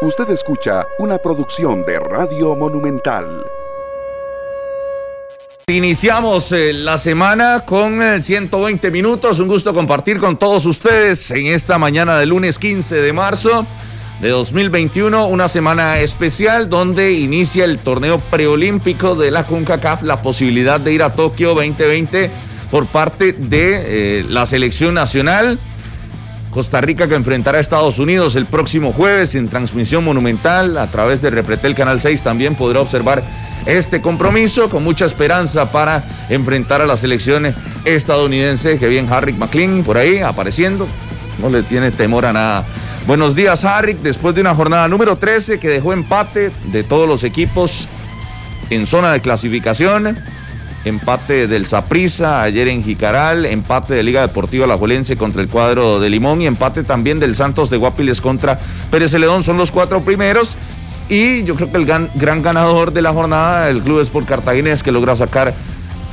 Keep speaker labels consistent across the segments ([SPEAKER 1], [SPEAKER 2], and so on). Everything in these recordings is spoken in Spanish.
[SPEAKER 1] Usted escucha una producción de Radio Monumental.
[SPEAKER 2] Iniciamos eh, la semana con 120 eh, minutos. Un gusto compartir con todos ustedes en esta mañana del lunes 15 de marzo de 2021, una semana especial donde inicia el torneo preolímpico de la CONCACAF, la posibilidad de ir a Tokio 2020 por parte de eh, la selección nacional. Costa Rica que enfrentará a Estados Unidos el próximo jueves en transmisión monumental. A través de Repretel Canal 6 también podrá observar este compromiso con mucha esperanza para enfrentar a la selección estadounidense. Que bien Harry McLean por ahí apareciendo. No le tiene temor a nada. Buenos días Harry después de una jornada número 13 que dejó empate de todos los equipos en zona de clasificación empate del Saprissa ayer en Jicaral, empate de Liga Deportiva La Juelense contra el cuadro de Limón y empate también del Santos de Guapiles contra Pérez Celedón. Son los cuatro primeros. Y yo creo que el gran, ganador de la jornada, el Club Sport Cartaginés, que logra sacar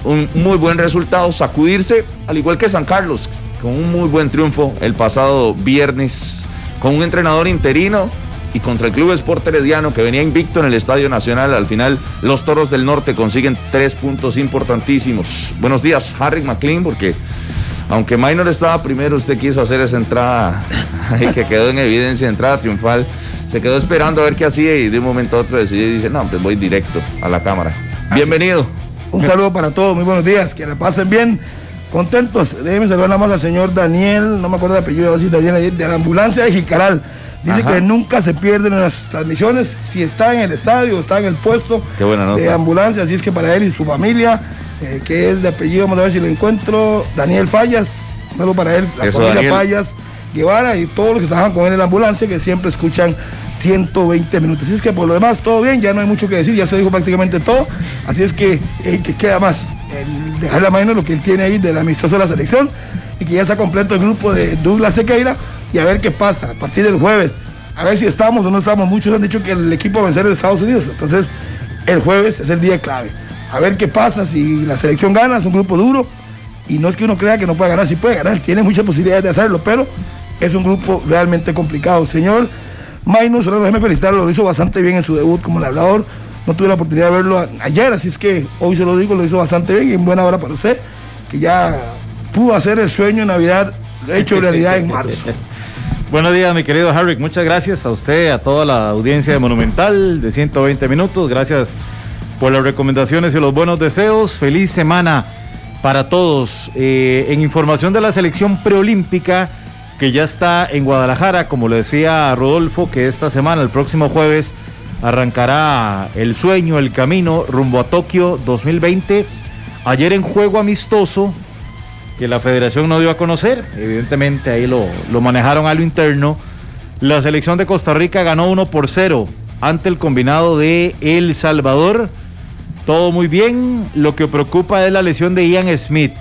[SPEAKER 2] un muy buen resultado, sacudirse, al igual que San Carlos, con un muy buen triunfo el pasado viernes, con un entrenador interino y contra el Club Sport Herediano que venía invicto en el Estadio Nacional. Al final, los Toros del Norte consiguen tres puntos importantísimos. Buenos días, Harry McLean, porque aunque Minor estaba primero, usted quiso hacer esa entrada y que quedó en evidencia, entrada triunfal. Se quedó esperando a ver qué hacía y de un momento a otro decidió y dice, no, pues voy directo a la cámara. Bienvenido.
[SPEAKER 3] Un saludo para todos, muy buenos días, que la pasen bien, contentos. Déjenme saludar nada más al señor Daniel, no me acuerdo el apellido, así, Daniel, de la ambulancia de Jicaral Dice que nunca se pierden las transmisiones si está en el estadio, está en el puesto de ambulancia, así es que para él y su familia, eh, que es de apellido, vamos a ver si lo encuentro, Daniel Fallas, saludo para él, la familia Fallas, Guevara y todos los que trabajan con él en la ambulancia, que siempre escuchan 120 minutos. Así es que por lo demás, todo bien, ya no hay mucho que decir, ya se dijo prácticamente todo, así es que, eh, que queda más, dejarle a mano lo que él tiene ahí del amistoso de la selección y que ya está completo el grupo de Douglas Sequeira y a ver qué pasa a partir del jueves. A ver si estamos o no estamos. Muchos han dicho que el equipo va a vencer en Estados Unidos. Entonces, el jueves es el día clave. A ver qué pasa si la selección gana, es un grupo duro. Y no es que uno crea que no puede ganar, sí puede ganar, tiene muchas posibilidades de hacerlo, pero es un grupo realmente complicado. Señor Maynus, déjeme felicitarlo, lo hizo bastante bien en su debut como hablador. No tuve la oportunidad de verlo ayer, así es que hoy se lo digo, lo hizo bastante bien y en buena hora para usted, que ya pudo hacer el sueño de Navidad hecho realidad en marzo.
[SPEAKER 2] Buenos días, mi querido Harry. Muchas gracias a usted, a toda la audiencia de Monumental de 120 minutos. Gracias por las recomendaciones y los buenos deseos. Feliz semana para todos. Eh, en información de la selección preolímpica que ya está en Guadalajara, como le decía Rodolfo, que esta semana, el próximo jueves, arrancará el sueño, el camino rumbo a Tokio 2020. Ayer en juego amistoso que la federación no dio a conocer. Evidentemente ahí lo, lo manejaron a lo interno. La selección de Costa Rica ganó 1 por 0 ante el combinado de El Salvador. Todo muy bien. Lo que preocupa es la lesión de Ian Smith.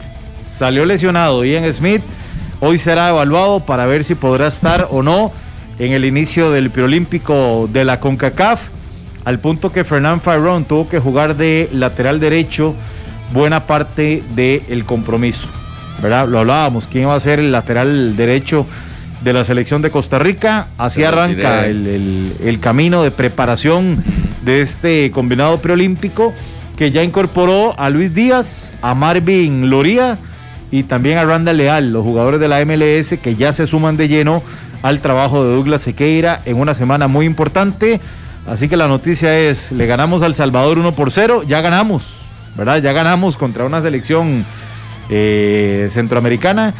[SPEAKER 2] Salió lesionado Ian Smith. Hoy será evaluado para ver si podrá estar o no en el inicio del preolímpico de la CONCACAF. Al punto que Fernán Farrón tuvo que jugar de lateral derecho buena parte del compromiso. Lo hablábamos, quién va a ser el lateral derecho de la selección de Costa Rica. Así arranca el, camino de preparación de este combinado preolímpico que ya incorporó a Luis Díaz, a Marvin Loría y también a Randa Leal, los jugadores de la MLS que ya se suman de lleno al trabajo de Douglas Sequeira en una semana muy importante. Así que la noticia es, le ganamos al Salvador 1 por 0, ya ganamos, ¿verdad? Ya ganamos contra una selección eh, centroamericana.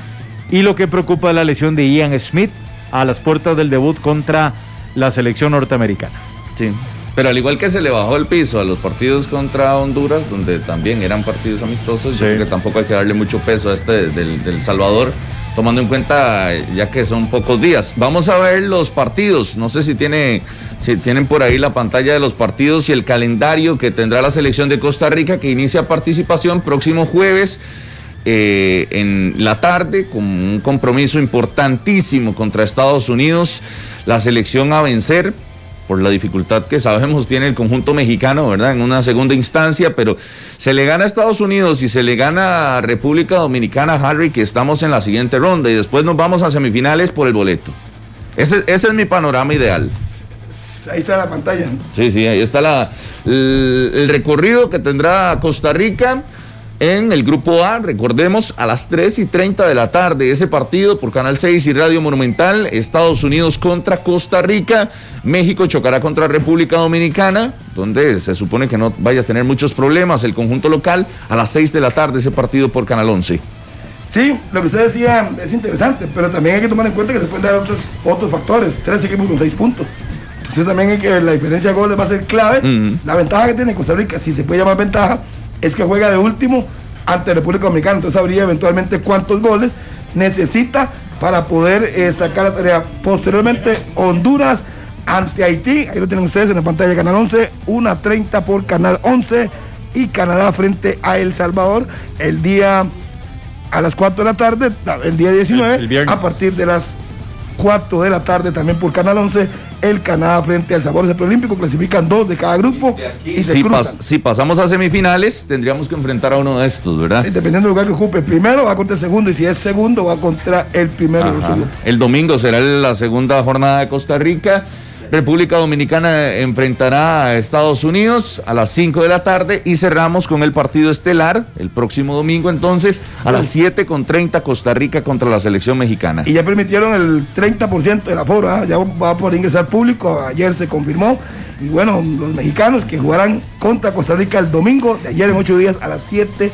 [SPEAKER 2] Y lo que preocupa es la lesión de Ian Smith a las puertas del debut contra la selección norteamericana. Sí, pero al igual que se le bajó el piso a los partidos contra Honduras, donde también eran partidos amistosos, yo creo que tampoco hay que darle mucho peso a este del, Salvador, tomando en cuenta ya que son pocos días. Vamos a ver los partidos. No sé si tiene, si tienen por ahí la pantalla de los partidos y el calendario que tendrá la selección de Costa Rica, que inicia participación próximo jueves. Eh, en la tarde con un compromiso importantísimo contra Estados Unidos, la selección a vencer por la dificultad que sabemos tiene el conjunto mexicano, ¿verdad? En una segunda instancia, pero se le gana a Estados Unidos y se le gana a República Dominicana, Harry, que estamos en la siguiente ronda y después nos vamos a semifinales por el boleto. Ese, ese es mi panorama ideal.
[SPEAKER 3] Ahí está la pantalla.
[SPEAKER 2] Sí, sí, ahí está la, el recorrido que tendrá Costa Rica en el grupo A, recordemos, a las 3 y 30 de la tarde, ese partido por Canal 6 y Radio Monumental, Estados Unidos contra Costa Rica, México chocará contra República Dominicana, donde se supone que no vaya a tener muchos problemas el conjunto local, a las 6 de la tarde ese partido por Canal 11.
[SPEAKER 3] Sí, lo que usted decía es interesante, pero también hay que tomar en cuenta que se pueden dar otros, otros factores, tres equipos con seis puntos. Entonces también hay que la diferencia de goles va a ser clave. La ventaja que tiene Costa Rica, si se puede llamar ventaja, es que juega de último ante República Dominicana. Entonces habría eventualmente cuántos goles necesita para poder eh, sacar la tarea. Posteriormente, Honduras ante Haití. Ahí lo tienen ustedes en la pantalla de Canal 11. 1.30 por Canal 11. Y Canadá frente a El Salvador el día a las 4 de la tarde, el día 19, a partir de las 4 de la tarde también por Canal 11 el Canadá frente al Sabor del Preolímpico. Clasifican dos de cada grupo y, se
[SPEAKER 2] si, si, pasamos a semifinales, tendríamos que enfrentar a uno de estos, ¿verdad?
[SPEAKER 3] dependiendo del lugar que ocupe. Primero va contra el segundo y si es segundo va contra el primero.
[SPEAKER 2] El domingo será la segunda jornada de Costa Rica. República Dominicana enfrentará a Estados Unidos a las 5 de la tarde y cerramos con el partido estelar el próximo domingo entonces a las 7 con 30 Costa Rica contra la selección mexicana.
[SPEAKER 3] Y ya permitieron el 30% de la fora, ya va a poder ingresar público, ayer se confirmó. Y bueno, los mexicanos que jugarán contra Costa Rica el domingo de ayer en 8 días a las 7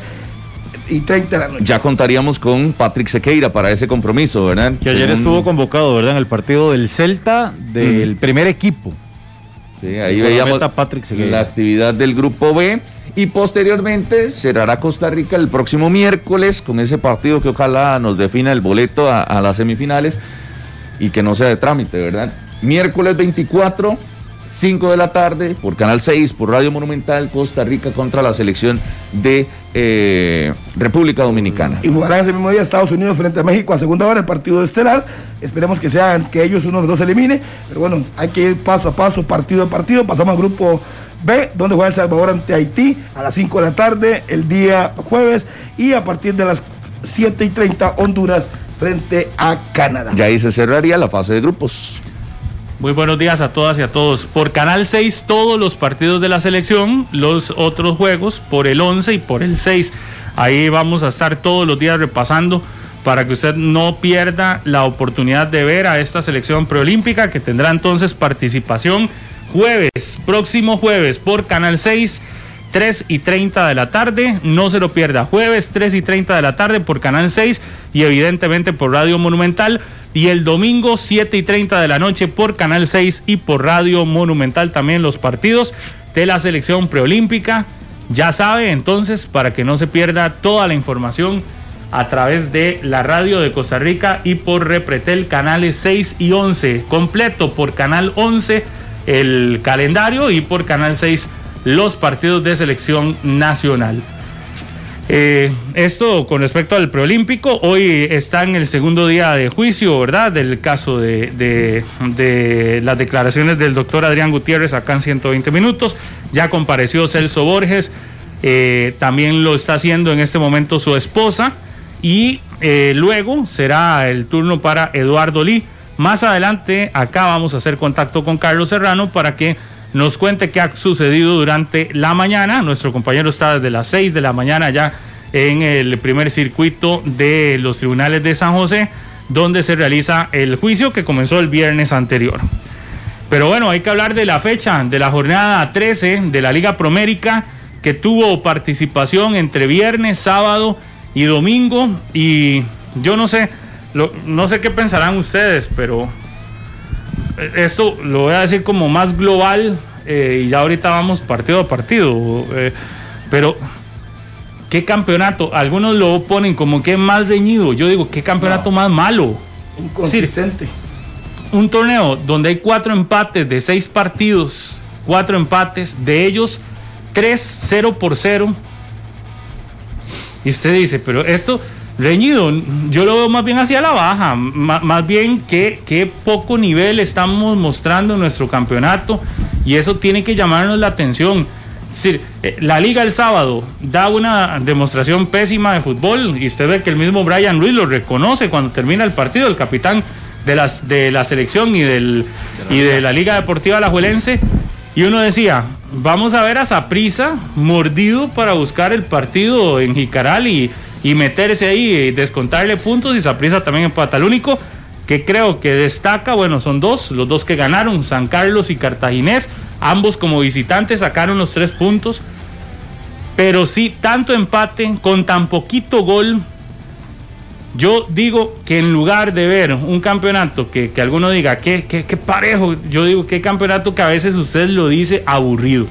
[SPEAKER 3] y 30 de la noche.
[SPEAKER 2] Ya contaríamos con Patrick Sequeira para ese compromiso, ¿verdad?
[SPEAKER 4] Que ayer estuvo convocado, ¿verdad? En el partido del Celta del primer equipo.
[SPEAKER 2] Sí, ahí veíamos Patrick la actividad del grupo B y posteriormente cerrará Costa Rica el próximo miércoles con ese partido que ojalá nos defina el boleto a, a las semifinales y que no sea de trámite, ¿verdad? Miércoles 24 5 de la tarde, por Canal 6, por Radio Monumental, Costa Rica contra la selección de eh, República Dominicana.
[SPEAKER 3] Y jugarán ese mismo día Estados Unidos frente a México a segunda hora, el partido estelar. Esperemos que sean, que ellos uno de los dos elimine. Pero bueno, hay que ir paso a paso, partido a partido. Pasamos al grupo B, donde juega El Salvador ante Haití a las 5 de la tarde, el día jueves. Y a partir de las 7 y 30, Honduras frente a Canadá.
[SPEAKER 2] Ya ahí se cerraría la fase de grupos.
[SPEAKER 5] Muy buenos días a todas y a todos. Por Canal 6 todos los partidos de la selección, los otros juegos por el 11 y por el 6. Ahí vamos a estar todos los días repasando para que usted no pierda la oportunidad de ver a esta selección preolímpica que tendrá entonces participación jueves, próximo jueves por Canal 6. 3 y 30 de la tarde, no se lo pierda, jueves 3 y 30 de la tarde por Canal 6 y evidentemente por Radio Monumental y el domingo 7 y 30 de la noche por Canal 6 y por Radio Monumental también los partidos de la selección preolímpica. Ya sabe entonces para que no se pierda toda la información a través de la radio de Costa Rica y por Repretel canales 6 y 11, completo por Canal 11 el calendario y por Canal 6 los partidos de selección nacional. Eh, esto con respecto al preolímpico, hoy está en el segundo día de juicio, ¿verdad? Del caso de, las declaraciones del doctor Adrián Gutiérrez acá en 120 minutos. Ya compareció Celso Borges, eh, también lo está haciendo en este momento su esposa y eh, luego será el turno para Eduardo Lee. Más adelante acá vamos a hacer contacto con Carlos Serrano para que nos cuente qué ha sucedido durante la mañana. Nuestro compañero está desde las 6 de la mañana ya en el primer circuito de los tribunales de San José, donde se realiza el juicio que comenzó el viernes anterior. Pero bueno, hay que hablar de la fecha de la jornada 13 de la Liga Promérica, que tuvo participación entre viernes, sábado y domingo. Y yo no sé, no sé qué pensarán ustedes, pero esto lo voy a decir como más global eh, y ya ahorita vamos partido a partido. Eh, pero, ¿qué campeonato? Algunos lo ponen como que más reñido. Yo digo, ¿qué campeonato más malo?
[SPEAKER 3] Inconsistente.
[SPEAKER 5] un torneo donde hay cuatro empates de seis partidos, cuatro empates, de ellos tres, cero por cero. Y usted dice, pero esto reñido. Yo lo veo más bien hacia la baja, más, bien que, poco nivel estamos mostrando nuestro campeonato y eso tiene que llamarnos la atención. Eh, la liga el sábado da una demostración pésima de fútbol y usted ve que el mismo Brian Ruiz lo reconoce cuando termina el partido, el capitán de, las, de la selección y, del, y de la Liga Deportiva Alajuelense. Y uno decía, vamos a ver a Saprisa mordido para buscar el partido en Jicaral y, y meterse ahí y descontarle puntos y Saprisa también empata. El único que creo que destaca, bueno, son dos, los dos que ganaron, San Carlos y Cartaginés, ambos como visitantes sacaron los tres puntos, pero sí, tanto empate con tan poquito gol. Yo digo que en lugar de ver un campeonato que, que alguno diga, ¿qué, qué, parejo, yo digo, qué campeonato que a veces usted lo dice aburrido.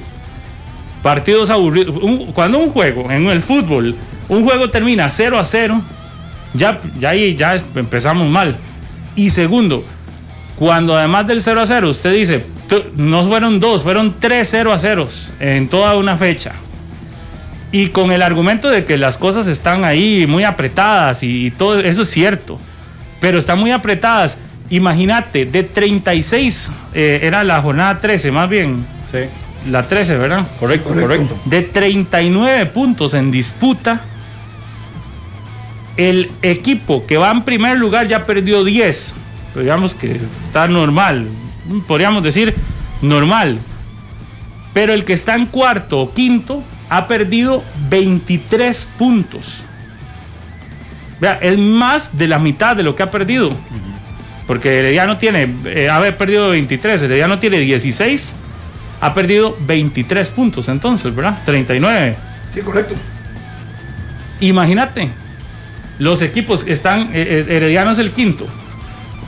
[SPEAKER 5] Partidos aburridos. cuando un juego, en el fútbol, un juego termina 0 a 0, ya, ya ya empezamos mal. Y segundo, cuando además del 0 a 0, usted dice, no fueron dos, fueron tres 0 a 0 en toda una fecha. Y con el argumento de que las cosas están ahí muy apretadas y, todo eso es cierto, pero están muy apretadas. Imagínate, de 36, eh, era la jornada 13 más bien.
[SPEAKER 4] Sí.
[SPEAKER 5] La 13, ¿verdad?
[SPEAKER 4] Correcto, correcto, correcto.
[SPEAKER 5] De 39 puntos en disputa, el equipo que va en primer lugar ya perdió 10. Digamos que está normal. Podríamos decir normal. Pero el que está en cuarto o quinto ha perdido 23 puntos. Vea, es más de la mitad de lo que ha perdido. Porque Herediano tiene, eh, haber perdido 23, Herediano tiene 16, ha perdido 23 puntos entonces, ¿verdad? 39.
[SPEAKER 3] Sí, correcto.
[SPEAKER 5] Imagínate, los equipos están, eh, eh, Herediano es el quinto.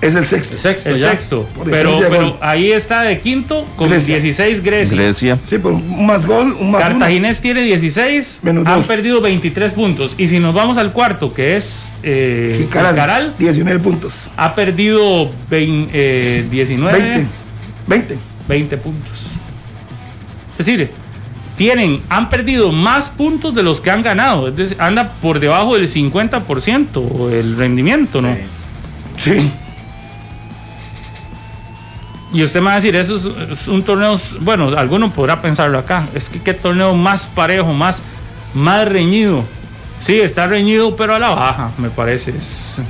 [SPEAKER 3] Es el sexto.
[SPEAKER 5] El sexto, el sexto. Pero, pero ahí está de quinto con 16 Grecia.
[SPEAKER 2] Grecia.
[SPEAKER 3] Sí, pero un más gol, un más
[SPEAKER 5] Cartaginés tiene 16, han perdido 23 puntos. Y si nos vamos al cuarto, que es eh,
[SPEAKER 3] Jicaral, 19 puntos.
[SPEAKER 5] Ha perdido 20, 19.
[SPEAKER 3] 20. 20.
[SPEAKER 5] 20 puntos. Es decir, tienen, han perdido más puntos de los que han ganado. Es decir, anda por debajo del 50% el rendimiento, ¿no?
[SPEAKER 3] Sí.
[SPEAKER 5] Y usted me va a decir, eso es, un torneo, bueno, alguno podrá pensarlo acá, es que qué torneo más parejo, más, más reñido. Sí, está reñido, pero a la baja, me parece. Es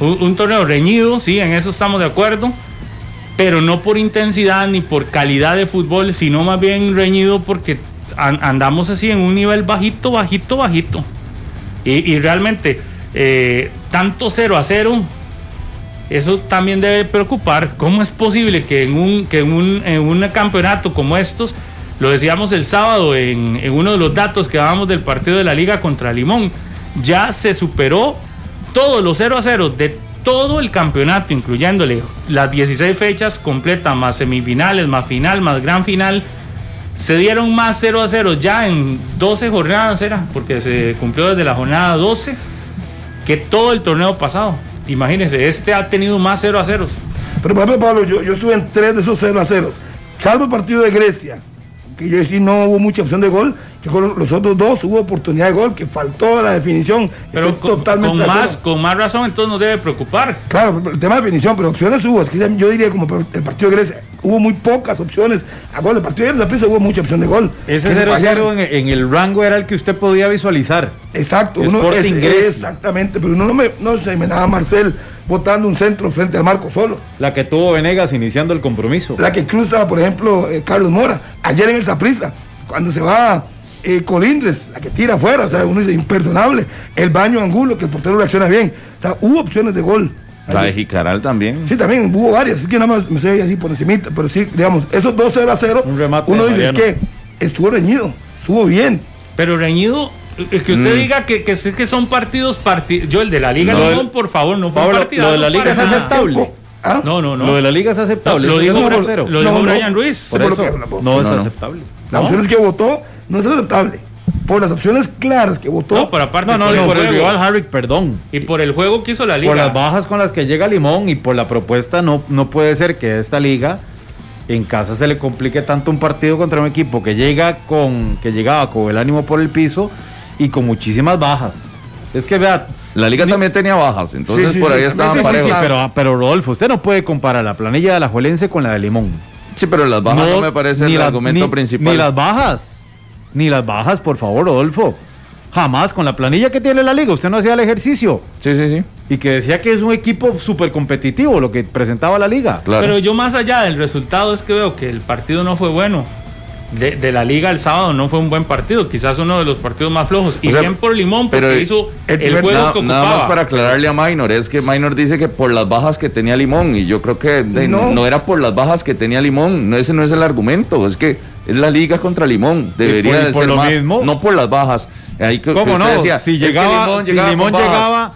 [SPEAKER 5] un, un torneo reñido, sí, en eso estamos de acuerdo pero no por intensidad ni por calidad de fútbol, sino más bien reñido porque andamos así en un nivel bajito, bajito, bajito. Y, realmente, eh, tanto 0 a 0, eso también debe preocupar. ¿Cómo es posible que en un, que en un, en un campeonato como estos, lo decíamos el sábado en, en uno de los datos que dábamos del partido de la liga contra Limón, ya se superó todos los 0 a 0 de todo el campeonato, incluyéndole las 16 fechas completas, más semifinales, más final, más gran final se dieron más 0 a 0 ya en 12 jornadas, era, porque se cumplió desde la jornada 12, que todo el torneo pasado. Imagínense, este ha tenido más 0 a 0.
[SPEAKER 3] Pero, Pablo, yo, estuve en tres de esos 0 a 0, salvo el partido de Grecia, yo decía no hubo mucha opción de gol, que con los otros dos hubo oportunidad de gol, que faltó la definición.
[SPEAKER 5] Pero con, totalmente más, con más razón, entonces nos debe preocupar.
[SPEAKER 3] Claro, el tema de definición, pero opciones hubo. Es que yo diría como el partido de Grecia, hubo muy pocas opciones a gol. El partido de Grecia hubo mucha opción de gol.
[SPEAKER 4] Ese 0-0 en, el rango era el que usted podía visualizar.
[SPEAKER 3] Exacto, uno es, exactamente, pero uno no, me, no se me nada Marcel botando un centro frente al marco solo.
[SPEAKER 4] La que tuvo Venegas iniciando el compromiso.
[SPEAKER 3] La que cruza, por ejemplo, eh, Carlos Mora, ayer en el Zaprisa, cuando se va eh, Colindres, la que tira afuera, o sea, uno dice imperdonable. El baño Angulo, que el portero reacciona bien. O sea, hubo opciones de gol.
[SPEAKER 2] La de Jicaral también.
[SPEAKER 3] Sí, también hubo varias. Es que nada más me sé así por encima, pero sí, digamos, esos 2 0 a 0, uno dice es que estuvo reñido, estuvo bien.
[SPEAKER 5] Pero reñido que usted mm. diga que, que, que, son partidos partidos. Yo, el de la Liga, no, por favor, no fue
[SPEAKER 4] partido. Lo de la Liga es aceptable.
[SPEAKER 3] ¿Ah?
[SPEAKER 4] No, no, no. Lo de la Liga es aceptable.
[SPEAKER 5] lo dijo, lo dijo Brian Ruiz.
[SPEAKER 4] Por eso, no, es aceptable.
[SPEAKER 3] Las opciones que votó no es aceptable. Por las opciones claras que votó.
[SPEAKER 5] No, pero aparte,
[SPEAKER 4] no, no, por, el, rival Harrick, perdón.
[SPEAKER 5] Y por el juego que hizo la Liga.
[SPEAKER 4] Por las bajas con las que llega Limón y por la propuesta, no, no puede ser que esta Liga en casa se le complique tanto un partido contra un equipo que llega con que llegaba con el ánimo por el piso y con muchísimas bajas. Es que vea,
[SPEAKER 2] la liga también tenía bajas, entonces por ahí estaban parejos.
[SPEAKER 4] pero, pero Rodolfo, usted no puede comparar la planilla de la Juelense con la de Limón.
[SPEAKER 2] Sí, pero las bajas no, me parece el argumento principal.
[SPEAKER 4] Ni las bajas, ni las bajas, por favor, Rodolfo. Jamás, con la planilla que tiene la liga, usted no hacía el ejercicio.
[SPEAKER 2] Sí, sí, sí.
[SPEAKER 4] Y que decía que es un equipo súper competitivo lo que presentaba la liga.
[SPEAKER 5] Pero yo más allá del resultado es que veo que el partido no fue bueno de, la liga el sábado no fue un buen partido, quizás uno de los partidos más flojos. Y bien por Limón, porque pero hizo el, juego que
[SPEAKER 2] Nada más para aclararle a Minor, es que Minor dice que por las bajas que tenía Limón, y yo creo que no. era por las bajas que tenía Limón, no, ese no es el argumento, es que es la liga contra Limón, debería de ser más, no por las bajas.
[SPEAKER 4] Ahí ¿Cómo no? si llegaba, si Limón, llegaba,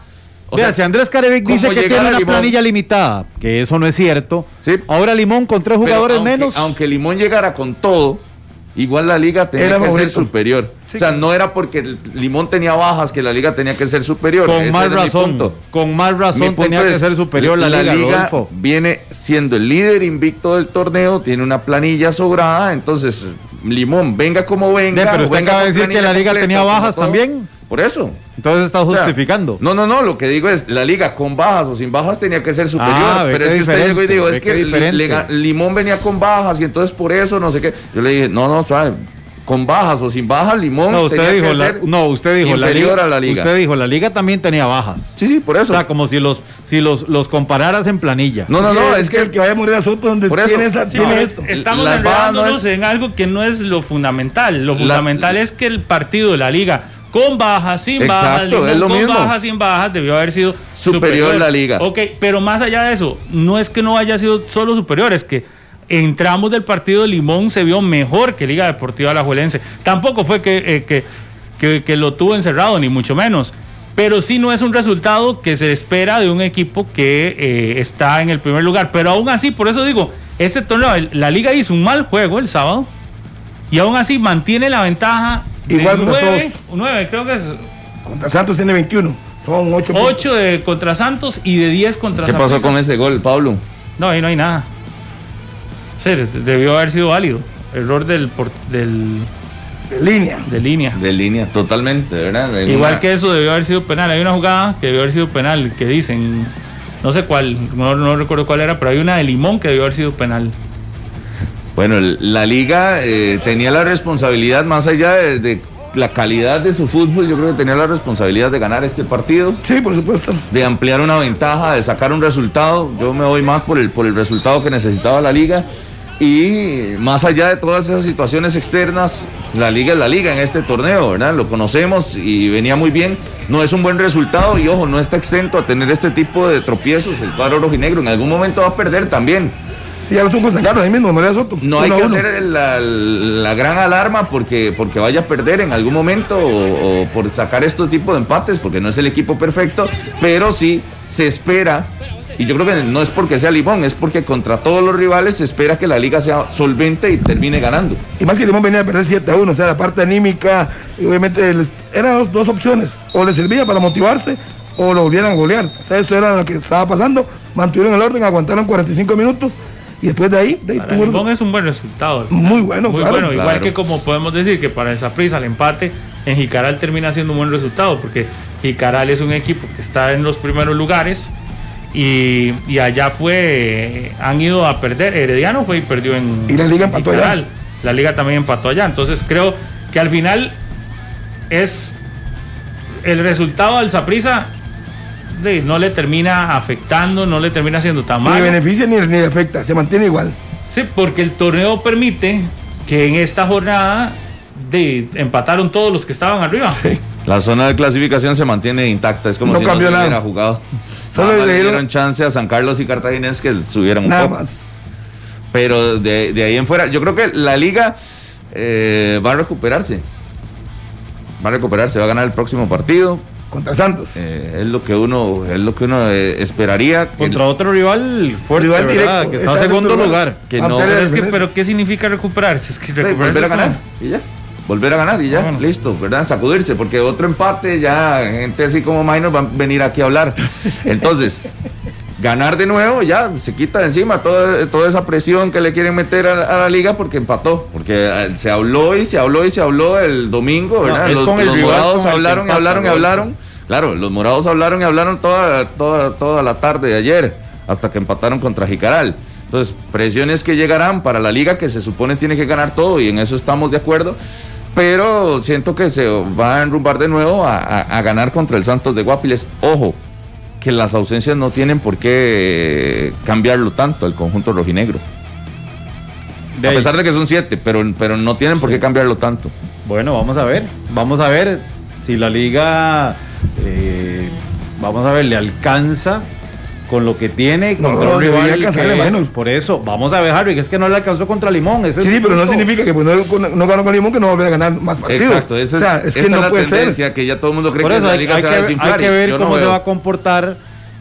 [SPEAKER 4] o sea, si Andrés Carevic dice que tiene una planilla limitada, que eso no es cierto, ahora Limón con tres jugadores menos.
[SPEAKER 2] Aunque Limón llegara con todo, igual la liga tenía que ser superior. o sea, no era porque Limón tenía bajas que la liga tenía que ser superior.
[SPEAKER 4] Con más razón. Con más razón tenía que ser superior la, liga. La liga
[SPEAKER 2] viene siendo el líder invicto del torneo, tiene una planilla sobrada, entonces Limón, venga como venga.
[SPEAKER 4] pero usted acaba de decir que la liga tenía bajas también.
[SPEAKER 2] Por eso.
[SPEAKER 4] Entonces está justificando.
[SPEAKER 2] no, no, no, lo que digo es, la liga con bajas o sin bajas tenía que ser superior. Ah, pero es que usted llegó y dijo, es que Limón venía con bajas y entonces por eso no sé qué. Yo le dije, no, no, suave, con bajas o sin bajas, Limón
[SPEAKER 4] no, usted dijo, no, usted dijo la liga, a la liga. Usted dijo, la liga también tenía bajas.
[SPEAKER 2] Sí, sí, por eso.
[SPEAKER 4] O sea, como si los si los, los compararas en planilla.
[SPEAKER 3] No, no, no, es, que el que vaya a morir a Soto donde tiene, esa, tiene
[SPEAKER 5] esto. Estamos enredándonos en algo que no es lo fundamental. Lo fundamental es que el partido de la liga con bajas, sin bajas, con bajas, sin bajas, debió haber sido
[SPEAKER 2] superior, la liga.
[SPEAKER 5] Ok, pero más allá de eso, no es que no haya sido solo superior, es que entramos del partido de Limón se vio mejor que Liga Deportiva Alajuelense. Tampoco fue que, eh, que, lo tuvo encerrado, ni mucho menos. Pero sí no es un resultado que se espera de un equipo que eh, está en el primer lugar. Pero aún así, por eso digo, este torneo, la liga hizo un mal juego el sábado y aún así mantiene la ventaja
[SPEAKER 3] Igual contra todos.
[SPEAKER 5] 9, creo que es.
[SPEAKER 3] Contra Santos tiene 21. Son 8.
[SPEAKER 5] 8 de contra Santos y de 10 contra
[SPEAKER 2] ¿Qué pasó con ese gol, Pablo?
[SPEAKER 5] No, ahí no hay nada. Sí, debió haber sido válido. Error del, del
[SPEAKER 3] de línea.
[SPEAKER 5] De línea.
[SPEAKER 2] De línea, totalmente, ¿verdad?
[SPEAKER 5] Igual que eso debió haber sido penal. Hay una jugada que debió haber sido penal, que dicen, no sé cuál, no, recuerdo cuál era, pero hay una de Limón que debió haber sido penal.
[SPEAKER 2] Bueno, la liga eh, tenía la responsabilidad, más allá de, la calidad de su fútbol, yo creo que tenía la responsabilidad de ganar este partido.
[SPEAKER 3] Sí, por supuesto.
[SPEAKER 2] De ampliar una ventaja, de sacar un resultado. Yo me voy más por el, por el resultado que necesitaba la liga. Y más allá de todas esas situaciones externas, la liga es la liga en este torneo, ¿verdad? Lo conocemos y venía muy bien. No es un buen resultado y ojo, no está exento a tener este tipo de tropiezos. El cuadro rojinegro en algún momento va a perder también.
[SPEAKER 3] Sí, ya lo sacando ahí mismo, María Soto.
[SPEAKER 2] No hay que hacer la, gran alarma porque, porque vaya a perder en algún momento o, por sacar este tipo de empates, porque no es el equipo perfecto, pero sí se espera y yo creo que no es porque sea Limón, es porque contra todos los rivales se espera que la liga sea solvente y termine ganando.
[SPEAKER 3] Y más que Limón venía a perder 7 a 1, o sea, la parte anímica, obviamente eran dos, dos, opciones, o le servía para motivarse o lo volvieran a golear. O sea, eso era lo que estaba pasando, mantuvieron el orden, aguantaron 45 minutos y después de ahí, de
[SPEAKER 5] ahí es un buen resultado.
[SPEAKER 3] Muy bueno,
[SPEAKER 5] muy bueno. Igual que como podemos decir que para esa prisa el empate en Jicaral termina siendo un buen resultado, porque Jicaral es un equipo que está en los primeros lugares y, allá fue, han ido a perder. Herediano fue y perdió en.
[SPEAKER 3] Y la liga empató allá.
[SPEAKER 5] La liga también empató allá. Entonces creo que al final es el resultado del Saprisa no le termina afectando, no le termina haciendo tan mal.
[SPEAKER 3] Ni beneficia ni, ni afecta, se mantiene igual.
[SPEAKER 5] Sí, porque el torneo permite que en esta jornada de, empataron todos los que estaban arriba. Sí.
[SPEAKER 2] La zona de clasificación se mantiene intacta, es como si no se hubiera jugado. Solo le dieron chance a San Carlos y Cartaginés que subieran un
[SPEAKER 3] Nada más.
[SPEAKER 2] Pero de, ahí en fuera, yo creo que la liga eh, va a recuperarse. Va a recuperarse, va a ganar el próximo partido
[SPEAKER 3] contra Santos.
[SPEAKER 2] Eh, es lo que uno, es lo que uno eh, esperaría.
[SPEAKER 4] Contra otro rival fuerte, rival directo, que está, en segundo lugar. Que
[SPEAKER 5] no, es que, pero ¿qué significa recuperarse? Es que
[SPEAKER 2] volver a ganar y ya. Volver a ganar y ya, listo, ¿verdad? Sacudirse, porque otro empate ya, gente así como Minor va a venir aquí a hablar. Entonces, ganar de nuevo, ya se quita de encima toda, toda esa presión que le quieren meter a, la liga porque empató. Porque eh, se habló y se habló y se habló el domingo, ¿verdad? los, morados hablaron y hablaron y hablaron. Claro, los morados hablaron y hablaron toda, toda, toda la tarde de ayer, hasta que empataron contra Jicaral. Entonces, presiones que llegarán para la liga que se supone tiene que ganar todo y en eso estamos de acuerdo. pero siento que se va a enrumbar de nuevo a, ganar contra el Santos de Guapiles. Ojo, que las ausencias no tienen por qué cambiarlo tanto el conjunto rojinegro. a pesar de que son siete, pero, pero no tienen por qué cambiarlo tanto.
[SPEAKER 4] Bueno, vamos a ver, vamos a ver si la liga, eh, vamos a ver, le alcanza con lo que tiene contra un rival por eso vamos a ver Harry que es que no le alcanzó contra Limón
[SPEAKER 3] sí, sí pero no significa que pues, no, ganó con Limón que no va a volver a ganar más partidos.
[SPEAKER 2] Exacto esa, o sea, es, que no la puede ser.
[SPEAKER 4] que ya todo el mundo cree que la liga hay, se va a desinflar hay que ver cómo se va a comportar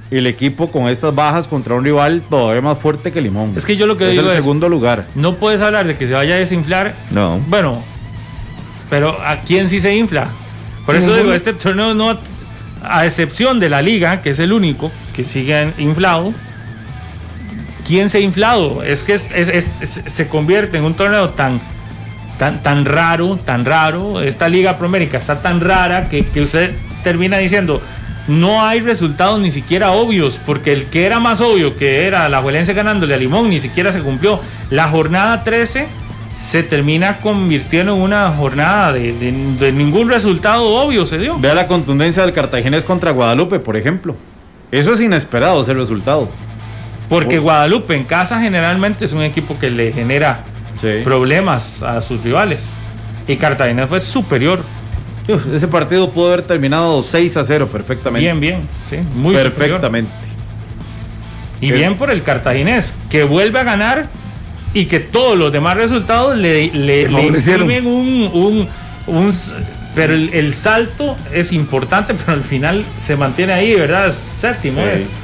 [SPEAKER 4] el equipo con estas bajas contra un rival todavía más fuerte que Limón.
[SPEAKER 5] Es que yo lo que digo
[SPEAKER 4] es el segundo lugar.
[SPEAKER 5] no puedes hablar de que se vaya a desinflar.
[SPEAKER 2] No.
[SPEAKER 5] Bueno pero ¿a quién sí se infla? Por eso digo, este torneo no, a excepción de la liga, que es el único que sigue inflado, ¿quién se ha inflado? Es que se convierte en un torneo tan, tan, tan raro, tan raro. Esta liga promérica está tan rara que, que usted termina diciendo, no hay resultados ni siquiera obvios, porque el que era más obvio, que era la Juelense ganándole a Limón, ni siquiera se cumplió. La jornada 13 se termina convirtiendo en una jornada de, ningún resultado obvio se dio.
[SPEAKER 4] Vea la contundencia del cartaginés contra Guadalupe, por ejemplo. Eso es inesperado, ese resultado.
[SPEAKER 5] Porque Guadalupe en casa generalmente es un equipo que le genera problemas a sus rivales. Y Cartaginés fue superior.
[SPEAKER 4] ese partido pudo haber terminado 6 a 0 perfectamente.
[SPEAKER 5] Bien, bien, sí, muy
[SPEAKER 4] perfectamente.
[SPEAKER 5] Y bien por el cartaginés, que vuelve a ganar y que todos los demás resultados le, le, un, un, pero el, salto es importante, pero al final se mantiene ahí, ¿verdad? Séptimo es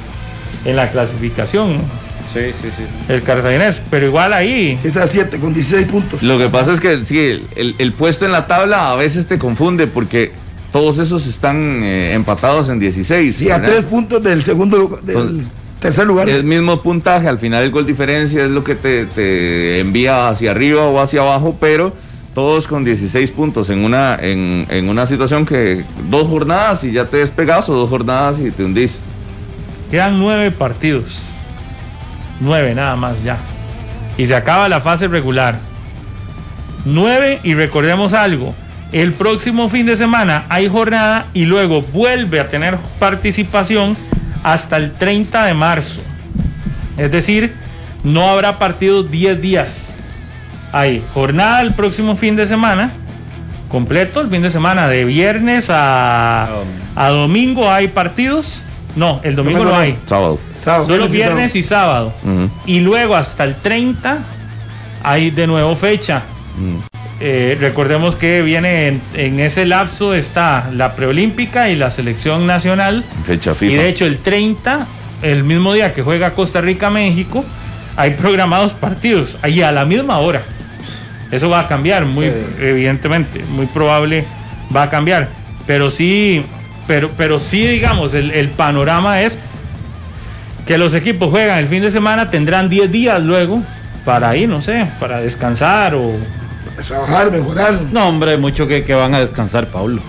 [SPEAKER 5] en la clasificación.
[SPEAKER 4] Sí, sí, sí.
[SPEAKER 5] El cartaginés, pero igual ahí.
[SPEAKER 3] Sí, está a 7 con 16 puntos.
[SPEAKER 2] Lo que pasa es que sí, el, puesto en la tabla a veces te confunde porque todos esos están eh, empatados en 16.
[SPEAKER 3] Sí, a 3 puntos del segundo del Tercer lugar.
[SPEAKER 2] El mismo puntaje, al final el gol diferencia es lo que te, envía hacia arriba o hacia abajo, pero todos con 16 puntos en una, en, una situación que dos jornadas y ya te despegas o dos jornadas y te hundís.
[SPEAKER 5] Quedan nueve partidos. Nueve nada más ya. Y se acaba la fase regular. Nueve y recordemos algo. El próximo fin de semana hay jornada y luego vuelve a tener participación hasta el 30 de marzo. Es decir, no habrá partidos 10 días. Hay jornada el próximo fin de semana, completo, el fin de semana, de viernes a, a domingo hay partidos. No, el domingo no hay.
[SPEAKER 2] Sábado.
[SPEAKER 5] Solo viernes y sábado. Y luego hasta el 30 hay de nuevo fecha. Eh, recordemos que viene en, ese lapso está la preolímpica y la selección nacional.
[SPEAKER 2] Fecha FIFA.
[SPEAKER 5] Y de hecho el 30, el mismo día que juega Costa Rica-México, hay programados partidos, ahí a la misma hora. Eso va a cambiar, muy evidentemente, muy probable va a cambiar. Pero sí, pero, pero sí, digamos, el, el panorama es que los equipos juegan el fin de semana, tendrán 10 días luego para ir, no sé, para descansar o
[SPEAKER 3] trabajar, mejorar.
[SPEAKER 4] No, hombre, mucho que, que van a descansar, Pablo.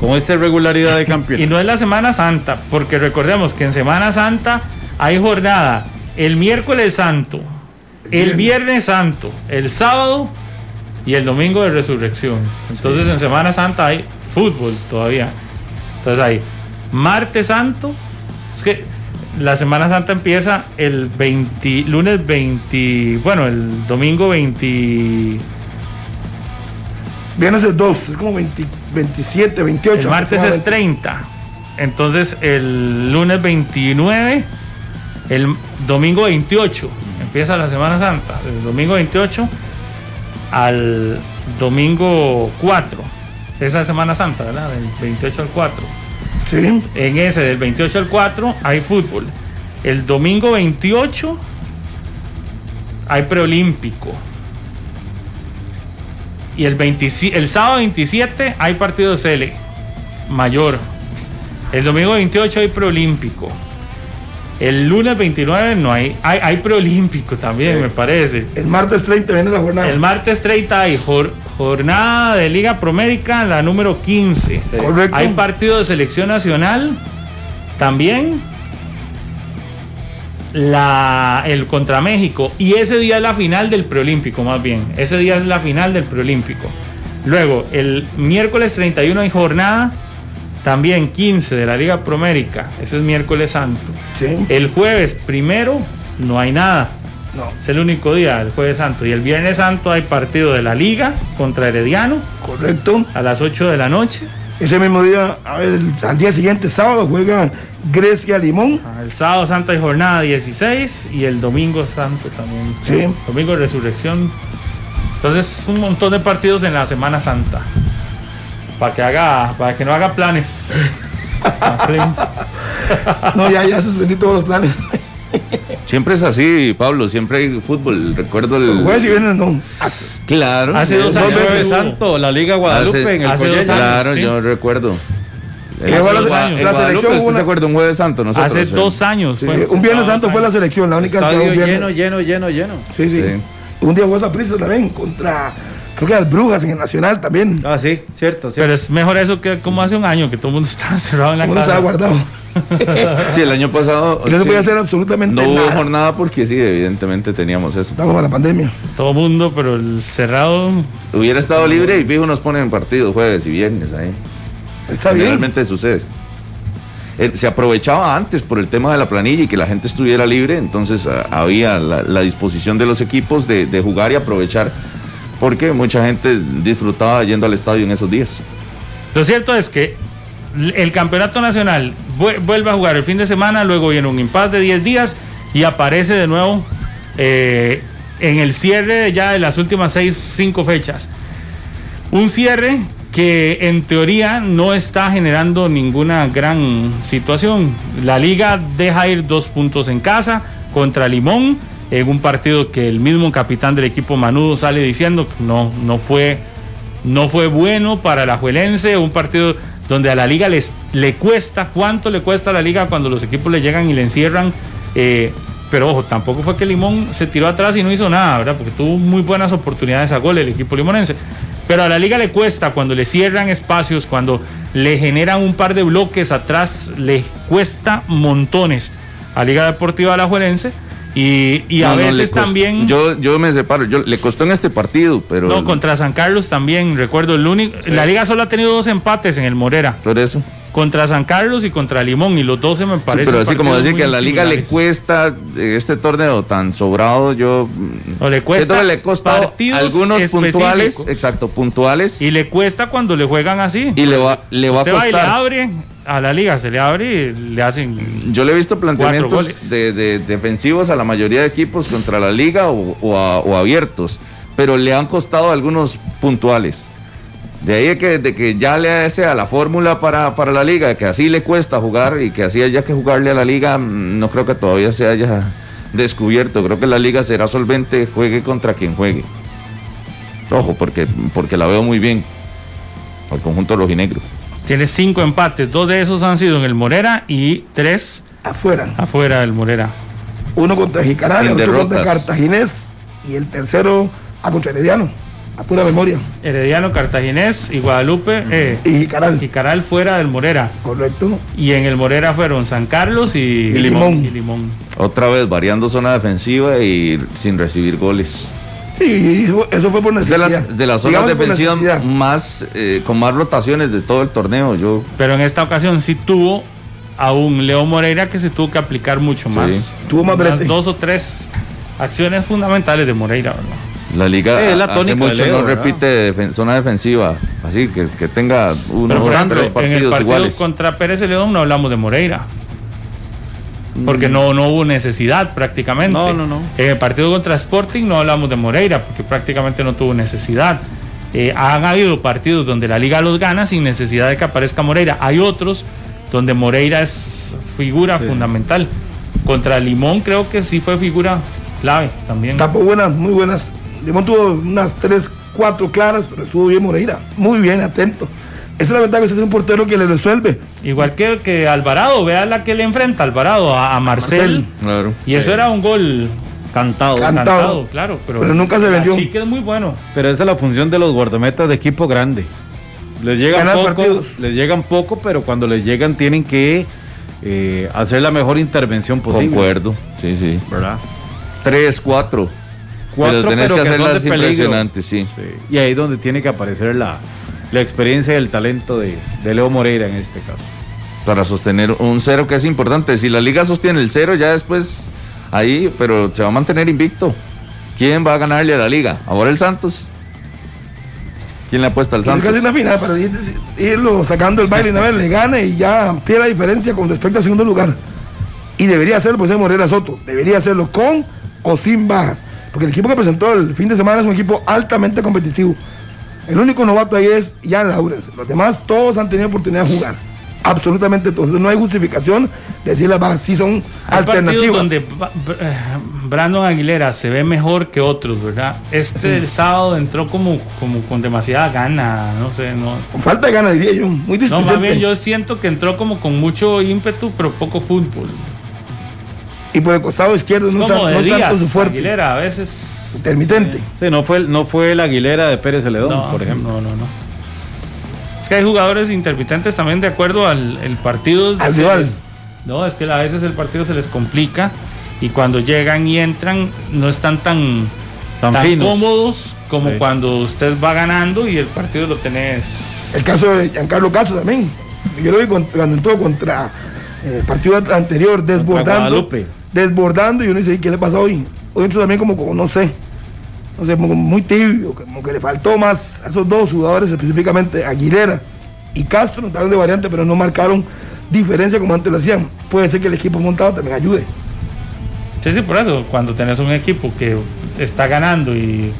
[SPEAKER 4] Con esta irregularidad de campeón.
[SPEAKER 5] y no es la Semana Santa, porque recordemos que en Semana Santa hay jornada el miércoles santo, el viernes santo, el sábado y el domingo de resurrección. Entonces en Semana Santa hay fútbol todavía. Entonces hay martes santo. Es que la Semana Santa empieza el 20, lunes 20, bueno, el domingo 20.
[SPEAKER 3] Viernes es 2, es como 27, 28.
[SPEAKER 5] El martes es 30. Entonces el lunes 29, el domingo 28, empieza la Semana Santa. El domingo 28 al domingo 4. Esa Semana Santa, ¿verdad? Del 28 al 4.
[SPEAKER 3] Sí.
[SPEAKER 5] En ese, del 28 al 4, hay fútbol. El domingo 28 hay preolímpico. Y el, el sábado 27 hay partido de mayor. El domingo 28 hay preolímpico. El lunes 29 no hay. Hay, hay preolímpico también, me parece.
[SPEAKER 3] El martes 30 viene la jornada.
[SPEAKER 5] El martes 30 hay jornada de Liga Promérica, la número 15. Hay partido de selección nacional también la, el contra México y ese día es la final del preolímpico más bien, ese día es la final del preolímpico. Luego, el miércoles 31 hay jornada, también 15 de la Liga Promérica, ese es miércoles santo. El jueves primero no hay nada. No. Es el único día, el jueves santo. Y el viernes santo hay partido de la Liga contra Herediano.
[SPEAKER 3] Correcto.
[SPEAKER 5] A las 8 de la noche.
[SPEAKER 3] Ese mismo día, al día siguiente, sábado, juega Grecia Limón.
[SPEAKER 5] Ah, el sábado santo hay jornada 16 y el domingo santo también.
[SPEAKER 3] Sí.
[SPEAKER 5] Domingo de resurrección. Entonces, un montón de partidos en la Semana Santa. Para que haga, para que no haga planes.
[SPEAKER 3] no, ya, ya suspendí todos los planes.
[SPEAKER 2] Siempre es así, Pablo, siempre hay fútbol. Recuerdo el.
[SPEAKER 3] Jueves y viernes no.
[SPEAKER 2] Claro.
[SPEAKER 5] Hace dos años.
[SPEAKER 4] Santo, la Liga Guadalupe en el
[SPEAKER 5] hace dos
[SPEAKER 2] Claro, yo recuerdo.
[SPEAKER 3] Eh, la, la, la selección
[SPEAKER 2] ¿Usted se acuerda un jueves santo? Nosotros,
[SPEAKER 5] hace dos años.
[SPEAKER 3] Sí, sí, un viernes santo fue la selección, la única
[SPEAKER 4] Estadio que lleno, lleno, lleno, lleno.
[SPEAKER 3] Sí, sí. Un día fue esa prisa también contra creo que las Brujas en el Nacional también.
[SPEAKER 4] Ah, sí, cierto, cierto.
[SPEAKER 5] Pero es mejor eso que como hace un año que todo el mundo estaba cerrado en la
[SPEAKER 3] casa.
[SPEAKER 5] estaba
[SPEAKER 3] guardado.
[SPEAKER 2] sí, el año pasado.
[SPEAKER 3] Y no se podía hacer absolutamente
[SPEAKER 2] nada.
[SPEAKER 3] No
[SPEAKER 2] hubo jornada porque sí, evidentemente teníamos eso.
[SPEAKER 3] Estamos en la pandemia.
[SPEAKER 5] Todo el mundo, pero el cerrado.
[SPEAKER 2] Hubiera estado libre y fijo nos ponen partidos jueves y viernes ahí.
[SPEAKER 3] Está bien.
[SPEAKER 2] Realmente sucede. Eh, se aprovechaba antes por el tema de la planilla y que la gente estuviera libre, entonces ah, había la, disposición de los equipos de, de jugar y aprovechar porque mucha gente disfrutaba yendo al estadio en esos días.
[SPEAKER 5] Lo cierto es que el campeonato nacional vuelve a jugar el fin de semana, luego viene un impasse de 10 días y aparece de nuevo eh, en el cierre ya de las últimas 6, 5 fechas. Un cierre que en teoría no está generando ninguna gran situación. La liga deja ir dos puntos en casa contra Limón en un partido que el mismo capitán del equipo Manudo sale diciendo que no, no, fue, no fue bueno para la Juelense, un partido donde a la liga les, le cuesta, cuánto le cuesta a la liga cuando los equipos le llegan y le encierran. Eh, pero ojo, tampoco fue que Limón se tiró atrás y no hizo nada, ¿verdad? Porque tuvo muy buenas oportunidades a gol el equipo limonense. Pero a la liga le cuesta cuando le cierran espacios, cuando le generan un par de bloques atrás, le cuesta montones a Liga Deportiva Alajuelense y, a veces también.
[SPEAKER 2] Yo, yo me separo, yo, le costó en este partido, pero.
[SPEAKER 5] No, contra San Carlos también, recuerdo. El único, La liga solo ha tenido dos empates en el Morera.
[SPEAKER 2] Por eso.
[SPEAKER 5] Contra San Carlos y contra Limón, y los dos se me parecen.
[SPEAKER 2] pero así como decir que a la liga le cuesta este torneo tan sobrado, yo.
[SPEAKER 5] No, le cuesta.
[SPEAKER 2] le costó algunos puntuales. Exacto, puntuales.
[SPEAKER 5] Y le cuesta cuando le juegan así.
[SPEAKER 2] Y le va, le va a costar.
[SPEAKER 5] y le abre a la liga se le abre y le hacen.
[SPEAKER 2] Yo le he visto planteamientos de, defensivos a la mayoría de equipos contra la liga o, abiertos, pero le han costado algunos puntuales. De ahí que, de que ya le hace a la fórmula para, para la liga, que así le cuesta jugar y que así haya que jugarle a la liga, mm, no creo que todavía se haya descubierto. Creo que la liga será solvente, juegue contra quien juegue. Ojo, porque, porque la veo muy bien al conjunto rojinegro.
[SPEAKER 5] Tiene cinco empates, dos de esos han sido en el Morera y tres
[SPEAKER 3] afuera.
[SPEAKER 5] Afuera del Morera.
[SPEAKER 3] Uno contra Jicaral, otro contra Cartaginés y el tercero a contra Herediano. A pura memoria.
[SPEAKER 5] Herediano, Cartaginés y Guadalupe. Eh,
[SPEAKER 3] y Jicaral.
[SPEAKER 5] Jicaral fuera del Morera.
[SPEAKER 3] Correcto.
[SPEAKER 5] Y en el Morera fueron San Carlos y, Limón. y Limón.
[SPEAKER 2] Otra vez variando zona defensiva y sin recibir goles.
[SPEAKER 3] Sí, eso, fue por necesidad.
[SPEAKER 2] De las, de las zonas defensivas más, eh, con más rotaciones de todo el torneo. Yo...
[SPEAKER 5] Pero en esta ocasión sí tuvo a un Leo Moreira que se tuvo que aplicar mucho más.
[SPEAKER 3] Tuvo más brete.
[SPEAKER 5] Dos o tres acciones fundamentales de Moreira,
[SPEAKER 2] La liga hace mucho no repite zona defensiva, así que, que tenga unos tres partidos en el partido iguales.
[SPEAKER 5] Contra Pérez León no hablamos de Moreira porque no, no hubo necesidad prácticamente.
[SPEAKER 4] No, no, no.
[SPEAKER 5] En el partido contra Sporting no hablamos de Moreira, porque prácticamente no tuvo necesidad. Eh, han habido partidos donde la liga los gana sin necesidad de que aparezca Moreira. Hay otros donde Moreira es figura fundamental. Contra Limón creo que sí fue figura clave también.
[SPEAKER 3] Tapó buenas, muy buenas. Limón tuvo unas tres, cuatro claras, pero estuvo bien Moreira. Muy bien, atento. Esa es la ventaja que se tiene un portero que le resuelve.
[SPEAKER 5] Igual que, que Alvarado, vea la que le enfrenta Alvarado a, Marcel.
[SPEAKER 2] Claro.
[SPEAKER 5] Y eso era un gol
[SPEAKER 4] cantado.
[SPEAKER 3] Cantado,
[SPEAKER 5] claro.
[SPEAKER 3] Pero, nunca se vendió.
[SPEAKER 5] Sí que es muy bueno.
[SPEAKER 4] Pero esa es la función de los guardametas de equipo grande. Les llegan poco, les llegan poco, pero cuando les llegan tienen que eh, hacer la mejor intervención posible.
[SPEAKER 2] Concuerdo, sí, sí.
[SPEAKER 4] ¿Verdad?
[SPEAKER 2] 3, 4.
[SPEAKER 4] Cuatro, pero tenés que hacerlas impresionantes, sí. sí. Y ahí es donde tiene que aparecer la, la experiencia y el talento de, de Leo Moreira en este caso.
[SPEAKER 2] Para sostener un cero que es importante. Si la liga sostiene el cero, ya después ahí, pero se va a mantener invicto. ¿Quién va a ganarle a la liga? ¿Ahora el Santos? ¿Quién le apuesta al Santos?
[SPEAKER 3] Es casi una final, pero irlo sacando el baile y una vez le gana y ya amplía la diferencia con respecto al segundo lugar. Y debería hacerlo, pues, Morera Soto. Debería hacerlo con o sin bajas. Porque el equipo que presentó el fin de semana es un equipo altamente competitivo. El único novato ahí es Jan Laures. Los demás todos han tenido oportunidad de jugar. Absolutamente todos. No hay justificación de decir las bajas. Sí son alternativas.
[SPEAKER 5] donde eh, Brandon Aguilera se ve mejor que otros, ¿verdad? Este sábado entró como, como con demasiada gana, no sé, no.
[SPEAKER 3] Con falta de gana, diría yo. Muy
[SPEAKER 5] No, más bien yo siento que entró como con mucho ímpetu, pero poco fútbol.
[SPEAKER 3] Y por el costado izquierdo no, está, no tanto su fuerte.
[SPEAKER 5] Aguilera a veces.
[SPEAKER 3] Intermitente.
[SPEAKER 4] Sí, no fue, no fue la Aguilera de Pérez Celedón, por ejemplo.
[SPEAKER 5] No, no, no. Es que hay jugadores intermitentes también de acuerdo al el partido.
[SPEAKER 3] Al
[SPEAKER 5] no, es que a veces el partido se les complica y cuando llegan y entran no están tan, tan, cómodos como cuando usted va ganando y el partido lo tenés.
[SPEAKER 3] El caso de Giancarlo Caso también. Yo lo vi cuando entró contra eh, el partido anterior, desbordando desbordando y uno dice, ¿qué le pasa hoy? Hoy entró también como, no sé, no sé, muy tibio, como que le faltó más a esos dos jugadores, específicamente Aguilera y Castro, notaron de variante, pero no marcaron diferencia como antes lo hacían. Puede ser que el equipo montado también ayude.
[SPEAKER 5] Sí, sí, por eso, cuando tenés un equipo que está ganando y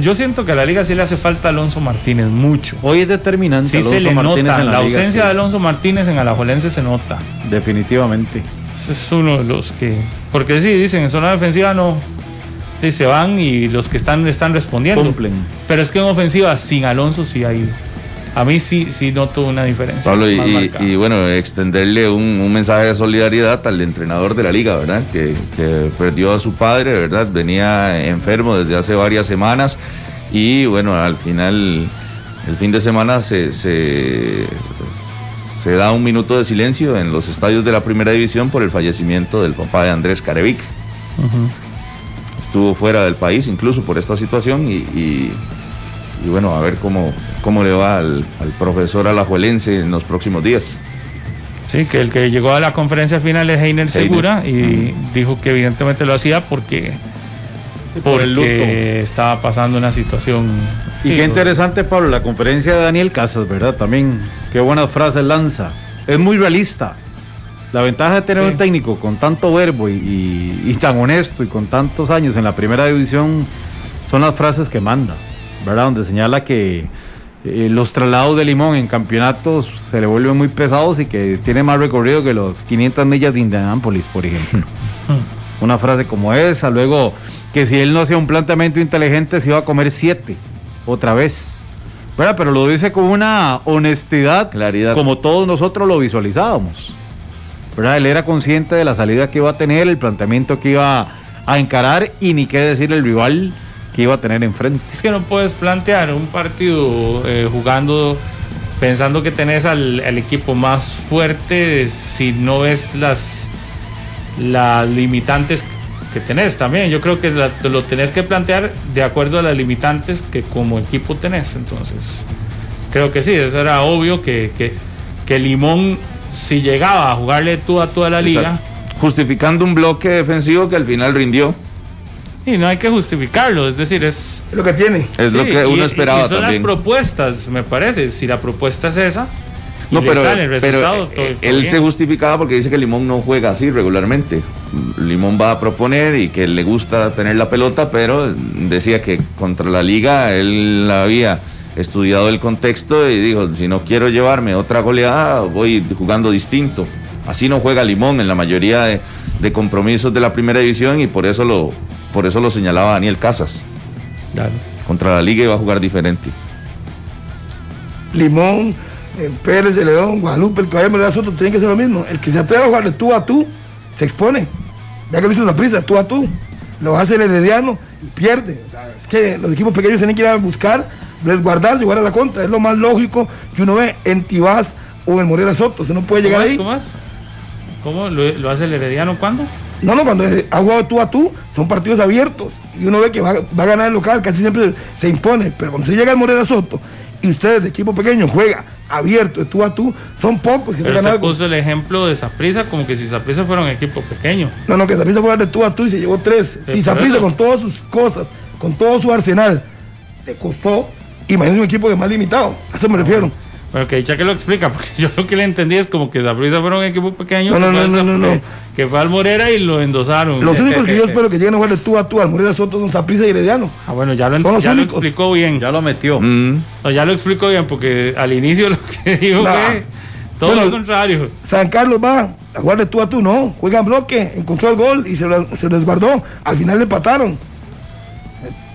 [SPEAKER 5] yo siento que a la liga sí le hace falta Alonso Martínez mucho.
[SPEAKER 4] Hoy es determinante.
[SPEAKER 5] Sí se le nota. la, ausencia de Alonso Martínez en Alajuelense se nota.
[SPEAKER 4] Definitivamente
[SPEAKER 5] es uno de los que. Porque sí, dicen en zona defensiva no. Se van y los que están están respondiendo.
[SPEAKER 4] Cumplen.
[SPEAKER 5] Pero es que en ofensiva, sin Alonso, sí hay. A mí sí, sí noto una diferencia.
[SPEAKER 2] Pablo, y, bueno, extenderle un, mensaje de solidaridad al entrenador de la liga, ¿verdad? Que, perdió a su padre, ¿verdad? Venía enfermo desde hace varias semanas y bueno, al final, el fin de semana se, se se da un minuto de silencio en los estadios de la primera división por el fallecimiento del papá de Andrés Carevic. Estuvo fuera del país incluso por esta situación y, bueno, a ver cómo, cómo le va al, profesor alajuelense en los próximos días.
[SPEAKER 5] Sí, que el que llegó a la conferencia final es Heiner Segura y dijo que evidentemente lo hacía porque, por el luto. estaba pasando una situación
[SPEAKER 4] y qué interesante, Pablo, la conferencia de Daniel Casas, ¿verdad? También, qué buenas frases lanza. Es muy realista. La ventaja de tener un técnico con tanto verbo y, tan honesto y con tantos años en la primera división son las frases que manda, ¿verdad? Donde señala que eh, los traslados de Limón en campeonatos se le vuelven muy pesados y que tiene más recorrido que los 500 millas de Indianápolis, por ejemplo. Una frase como esa, luego que si él no hacía un planteamiento inteligente se iba a comer siete otra vez. Pero lo dice con una honestidad,
[SPEAKER 2] claridad,
[SPEAKER 4] como todos nosotros lo visualizábamos. Él era consciente de la salida que iba a tener, el planteamiento que iba a encarar y ni qué decir el rival que iba a tener enfrente.
[SPEAKER 5] Es que no puedes plantear un partido eh, jugando pensando que tenés al, equipo más fuerte si no ves las, las limitantes que tenés también. Yo creo que lo tenés que plantear de acuerdo a las limitantes que como equipo tenés. Entonces, creo que sí, eso era obvio que, que, Limón, si llegaba a jugarle tú a toda la liga.
[SPEAKER 2] Justificando un bloque defensivo que al final rindió.
[SPEAKER 5] Y no hay que justificarlo, es decir, es.
[SPEAKER 3] lo que tiene.
[SPEAKER 2] Es lo que uno esperaba. Y
[SPEAKER 5] son las propuestas, me parece. Si la propuesta es esa,
[SPEAKER 2] no, pero, eh, él se justificaba porque dice que Limón no juega así regularmente. Limón va a proponer y que le gusta tener la pelota, pero decía que contra la liga él había estudiado el contexto y dijo, si no quiero llevarme otra goleada, voy jugando distinto. Así no juega Limón en la mayoría de, compromisos de la primera división y por eso lo, por eso lo señalaba Daniel Casas. Contra la liga iba a jugar diferente.
[SPEAKER 3] Limón Pérez de León, Guadalupe, el que vaya a nosotros, tienen que ser lo mismo. El que se atreva a jugar de tú a tú, se expone. Vea que lo hizo prisa, tú a tú. Lo hace el herediano y pierde. es que los equipos pequeños tienen que ir a buscar, resguardarse, jugar a la contra. Es lo más lógico que uno ve en Tibás o en Morera Soto. Se no puede llegar ahí.
[SPEAKER 5] ¿Cómo ¿Cómo? ¿Lo, hace el herediano cuándo?
[SPEAKER 3] No, no, cuando ha jugado tú a tú, son partidos abiertos. Y uno ve que va, a ganar el local, casi siempre se impone. Pero cuando se llega al Morera Soto y ustedes de equipo pequeño juega abierto, de tú a tú, son pocos que
[SPEAKER 5] Pero se puso el ejemplo de Saprisa como que si Saprisa fuera un equipo pequeñño.
[SPEAKER 3] No, no, que Saprisa fuera de tú a tú y se llevó tres. si Saprisa con todas sus cosas, con todo su arsenal, te costó, imagínate un equipo que es más limitado. A eso me refiero.
[SPEAKER 5] Bueno, que dicha que lo explica, porque yo lo que le entendí es como que Saprisa fuera un equipo pequeño.
[SPEAKER 3] No, no, no, no,
[SPEAKER 5] Que fue al Morera y lo endosaron.
[SPEAKER 3] Los únicos que yo espero que lleguen a jugar de tú a tú al Morera son todos Saprisa y Herediano.
[SPEAKER 5] Ah, bueno, ya, lo, ya lo, explicó bien.
[SPEAKER 4] Ya lo metió.
[SPEAKER 5] Mm. ya lo explicó bien, porque al inicio lo que dijo fue todo lo contrario.
[SPEAKER 3] San Carlos va a jugar de tú a tú, no. Juega en bloque, encontró el gol y se, se desguardó. Al final le empataron.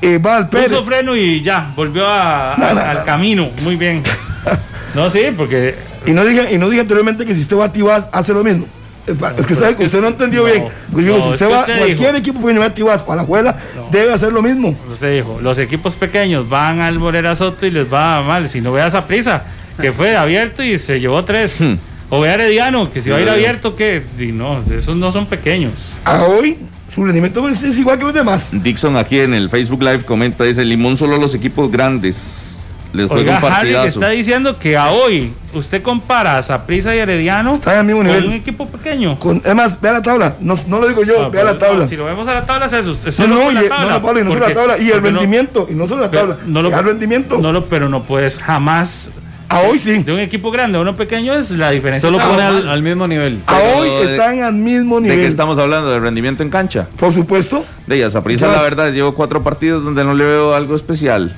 [SPEAKER 5] Eh, va al Pérez. Puso freno y ya, volvió al camino. Muy bien. No, sí, porque.
[SPEAKER 3] Y no dije, y no dije anteriormente que si usted va a Tibás, hace lo mismo. es que, sabe que usted no entendió bien. Pues digo, si usted va, cualquier equipo que viene a Tibás o a la juela, debe hacer lo mismo.
[SPEAKER 5] Usted dijo, los equipos pequeños van al Morera Soto y les va mal. Si no veas a prisa, que fue abierto y se llevó tres. Hmm. O vea Herediano, que si va a ir abierto, que no, esos no son pequeños.
[SPEAKER 3] A hoy, su rendimiento es igual que los demás.
[SPEAKER 2] Dixon aquí en el Facebook Live comenta, dice, Limón solo los equipos grandes
[SPEAKER 5] les Oiga, Harry está diciendo que a hoy usted compara a Saprissa y Herediano
[SPEAKER 3] Está al mismo nivel.
[SPEAKER 5] con un equipo pequeño.
[SPEAKER 3] es más, vea la tabla. No, no lo digo yo, vea la tabla.
[SPEAKER 5] si lo vemos a la tabla es eso.
[SPEAKER 3] no, no, y, no, Pablo, y no solo la tabla. Y el rendimiento, y no solo la tabla. No lo, el rendimiento.
[SPEAKER 5] No lo, pero no puedes jamás
[SPEAKER 3] a hoy sí.
[SPEAKER 5] De un equipo grande a uno pequeño es la diferencia.
[SPEAKER 4] Solo pone al, mismo nivel.
[SPEAKER 3] A hoy están al mismo nivel.
[SPEAKER 2] ¿De qué estamos hablando? ¿De rendimiento en cancha?
[SPEAKER 3] Por supuesto.
[SPEAKER 2] De ella, Saprisa, la verdad, llevo cuatro partidos donde no le veo algo especial.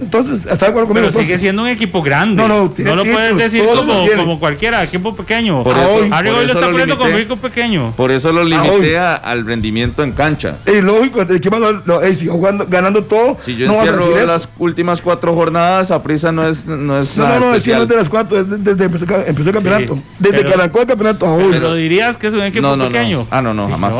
[SPEAKER 3] Entonces, ¿está de acuerdo conmigo?
[SPEAKER 5] Pero sigue siendo un equipo grande.
[SPEAKER 3] No, no,
[SPEAKER 5] no lo puedes decir como, como, cualquiera, equipo pequeño.
[SPEAKER 2] Por eso,
[SPEAKER 5] hoy lo está poniendo como equipo pequeño.
[SPEAKER 2] Por eso lo limité al rendimiento en cancha.
[SPEAKER 3] Es lógico, el equipo jugando, ganando todo.
[SPEAKER 2] Si yo no encierro las últimas cuatro jornadas, a prisa no es No,
[SPEAKER 3] es no, no, no, es de las cuatro, desde, desde empezó, empezó, el campeonato. desde que arrancó el campeonato a hoy.
[SPEAKER 5] Pero dirías que es un equipo pequeño.
[SPEAKER 2] Ah, no, no, jamás.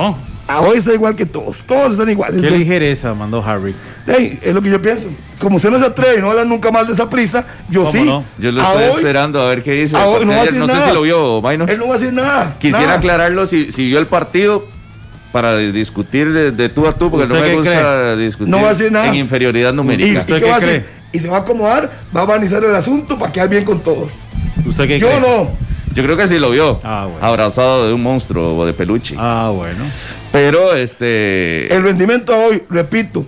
[SPEAKER 3] A hoy está igual que todos, todos están iguales.
[SPEAKER 4] Qué ligereza mandó Harry.
[SPEAKER 3] es lo que yo pienso. Como usted no se atreve y no habla nunca más de esa prisa, yo sí.
[SPEAKER 2] Yo lo estoy esperando a ver qué dice.
[SPEAKER 3] no, sé
[SPEAKER 2] si lo vio, Maino.
[SPEAKER 3] Él no va a decir nada.
[SPEAKER 2] Quisiera aclararlo si, si vio el partido para discutir de, tú a tú, porque no me gusta discutir
[SPEAKER 3] no va a decir nada.
[SPEAKER 2] en inferioridad numérica.
[SPEAKER 3] ¿Y, ¿Usted qué, cree? Y se va a acomodar, va a organizar el asunto para quedar bien con todos.
[SPEAKER 4] ¿Usted qué
[SPEAKER 3] yo no.
[SPEAKER 2] Yo creo que sí lo vio. Ah, bueno. Abrazado de un monstruo o de peluche.
[SPEAKER 4] Ah, bueno.
[SPEAKER 2] Pero este.
[SPEAKER 3] El rendimiento hoy, repito,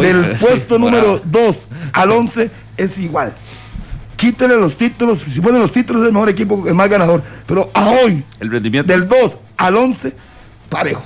[SPEAKER 3] del puesto número 2 al 11 es igual. Quítele los títulos, si ponen los títulos es el mejor equipo, el más ganador. Pero a hoy,
[SPEAKER 2] el rendimiento
[SPEAKER 3] del 2 al 11, parejo.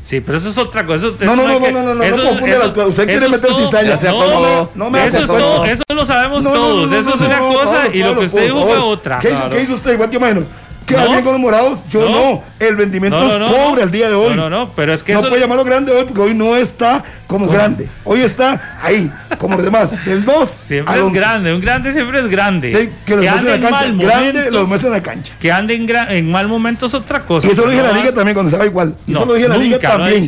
[SPEAKER 5] Sí, pero eso es otra cosa. Eso,
[SPEAKER 3] no, no, no, no, no, no, eso, no, confunde las cosas. Usted quiere meter cizaña.
[SPEAKER 5] No, no, me eso es todo, eso lo sabemos todos. eso es una cosa y lo que usted dijo fue otra.
[SPEAKER 3] ¿Qué hizo usted? Igual que menos queda bien con los morados. Yo no. El rendimiento es pobre al día de hoy.
[SPEAKER 5] No, no, pero es que.
[SPEAKER 3] No puede llamarlo grande hoy porque hoy no está como grande. Hoy está ahí, como los demás. Del 2
[SPEAKER 5] Siempre es grande. Un grande siempre es grande.
[SPEAKER 3] que los ande en la cancha. grande los muestra en la cancha.
[SPEAKER 5] Que ande en, en, mal momento es otra cosa.
[SPEAKER 3] Y eso lo dije en la liga también cuando estaba igual. Y eso lo dije en la liga también.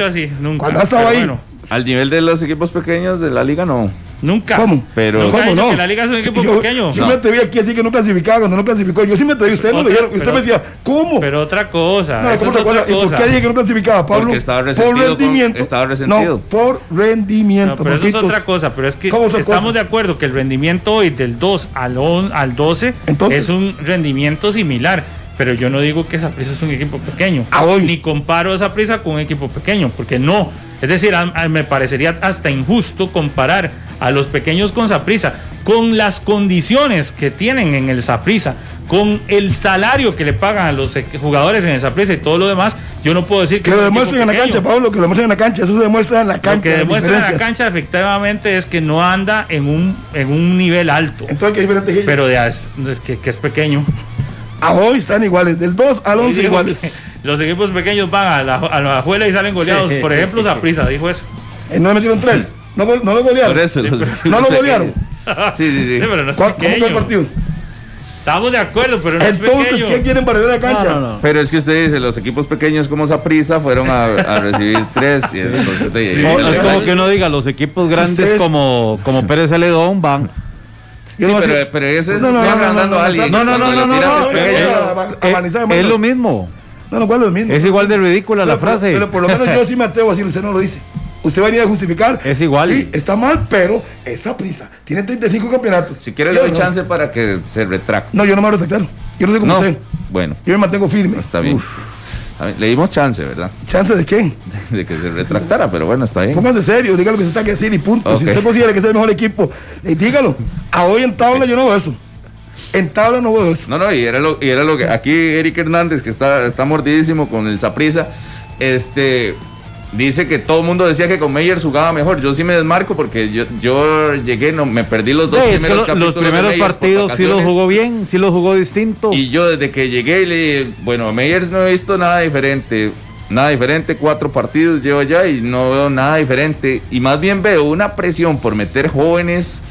[SPEAKER 3] Cuando estaba ahí.
[SPEAKER 2] Al nivel de los equipos pequeños de la liga, no.
[SPEAKER 5] Nunca.
[SPEAKER 3] ¿Cómo?
[SPEAKER 2] Pero
[SPEAKER 3] ¿Cómo no?
[SPEAKER 5] Que la liga es un equipo pequeño.
[SPEAKER 3] Yo me atreví aquí así que no clasificaba cuando no clasificó. Yo sí me atreví, usted no lo dijeron. Usted me decía, ¿cómo?
[SPEAKER 5] Pero otra cosa.
[SPEAKER 3] No, eso es otra cosa. ¿Y por qué dije que no clasificaba, Pablo?
[SPEAKER 2] Porque estaba resentido.
[SPEAKER 3] Por rendimiento.
[SPEAKER 2] Con, estaba resentido.
[SPEAKER 3] No, por rendimiento. No,
[SPEAKER 5] pero eso es otra cosa. Pero es que estamos de acuerdo que el rendimiento hoy del 2 al, al 12 es un rendimiento similar pero yo no digo que esa prisa es un equipo pequeño.
[SPEAKER 3] Ah, hoy.
[SPEAKER 5] Ni comparo esa prisa con un equipo pequeño, porque no. Es decir, me parecería hasta injusto comparar a los pequeños con Saprisa, con las condiciones que tienen en el Saprisa, con el salario que le pagan a los jugadores en el Saprisa y todo lo demás, yo no puedo decir
[SPEAKER 3] que... Que lo demuestren en la cancha, Pablo, que lo demuestren en la cancha, eso se demuestra en la cancha.
[SPEAKER 5] Lo que demuestra en la cancha efectivamente es que no anda en un, en un nivel alto.
[SPEAKER 3] Entonces, ¿qué diferente
[SPEAKER 5] Pero de, es, que, que es pequeño.
[SPEAKER 3] A hoy están iguales, del 2 al 11 iguales.
[SPEAKER 5] Los equipos pequeños van a la, a la juela y salen goleados. Por ejemplo, Zaprisa dijo eso.
[SPEAKER 3] Eh, ¿No le metieron tres? ¿No, no lo golearon?
[SPEAKER 2] Por eso,
[SPEAKER 3] ¿No lo golearon?
[SPEAKER 2] Sí, sí, sí.
[SPEAKER 5] pero no es
[SPEAKER 3] ¿Cómo fue el partido?
[SPEAKER 5] Estamos de acuerdo, pero no
[SPEAKER 3] Entonces,
[SPEAKER 5] es pequeño.
[SPEAKER 3] ¿quién quieren barrer la cancha? No, no,
[SPEAKER 2] pero es que usted dice, los equipos pequeños como Zaprisa fueron a, a, recibir tres. Y entonces,
[SPEAKER 4] sí, es como que uno diga, los equipos grandes como, como Pérez Celedón van
[SPEAKER 2] Sí, pero, pero ese es
[SPEAKER 3] no, no, no,
[SPEAKER 2] no,
[SPEAKER 3] a alguien.
[SPEAKER 4] No, no, no, no, no, Es lo mismo.
[SPEAKER 3] No, no, ¿cuál es lo mismo?
[SPEAKER 4] Es igual de ridícula la frase.
[SPEAKER 3] Pero, por lo menos yo sí me atrevo a decir, usted no lo dice. Usted va a venir a justificar.
[SPEAKER 4] Es igual.
[SPEAKER 3] Sí, está mal, pero esa prisa. Tiene 35 campeonatos.
[SPEAKER 2] Si quiere, le doy chance para que se retracte.
[SPEAKER 3] No, yo no me voy a retractar. Yo no sé cómo usted.
[SPEAKER 2] Bueno.
[SPEAKER 3] Yo me mantengo firme.
[SPEAKER 2] Está bien. le dimos chance, ¿verdad?
[SPEAKER 3] ¿Chance de qué?
[SPEAKER 2] De, que se retractara, pero bueno, está bien.
[SPEAKER 3] Póngase serio, dígalo que se está que decir y punto. Si usted considera que es el mejor equipo, eh, dígalo. A hoy en tabla yo no veo eso. En tabla no veo eso.
[SPEAKER 2] No, no, y era lo, y era lo que. Aquí Eric Hernández, que está, está mordidísimo con el Zaprisa, este dice que todo el mundo decía que con Meyers jugaba mejor. Yo sí me desmarco porque yo, yo llegué, no me perdí los dos
[SPEAKER 4] primeros Los primeros partidos sí los jugó bien, sí los jugó distinto.
[SPEAKER 2] Y yo desde que llegué, le bueno, Meyers no he visto nada diferente. Nada diferente, cuatro partidos llevo ya y no veo nada diferente. Y más bien veo una presión por meter jóvenes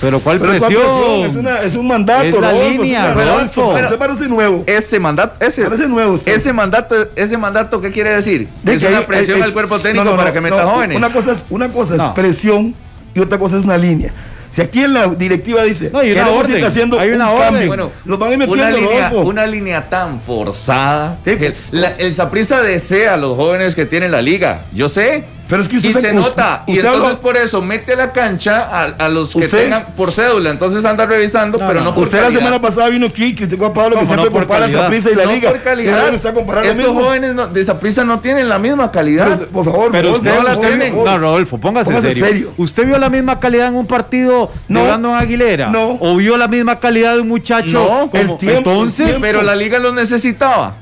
[SPEAKER 4] pero ¿cuál presión?
[SPEAKER 3] Es, una, es, un mandato,
[SPEAKER 4] es la línea, Rodolfo.
[SPEAKER 3] Ese parece nuevo.
[SPEAKER 2] Ese mandato, ese,
[SPEAKER 3] parece nuevo.
[SPEAKER 2] Ese mandato, ese mandato, ¿qué quiere decir? es una presión al cuerpo técnico para que meta jóvenes.
[SPEAKER 3] Una cosa es, una cosa es presión y otra cosa es una línea. Si aquí en la directiva dice
[SPEAKER 4] no, hay una orden,
[SPEAKER 3] haciendo
[SPEAKER 4] hay una
[SPEAKER 3] un
[SPEAKER 4] orden.
[SPEAKER 3] cambio, bueno, los van a ir metiendo
[SPEAKER 2] una línea, una línea tan forzada. Que el Saprissa desea a los jóvenes que tienen la liga. Yo sé,
[SPEAKER 3] pero es que usted
[SPEAKER 2] y se, nota. y entonces por eso mete la cancha a, los que tengan por cédula. Entonces anda revisando, pero no por
[SPEAKER 3] Usted la semana pasada vino aquí, criticó a Pablo que siempre compara a Zaprisa y la liga.
[SPEAKER 2] Por calidad. Estos jóvenes de Zaprisa no tienen la misma calidad.
[SPEAKER 3] por favor,
[SPEAKER 4] pero usted no la tienen. No, Rodolfo, póngase, serio. ¿Usted vio la misma calidad en un partido no, jugando en Aguilera?
[SPEAKER 3] No.
[SPEAKER 4] ¿O vio la misma calidad de un muchacho?
[SPEAKER 3] No, el tiempo,
[SPEAKER 4] entonces.
[SPEAKER 2] Pero la liga lo necesitaba.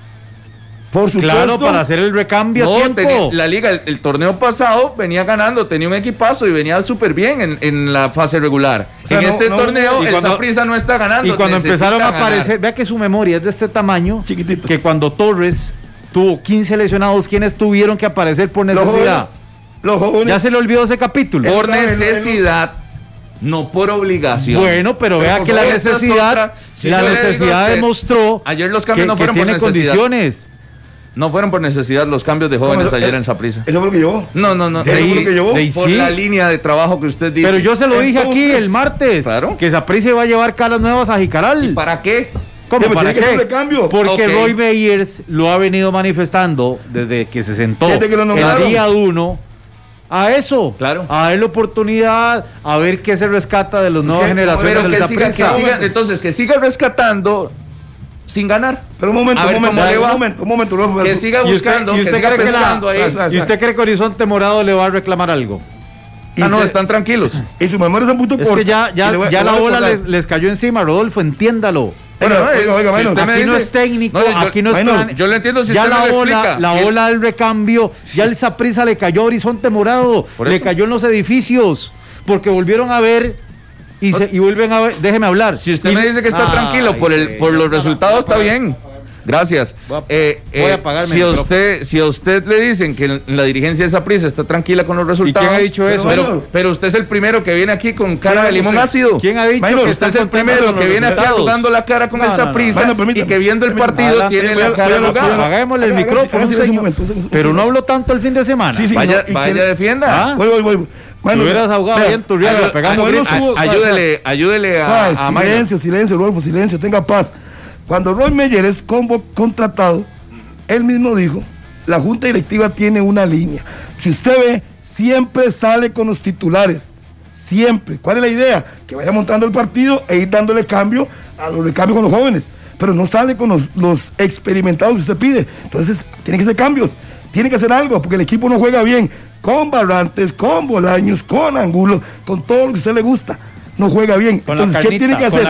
[SPEAKER 4] Por supuesto. Claro, para hacer el recambio a tiempo.
[SPEAKER 2] la liga, el, torneo pasado venía ganando, tenía un equipazo y venía súper bien en, la fase regular. en este torneo, el Saprissa no está ganando.
[SPEAKER 4] Y cuando empezaron a aparecer, vea que su memoria es de este tamaño,
[SPEAKER 3] Chiquitito.
[SPEAKER 4] que cuando Torres tuvo 15 lesionados, ¿quiénes tuvieron que aparecer por necesidad?
[SPEAKER 3] Los jóvenes.
[SPEAKER 4] Ya se le olvidó ese capítulo.
[SPEAKER 2] Por necesidad. No por obligación.
[SPEAKER 4] Bueno, pero, vea que la necesidad, la necesidad demostró
[SPEAKER 2] ayer los cambios
[SPEAKER 4] que,
[SPEAKER 2] no fueron
[SPEAKER 4] que tiene condiciones.
[SPEAKER 2] No fueron por necesidad los cambios de jóvenes ayer en Saprissa.
[SPEAKER 3] ¿Eso fue lo que llevó?
[SPEAKER 2] No, no, no.
[SPEAKER 3] ¿Eso fue lo que llevó?
[SPEAKER 2] por la línea de trabajo que usted dice.
[SPEAKER 4] Pero yo se lo dije aquí el martes.
[SPEAKER 2] Claro.
[SPEAKER 4] Que Saprissa iba a llevar caras nuevas a Jicaral.
[SPEAKER 2] ¿Y para qué?
[SPEAKER 4] ¿Cómo? ¿Para qué?
[SPEAKER 3] Cambio.
[SPEAKER 4] Porque Roy Meyers lo ha venido manifestando desde que se sentó
[SPEAKER 3] desde que lo
[SPEAKER 4] el día uno a eso,
[SPEAKER 2] claro.
[SPEAKER 4] a dar la oportunidad, a ver qué se rescata de las nuevas generaciones
[SPEAKER 2] pero que siga, que siga, entonces, que siga rescatando sin ganar.
[SPEAKER 3] Pero un momento, un momento, un momento, un momento, un momento.
[SPEAKER 2] Que siga buscando,
[SPEAKER 4] ¿Y usted,
[SPEAKER 2] que
[SPEAKER 4] cree
[SPEAKER 2] pescando
[SPEAKER 4] ahí. ¿Y usted cree que Horizonte Morado le va a reclamar algo?
[SPEAKER 2] Ah, no, están tranquilos.
[SPEAKER 3] Y su memoria es un punto
[SPEAKER 4] es que ya, ya, ya la bola les, les, cayó encima, Rodolfo, entiéndalo.
[SPEAKER 3] Bueno, oiga, oiga,
[SPEAKER 4] si usted aquí no es técnico, no, yo, aquí no es
[SPEAKER 2] bueno, Yo le entiendo si
[SPEAKER 4] ya
[SPEAKER 2] usted
[SPEAKER 4] la ola,
[SPEAKER 2] explica.
[SPEAKER 4] La
[SPEAKER 2] si
[SPEAKER 4] ola del recambio, ya el Saprisa le cayó a Horizonte Morado, le cayó en los edificios, porque volvieron a ver y, se, y vuelven a ver. Déjeme hablar.
[SPEAKER 2] Si usted me dice que está tranquilo por, el, por los resultados, está bien. Gracias.
[SPEAKER 4] Voy a, eh, eh,
[SPEAKER 2] si, a usted, si a usted le dicen que la dirigencia de esa prisa está tranquila con los resultados.
[SPEAKER 4] ¿Y quién ha dicho eso?
[SPEAKER 2] Pero, pero, usted es el primero que viene aquí con cara de limón ácido.
[SPEAKER 4] ¿Quién ha dicho
[SPEAKER 2] que usted es el primero que viene aquí dando la cara con esa prisa y que viendo el partido tiene la cara arrugada?
[SPEAKER 4] Hagámosle el micrófono. Pero no hablo tanto el fin de semana.
[SPEAKER 2] vaya, vaya defienda.
[SPEAKER 3] Voy, voy, voy.
[SPEAKER 4] Bueno, hubieras ahogado bien tu pegamos.
[SPEAKER 2] Ayúdele, ayúdele a,
[SPEAKER 3] a Silencio, silencio, Rodolfo, silencio, tenga paz. Cuando Roy Meyer es contratado, él mismo dijo, la junta directiva tiene una línea. Si usted ve, siempre sale con los titulares. Siempre. ¿Cuál es la idea? Que vaya montando el partido e ir dándole cambio a los recambios con los jóvenes. Pero no sale con los, experimentados que usted pide. Entonces, tiene que hacer cambios. Tiene que hacer algo, porque el equipo no juega bien. Con Barrantes, con Bolaños, con Angulo, con todo lo que a usted le gusta no juega bien. Entonces, ¿qué tiene que hacer?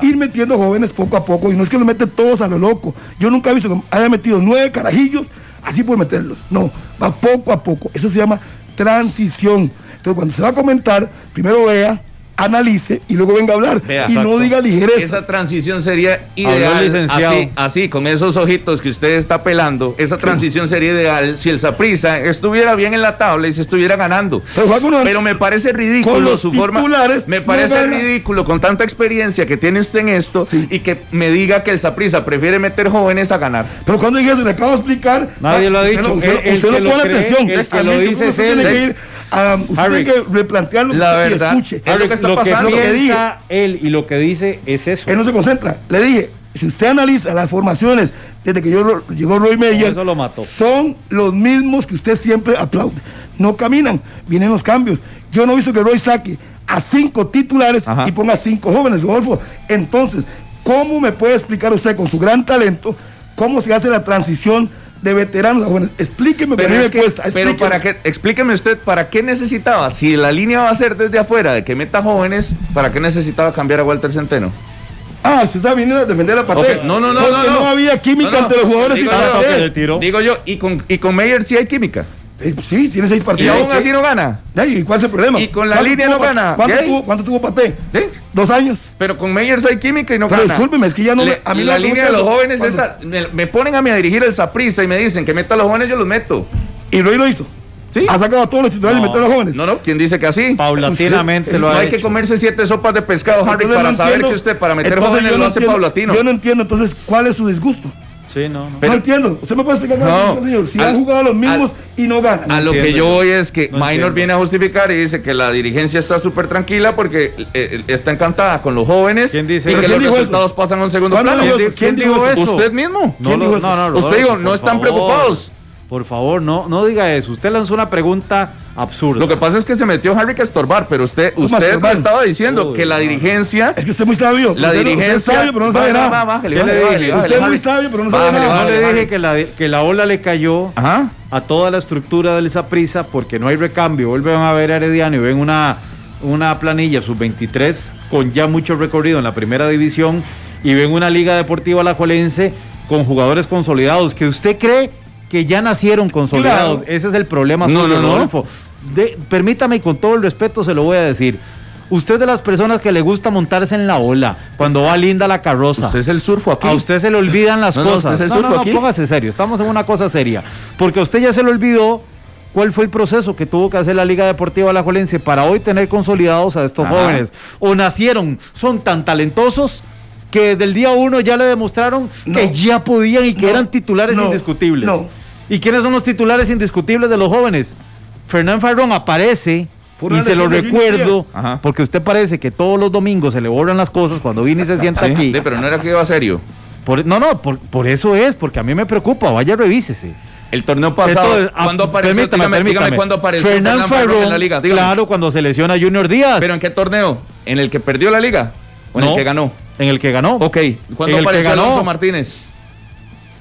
[SPEAKER 3] Ir metiendo jóvenes poco a poco y no es que los mete todos a lo loco. Yo nunca he visto que haya metido nueve carajillos así por meterlos. No, va poco a poco. Eso se llama transición. Entonces, cuando se va a comentar, primero vea analice y luego venga a hablar. y no diga ligereza.
[SPEAKER 2] Esa transición sería ideal. Así, así, con esos ojitos que usted está pelando, esa transición sería ideal si el Saprisa estuviera bien en la tabla y se estuviera ganando. Pero, me parece ridículo su forma. Me parece ridículo con tanta experiencia que tiene usted en esto y que me diga que el Saprisa prefiere meter jóvenes a ganar.
[SPEAKER 3] Pero cuando dije eso, le acabo de explicar.
[SPEAKER 4] Nadie lo ha dicho.
[SPEAKER 3] Usted, no pone atención.
[SPEAKER 4] El que lo dice es él.
[SPEAKER 3] Ah, usted tiene que replantearlo
[SPEAKER 2] la verdad,
[SPEAKER 3] y escuche.
[SPEAKER 4] Es lo que está pasando. Lo que, piensa él y lo que dice es eso.
[SPEAKER 3] Él no se concentra. Le dije, si usted analiza las formaciones desde que yo, llegó Roy Meyer, son los mismos que usted siempre aplaude. No caminan, vienen los cambios. Yo no he visto que Roy saque a cinco titulares y ponga cinco jóvenes, Rodolfo. Entonces, ¿cómo me puede explicar usted con su gran talento cómo se hace la transición de veteranos a jóvenes? Explíqueme,
[SPEAKER 2] pero me cuesta. Pero para qué, explíqueme usted, ¿para qué necesitaba? Si la línea va a ser desde afuera de que meta jóvenes, ¿para qué necesitaba cambiar a Walter Centeno?
[SPEAKER 3] Ah, se está viniendo a defender a Pate.
[SPEAKER 2] No, no, no,
[SPEAKER 3] Porque no, había química entre los jugadores
[SPEAKER 2] digo y yo, Digo yo, y con, y con Meyer sí hay química.
[SPEAKER 3] Eh, sí, tiene seis partidos.
[SPEAKER 2] Y aún así no gana.
[SPEAKER 3] ¿Y cuál es el problema?
[SPEAKER 2] Y con la línea no gana.
[SPEAKER 3] ¿Cuánto tuvo, ¿Cuánto tuvo Pate?
[SPEAKER 2] ¿Sí?
[SPEAKER 3] Dos años.
[SPEAKER 2] Pero con Meyers hay química y no
[SPEAKER 3] Pero
[SPEAKER 2] gana.
[SPEAKER 3] discúlpeme, es que ya no.
[SPEAKER 2] Le, a mí la línea de los jóvenes, esa, me, me, ponen a mí a dirigir el Saprisa y me dicen que meta a los jóvenes, yo los meto.
[SPEAKER 3] Y Roy lo hizo.
[SPEAKER 2] ¿Sí?
[SPEAKER 3] Ha sacado a todos los titulares y metió a los jóvenes.
[SPEAKER 2] No, no, ¿quién dice que así?
[SPEAKER 4] Paulatinamente lo ha
[SPEAKER 2] No hay
[SPEAKER 4] hecho.
[SPEAKER 2] que comerse siete sopas de pescado, Harry, para
[SPEAKER 3] no
[SPEAKER 2] saber
[SPEAKER 3] entiendo,
[SPEAKER 2] que usted para meter
[SPEAKER 3] entonces
[SPEAKER 2] jóvenes lo
[SPEAKER 3] no
[SPEAKER 2] hace
[SPEAKER 3] entiendo,
[SPEAKER 2] paulatino.
[SPEAKER 3] Yo no entiendo entonces cuál es su disgusto.
[SPEAKER 4] Sí, no, no.
[SPEAKER 3] no entiendo. ¿Usted me puede explicar
[SPEAKER 2] No.
[SPEAKER 3] es señor? Si
[SPEAKER 2] Al-
[SPEAKER 3] han jugado los mismos y no ganan.
[SPEAKER 2] A lo que
[SPEAKER 4] entiendo
[SPEAKER 2] yo
[SPEAKER 4] yo.
[SPEAKER 2] voy es que
[SPEAKER 4] No
[SPEAKER 2] Minor
[SPEAKER 4] entiendo.
[SPEAKER 2] viene a justificar y dice que la dirigencia está súper tranquila porque eh, eh, está encantada con los jóvenes
[SPEAKER 4] ¿Quién dice
[SPEAKER 2] y que
[SPEAKER 3] ¿Quién
[SPEAKER 2] los
[SPEAKER 3] dijo
[SPEAKER 2] resultados
[SPEAKER 3] eso?
[SPEAKER 2] pasan a un segundo
[SPEAKER 3] ¿Cuándo
[SPEAKER 2] plano.
[SPEAKER 3] dijo
[SPEAKER 4] ¿Quién, quién
[SPEAKER 3] ¿Quién
[SPEAKER 4] dijo
[SPEAKER 3] dijo
[SPEAKER 4] eso?
[SPEAKER 2] Usted mismo.
[SPEAKER 3] ¿Quién
[SPEAKER 4] no,
[SPEAKER 3] dijo
[SPEAKER 4] no,
[SPEAKER 3] eso?
[SPEAKER 4] no, no,
[SPEAKER 2] Usted dijo, no están preocupados.
[SPEAKER 4] Por favor, no, no diga eso. Usted lanzó una pregunta absurda.
[SPEAKER 2] Lo que pasa es que se metió Harry a estorbar, pero usted,
[SPEAKER 3] ¿Cómo a
[SPEAKER 2] usted me estaba diciendo
[SPEAKER 4] Uy,
[SPEAKER 2] que la dirigencia,
[SPEAKER 3] Es que usted es muy sabio.
[SPEAKER 2] la
[SPEAKER 3] Usted
[SPEAKER 2] dirigencia,
[SPEAKER 3] Usted es sabio, pero no sabe nada.
[SPEAKER 2] bájale,
[SPEAKER 4] ¿Qué le
[SPEAKER 2] bájale,
[SPEAKER 4] dije?
[SPEAKER 2] bájale,
[SPEAKER 3] Usted es muy sabio, pero no sabe
[SPEAKER 2] Bájale,
[SPEAKER 3] nada.
[SPEAKER 4] Yo le dije que la, que la ola le cayó
[SPEAKER 2] Ajá.
[SPEAKER 4] a toda la estructura del Saprisa porque no hay recambio. Vuelven a ver a Herediano y ven una, una planilla sub-23 con ya mucho recorrido en la primera división y ven una liga deportiva alajuelense con jugadores consolidados que usted cree que ya nacieron consolidados.
[SPEAKER 3] Claro.
[SPEAKER 4] Ese es el problema
[SPEAKER 2] No,
[SPEAKER 4] suyo,
[SPEAKER 2] no, no.
[SPEAKER 4] Rodolfo. De- permítame y con todo el respeto se lo voy a decir. Usted es de las personas que le gusta montarse en la ola cuando va linda la carroza.
[SPEAKER 2] Usted es el surfo aquí.
[SPEAKER 4] A usted se le olvidan las
[SPEAKER 2] No, no,
[SPEAKER 4] cosas.
[SPEAKER 2] usted es el
[SPEAKER 4] no, no,
[SPEAKER 2] aquí.
[SPEAKER 4] póngase serio. Estamos en una cosa seria. Porque a usted ya se le olvidó cuál fue el proceso que tuvo que hacer la Liga Deportiva Alajuelense para hoy tener consolidados a estos
[SPEAKER 2] Ajá.
[SPEAKER 4] jóvenes. O nacieron, son tan talentosos que del día uno ya le demostraron que ya podían y que eran titulares indiscutibles.
[SPEAKER 3] No.
[SPEAKER 4] ¿Y quiénes son los titulares indiscutibles de los jóvenes? Fernán Farrón aparece y se lo recuerdo porque usted parece que todos los domingos se le borran las cosas cuando viene y se sienta
[SPEAKER 2] Sí,
[SPEAKER 4] aquí.
[SPEAKER 2] sí, pero no era que iba serio.
[SPEAKER 4] Por- no, no, por, por eso es, porque a mí me preocupa, vaya revísese.
[SPEAKER 2] El torneo pasado,
[SPEAKER 4] Entonces, ah,
[SPEAKER 2] ¿cuándo apareció?
[SPEAKER 4] permítame,
[SPEAKER 2] dígame, dígame cuándo apareció
[SPEAKER 4] Fernán
[SPEAKER 2] Fernán Farrón
[SPEAKER 4] Farrón,
[SPEAKER 2] en la liga. dígame.
[SPEAKER 4] claro, cuando se lesiona Junior Díaz.
[SPEAKER 2] ¿Pero en qué torneo? ¿En el que perdió la liga? ¿O en
[SPEAKER 4] No,
[SPEAKER 2] el que ganó?
[SPEAKER 4] En el que ganó.
[SPEAKER 2] Ok. ¿Cuándo
[SPEAKER 4] En el que
[SPEAKER 2] apareció
[SPEAKER 4] ganó.
[SPEAKER 2] Alonso Martínez?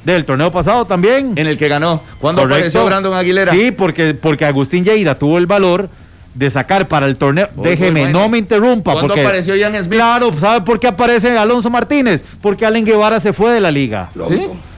[SPEAKER 4] Del torneo pasado también.
[SPEAKER 2] En el que ganó. ¿Cuándo
[SPEAKER 4] Correcto.
[SPEAKER 2] apareció Brandon Aguilera?
[SPEAKER 4] Sí, porque, porque Agustín Lleida tuvo el valor de sacar para el torneo.
[SPEAKER 2] Voy,
[SPEAKER 4] Déjeme,
[SPEAKER 2] voy,
[SPEAKER 4] no me interrumpa.
[SPEAKER 2] ¿Cuándo
[SPEAKER 4] porque,
[SPEAKER 2] apareció Ian Smith?
[SPEAKER 4] Claro, ¿sabe por qué aparece Alonso Martínez? Porque Allen Guevara se fue de la liga.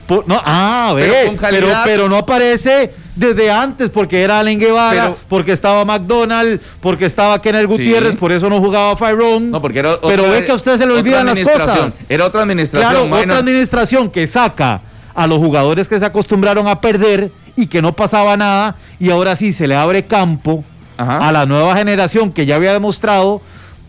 [SPEAKER 4] Por- no, ah,
[SPEAKER 2] Pero
[SPEAKER 4] ve,
[SPEAKER 2] con
[SPEAKER 4] pero,
[SPEAKER 2] calidad.
[SPEAKER 4] pero no aparece desde antes porque era Allen Guevara,
[SPEAKER 2] Pero-
[SPEAKER 4] porque estaba McDonald, porque estaba Kenneth Gutiérrez,
[SPEAKER 2] Sí.
[SPEAKER 4] por eso no jugaba Fyrone.
[SPEAKER 2] No, porque era
[SPEAKER 4] Pero ve que a usted se le olvidan las cosas.
[SPEAKER 2] Era otra administración.
[SPEAKER 4] Claro,
[SPEAKER 2] minor.
[SPEAKER 4] otra administración que saca a los jugadores que se acostumbraron a perder y que no pasaba nada y ahora sí se le abre campo
[SPEAKER 2] Ajá.
[SPEAKER 4] a la nueva generación que ya había demostrado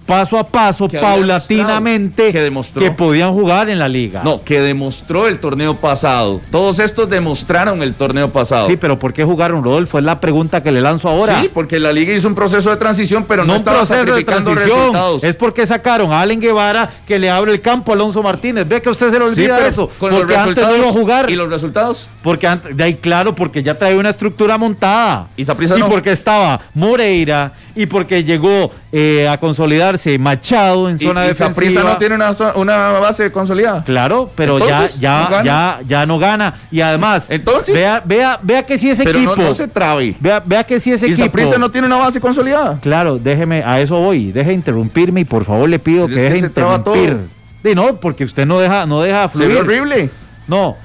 [SPEAKER 4] paso a paso,
[SPEAKER 2] Que
[SPEAKER 4] paulatinamente,
[SPEAKER 2] que demostró.
[SPEAKER 4] que podían jugar en la liga.
[SPEAKER 2] No, que demostró el torneo pasado. Todos estos demostraron el torneo pasado.
[SPEAKER 4] Sí, pero ¿por qué jugaron, Rodolfo? Es la pregunta que le lanzo ahora.
[SPEAKER 2] Sí, porque la liga hizo un proceso de transición, pero no,
[SPEAKER 4] no un
[SPEAKER 2] estaba
[SPEAKER 4] proceso de
[SPEAKER 2] sacrificando
[SPEAKER 4] transición.
[SPEAKER 2] resultados.
[SPEAKER 4] Es porque sacaron a Allen Guevara que le abre el campo a Alonso Martínez. Ve que usted se le
[SPEAKER 2] Sí,
[SPEAKER 4] olvida
[SPEAKER 2] pero
[SPEAKER 4] eso.
[SPEAKER 2] con los
[SPEAKER 4] porque antes no iba a jugar.
[SPEAKER 2] ¿Y los resultados?
[SPEAKER 4] Porque antes, de ahí claro, porque ya trae una estructura montada.
[SPEAKER 2] ¿Y no?
[SPEAKER 4] porque estaba Moreira y porque llegó eh, a consolidarse Machado en
[SPEAKER 2] ¿Y,
[SPEAKER 4] zona
[SPEAKER 2] y
[SPEAKER 4] defensiva.
[SPEAKER 2] No tiene una, una base consolidada?
[SPEAKER 4] Claro, pero
[SPEAKER 2] Entonces,
[SPEAKER 4] ya,
[SPEAKER 3] no
[SPEAKER 4] ya, ya, ya no gana. Y además,
[SPEAKER 2] Entonces-
[SPEAKER 4] vea, vea, vea que si ese
[SPEAKER 2] Pero
[SPEAKER 4] equipo.
[SPEAKER 2] no, no se trabe.
[SPEAKER 4] vea, vea que si ese
[SPEAKER 2] ¿Y
[SPEAKER 4] equipo.
[SPEAKER 2] Saprissa no tiene una base consolidada?
[SPEAKER 4] Claro, déjeme, a eso voy. Deje de interrumpirme y por favor le pido que deje de
[SPEAKER 2] se
[SPEAKER 4] interrumpir. Sí, no, porque usted no deja, no deja
[SPEAKER 2] Se ve
[SPEAKER 4] fluir.
[SPEAKER 2] horrible.
[SPEAKER 4] No,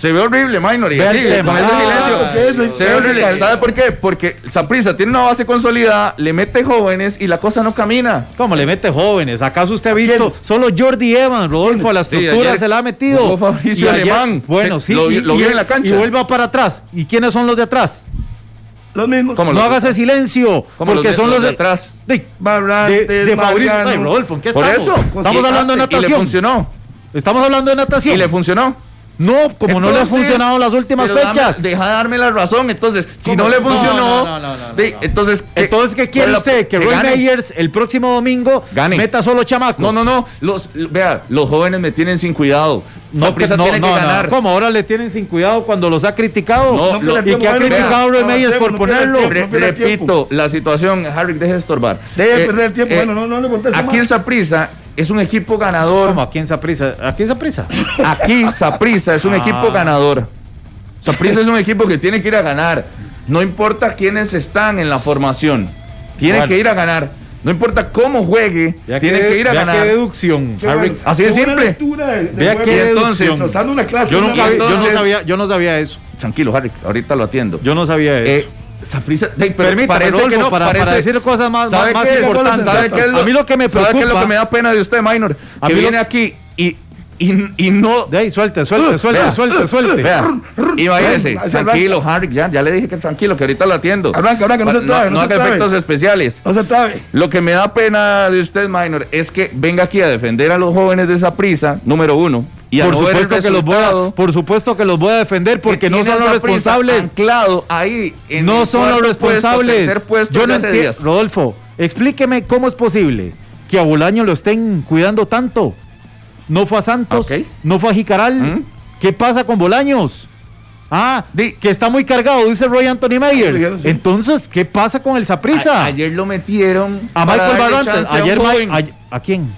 [SPEAKER 2] Se ve horrible, Minor. Y así, con ese
[SPEAKER 4] Ah,
[SPEAKER 2] silencio. se ve horrible. ¿Sabe por qué? Porque Saprissa tiene una base consolidada, le mete jóvenes y la cosa no camina.
[SPEAKER 4] ¿cómo le mete jóvenes? ¿Acaso usted ha visto solo Jordi Evans, Rodolfo, a la
[SPEAKER 2] Sí,
[SPEAKER 4] estructura
[SPEAKER 2] ayer
[SPEAKER 4] se la ha metido?
[SPEAKER 2] Fabricio
[SPEAKER 4] Y ayer-
[SPEAKER 2] Alemán.
[SPEAKER 4] Bueno,
[SPEAKER 2] Se-
[SPEAKER 4] sí,
[SPEAKER 2] lo vi-
[SPEAKER 4] y,
[SPEAKER 2] lo vi
[SPEAKER 4] y-
[SPEAKER 2] en la cancha.
[SPEAKER 4] Y vuelva para atrás. ¿Y quiénes son los de atrás?
[SPEAKER 3] Los mismos.
[SPEAKER 2] ¿Cómo
[SPEAKER 4] no
[SPEAKER 2] los-
[SPEAKER 4] hagas ese silencio, porque
[SPEAKER 2] los de-
[SPEAKER 4] son
[SPEAKER 2] los
[SPEAKER 4] los
[SPEAKER 2] de
[SPEAKER 4] de
[SPEAKER 2] atrás.
[SPEAKER 4] De,
[SPEAKER 3] Barrantes,
[SPEAKER 4] de, de Fabricio. Ay, Rodolfo, ¿en qué
[SPEAKER 2] Por
[SPEAKER 4] estamos?
[SPEAKER 2] eso.
[SPEAKER 4] Estamos hablando de
[SPEAKER 2] y- Y le
[SPEAKER 4] natación.
[SPEAKER 2] funcionó.
[SPEAKER 4] Estamos hablando de natación.
[SPEAKER 2] Y le funcionó.
[SPEAKER 4] No, como no le ha funcionado las últimas fechas.
[SPEAKER 2] deja de darme la razón. Entonces, si no le funcionó, entonces,
[SPEAKER 4] entonces ¿qué quiere usted? Que, Roy Meyers el próximo domingo
[SPEAKER 2] gane.
[SPEAKER 4] meta solo chamacos.
[SPEAKER 2] No, no, no. Los, vea, los jóvenes me tienen sin cuidado. No, que, no, tiene que ganar.
[SPEAKER 4] ¿Cómo ahora le tienen sin cuidado cuando los ha criticado?
[SPEAKER 2] No,
[SPEAKER 4] y que ha criticado a Roy Meyers por ponerlo.
[SPEAKER 2] repito, la situación, Harry, deje de estorbar.
[SPEAKER 3] Deje de perder el tiempo. Eh, bueno, no, no le conteste
[SPEAKER 2] Aquí en Saprisa es un equipo ganador.
[SPEAKER 4] ¿Cómo? ¿Aquí en Saprisa? ¿Aquí en Saprisa?
[SPEAKER 2] Aquí Saprisa es un equipo ah. ganador. Saprisa es un equipo que tiene que ir a ganar. No importa quiénes están en la formación. Tiene que ir a ganar. No importa cómo juegue, tiene que, ir a ganar.
[SPEAKER 4] Qué deducción.
[SPEAKER 2] Así de simple.
[SPEAKER 4] Vea qué entonces,
[SPEAKER 3] una clase,
[SPEAKER 4] yo, nunca, yo, no sabía, yo no sabía eso.
[SPEAKER 2] Tranquilo, Harry, ahorita lo atiendo.
[SPEAKER 4] Yo no sabía eso. Eh,
[SPEAKER 2] Saprisa,
[SPEAKER 4] Permítame, parece que no, para, decir cosas más, más, importantes.
[SPEAKER 2] ¿sabe qué es lo, a mí lo que me preocupa, ¿sabe qué es lo que me da pena de usted, Minor? Que viene aquí y y, no.
[SPEAKER 4] De ahí, suelte, suelte, suelte, suelte, suelte.
[SPEAKER 2] Vea, imagínese, tranquilo, Harry, ya, ya le dije que tranquilo, que ahorita lo atiendo.
[SPEAKER 3] Arranca, arranca, no se trabe.
[SPEAKER 2] No, no, haga efectos especiales.
[SPEAKER 3] No se trabe.
[SPEAKER 2] Lo que me da pena de usted, Minor, es que venga aquí a defender a los jóvenes de esa prisa, número uno.
[SPEAKER 4] Y por supuesto que los voy a, por supuesto que los voy a defender porque no son los responsables.
[SPEAKER 2] Anclado ahí
[SPEAKER 4] no son los responsables. Yo no entiendo, Rodolfo, explíqueme cómo es posible que a Bolaño lo estén cuidando tanto no fue a Santos, no fue a Jicaral. Mm. ¿Qué pasa con Bolaños? Ah, que está muy cargado, dice Roy Anthony Mayer. Entonces, ¿qué pasa con el Saprisa?
[SPEAKER 2] Ayer lo metieron
[SPEAKER 4] a Michael Barrantes. Ayer, a, ¿A quién?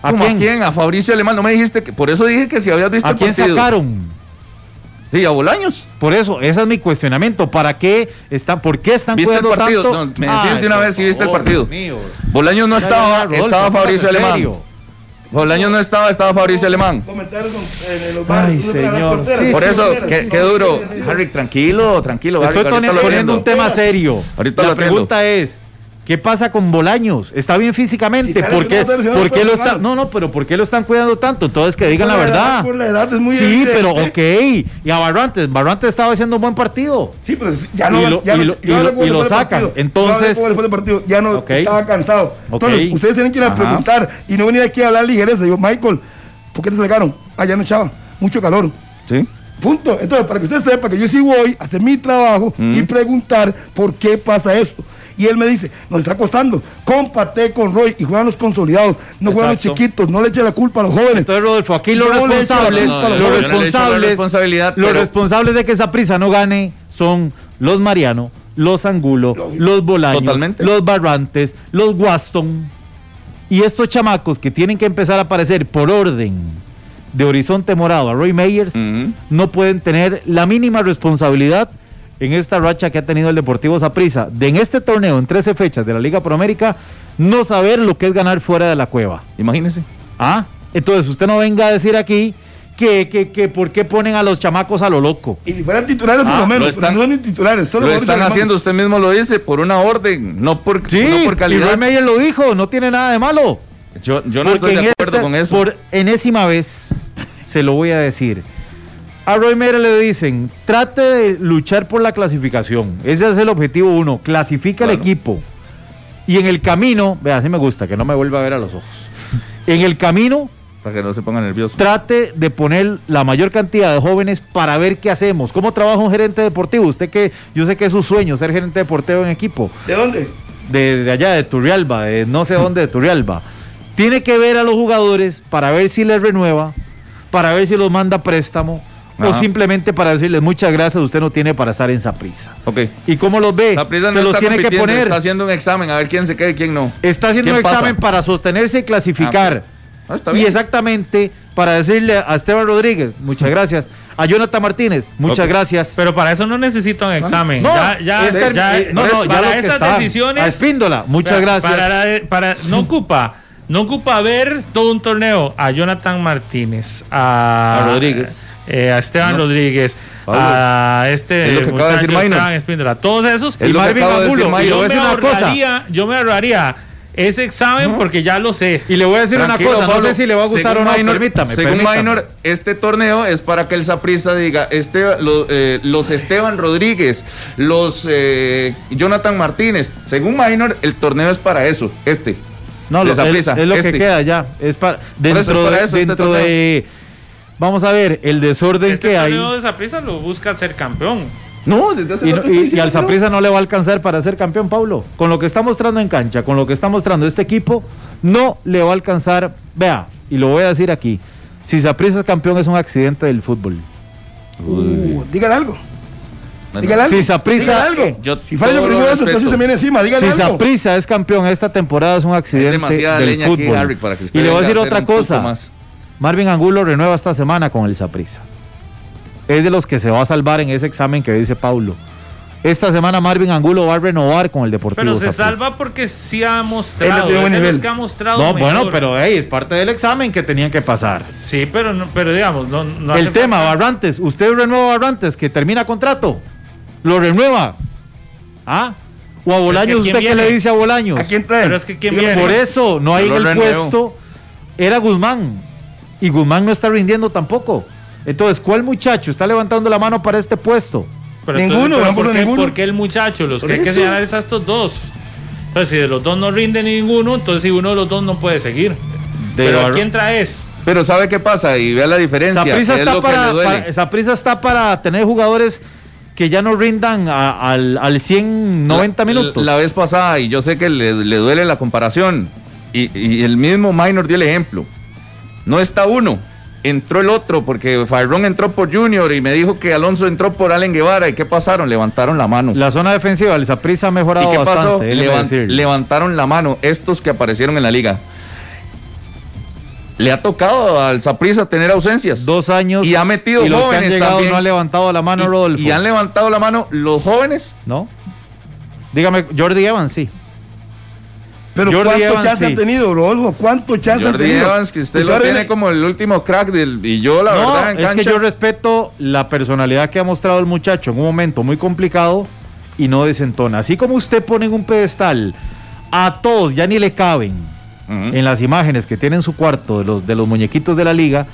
[SPEAKER 2] ¿A quién? ¿A Fabricio Alemán. No me dijiste que. Por eso dije que si habías visto
[SPEAKER 4] ¿A quién sacaron?
[SPEAKER 2] Sí, a Bolaños.
[SPEAKER 4] Por eso, ese es mi cuestionamiento. ¿Para qué están, por qué están
[SPEAKER 2] ¿Viste el partido? No, me decís de una vez si viste el partido. Bolaños no estaba, estaba Fabricio Alemán. Bolaños no estaba, estaba Fabricio Alemán.
[SPEAKER 3] Comentarios en los
[SPEAKER 4] Ay, señor.
[SPEAKER 2] Por eso, qué, duro. Harry, tranquilo, tranquilo.
[SPEAKER 4] Estoy poniendo un tema serio. Ahorita La pregunta es, ¿Qué pasa con Bolaños? ¿Está bien físicamente? ¿Por qué, ¿por qué lo está, no, no, pero ¿por qué lo están cuidando tanto? Entonces que digan la, verdad.
[SPEAKER 3] por la edad es muy
[SPEAKER 4] Sí, pero ok. Y a Barrantes, Barrantes estaba haciendo un buen partido.
[SPEAKER 3] Sí, pero ya no.
[SPEAKER 4] Y lo,
[SPEAKER 3] ya,
[SPEAKER 4] y lo, sacan. Entonces.
[SPEAKER 3] partido, ya no estaba cansado. Entonces, ustedes tienen que ir a preguntar y no venir aquí a hablar ligereza. Yo, Michael, ¿por qué te sacaron? Ah, ya no echaba. Mucho calor.
[SPEAKER 2] Sí.
[SPEAKER 3] Punto. Entonces, para que usted sepa que yo sí voy a hacer mi trabajo y mm. preguntar por qué pasa esto. Y él me dice, nos está costando, comparte con Roy y juegan los consolidados, no juegan los chiquitos, no le eche la culpa a los jóvenes.
[SPEAKER 4] Entonces, Rodolfo, aquí los responsables, los responsables, los responsables de que esa prisa no gane son los Mariano, los Angulo, los Bolaños, los Barrantes, los Waston. Y estos chamacos que tienen que empezar a aparecer por orden de Horizonte Morado a Roy Meyers, no pueden tener la mínima responsabilidad en esta racha que ha tenido el Deportivo Saprissa de en este torneo, en 13 fechas de la Liga Proamérica, no saber lo que es ganar fuera de la cueva.
[SPEAKER 2] Imagínese.
[SPEAKER 4] Ah, entonces usted no venga a decir aquí que, que, que por qué ponen a los chamacos a lo loco.
[SPEAKER 3] Y si fueran titulares, por lo ah, menos, están, no titulares.
[SPEAKER 2] lo están haciendo, usted mismo lo dice, por una orden, no por,
[SPEAKER 4] sí,
[SPEAKER 2] no por calidad.
[SPEAKER 4] Y Meyer lo dijo, no tiene nada de malo.
[SPEAKER 2] Yo, yo no estoy de acuerdo con eso.
[SPEAKER 4] Por enésima vez, se lo voy a decir a Roy Mera le dicen, trate de luchar por la clasificación. Ese es el objetivo uno, clasifica el equipo. Y en el camino, vea, así me gusta, que no me vuelva a ver a los ojos. En el camino,
[SPEAKER 2] para que no se ponga nervioso.
[SPEAKER 4] Trate de poner la mayor cantidad de jóvenes para ver qué hacemos. ¿Cómo trabaja un gerente deportivo? Usted que yo sé que es su sueño ser gerente deportivo en equipo.
[SPEAKER 3] ¿De dónde?
[SPEAKER 4] De, de allá, de Turrialba, de no sé dónde, de Turrialba. Tiene que ver a los jugadores para ver si les renueva, para ver si los manda préstamo o simplemente para decirles muchas gracias, usted no tiene para estar en Saprisa.
[SPEAKER 2] Ok.
[SPEAKER 4] ¿Y cómo los ve?
[SPEAKER 2] se los tiene que poner. Está haciendo un examen, a ver quién se queda y quién no.
[SPEAKER 4] Está haciendo un examen para sostenerse y clasificar. Ah, ah, y exactamente para decirle a Esteban Rodríguez, muchas gracias. A Jonathan Martínez, muchas gracias.
[SPEAKER 5] Pero para eso no necesita un examen.
[SPEAKER 4] No, ya, ya, este, no, no,
[SPEAKER 5] para esas decisiones.
[SPEAKER 4] A Espíndola, muchas gracias.
[SPEAKER 5] Para, para, no ocupa. No ocupa ver todo un torneo a Jonathan Martínez, a,
[SPEAKER 4] a Rodríguez
[SPEAKER 5] eh, a Esteban Rodríguez, a este
[SPEAKER 2] es lo que acaba de decir Esteban
[SPEAKER 5] Espíndola, todos esos.
[SPEAKER 4] y Marvin Angulo,
[SPEAKER 5] yo, me ahorraría, yo me ahorraría ese examen porque ya lo sé.
[SPEAKER 4] Y le voy a decir una cosa, no sé si le va a gustar o no, permítame.
[SPEAKER 2] Según Minor, este torneo es para que el Saprissa diga, este, eh, los Esteban Rodríguez, los eh, Jonathan Martínez, según Minor, el torneo es para eso, este.
[SPEAKER 4] No, lo, es, es, lo que este. queda ya, es para dentro, de, este dentro de vamos a ver el desorden
[SPEAKER 5] este
[SPEAKER 4] que hay.
[SPEAKER 5] de Saprissa lo busca ser campeón.
[SPEAKER 4] No, desde hace y, y, al Saprissa no le va a alcanzar para ser campeón, Pablo. Con lo que está mostrando en cancha, con lo que está mostrando este equipo, no le va a alcanzar. Vea, y lo voy a decir aquí. Si Saprissa es campeón es un accidente del fútbol.
[SPEAKER 3] Uh, dígale algo. Dígale algo.
[SPEAKER 4] Si Saprissa,
[SPEAKER 3] algo. Yo, si falla con eso, entonces se viene encima. Dígale
[SPEAKER 4] si Saprissa es campeón esta temporada es un accidente del fútbol. para que y le voy a decir otra cosa. Marvin Angulo renueva esta semana con el Saprissa. Es de los que se va a salvar en ese examen que dice Paulo. Esta semana Marvin Angulo va a renovar con el Deportivo.
[SPEAKER 5] Pero se salva porque sí ha mostrado. Él que ha mostrado
[SPEAKER 4] no, bueno, pero hey, es parte del examen que tenían que pasar.
[SPEAKER 5] Sí, pero no, pero digamos, no, no
[SPEAKER 4] El tema, Barrantes, usted renueva Barrantes, que termina contrato. Lo renueva. ¿Ah? O a Bolaños, ¿usted qué le dice a Bolaños?
[SPEAKER 3] ¿A quién trae?
[SPEAKER 5] Pero es que ¿quién viene?
[SPEAKER 4] Por eso, no hay en el puesto. Era Guzmán. Y Guzmán no está rindiendo tampoco. Entonces, ¿cuál muchacho está levantando la mano para este puesto?
[SPEAKER 3] ninguno,
[SPEAKER 5] no ¿por, ninguno. ¿Por qué el muchacho? Los que hay que señalar es a estos dos. Entonces, si de los dos no rinde ninguno, entonces si uno de los dos no puede seguir. Pero ¿a quién traes?
[SPEAKER 2] Pero ¿sabe qué pasa? Y vea la diferencia.
[SPEAKER 4] Esa está, para, prisa está para tener jugadores que ya no rindan al, al 100, 90 minutos.
[SPEAKER 2] La, vez pasada, y yo sé que le, duele la comparación, y, y, el mismo Minor dio el ejemplo. No está uno, entró el otro, porque Farrón entró por Junior y me dijo que Alonso entró por Allen Guevara. ¿Y qué pasaron? Levantaron la mano.
[SPEAKER 4] La zona defensiva, el Zaprisa ha mejorado ¿Y qué pasó?
[SPEAKER 2] levantaron la mano estos que aparecieron en la liga. Le ha tocado al Zaprisa tener ausencias.
[SPEAKER 4] Dos años.
[SPEAKER 2] Y ha metido y los jóvenes que han llegado
[SPEAKER 4] no han levantado la mano, Rodolfo.
[SPEAKER 2] ¿Y han levantado la mano los jóvenes?
[SPEAKER 4] No. Dígame, Jordi Evans, sí.
[SPEAKER 3] Pero ¿cuánto chance han tenido, Rodolfo? ¿Cuánto chance han tenido?
[SPEAKER 2] Evans, que usted lo tiene como el último crack del, y yo la verdad en
[SPEAKER 4] es que yo respeto la personalidad que ha mostrado el muchacho en un momento muy complicado y no desentona. Así como usted pone en un pedestal a todos, ya ni le caben en las imágenes que tiene en su cuarto de los, de los muñequitos de la liga,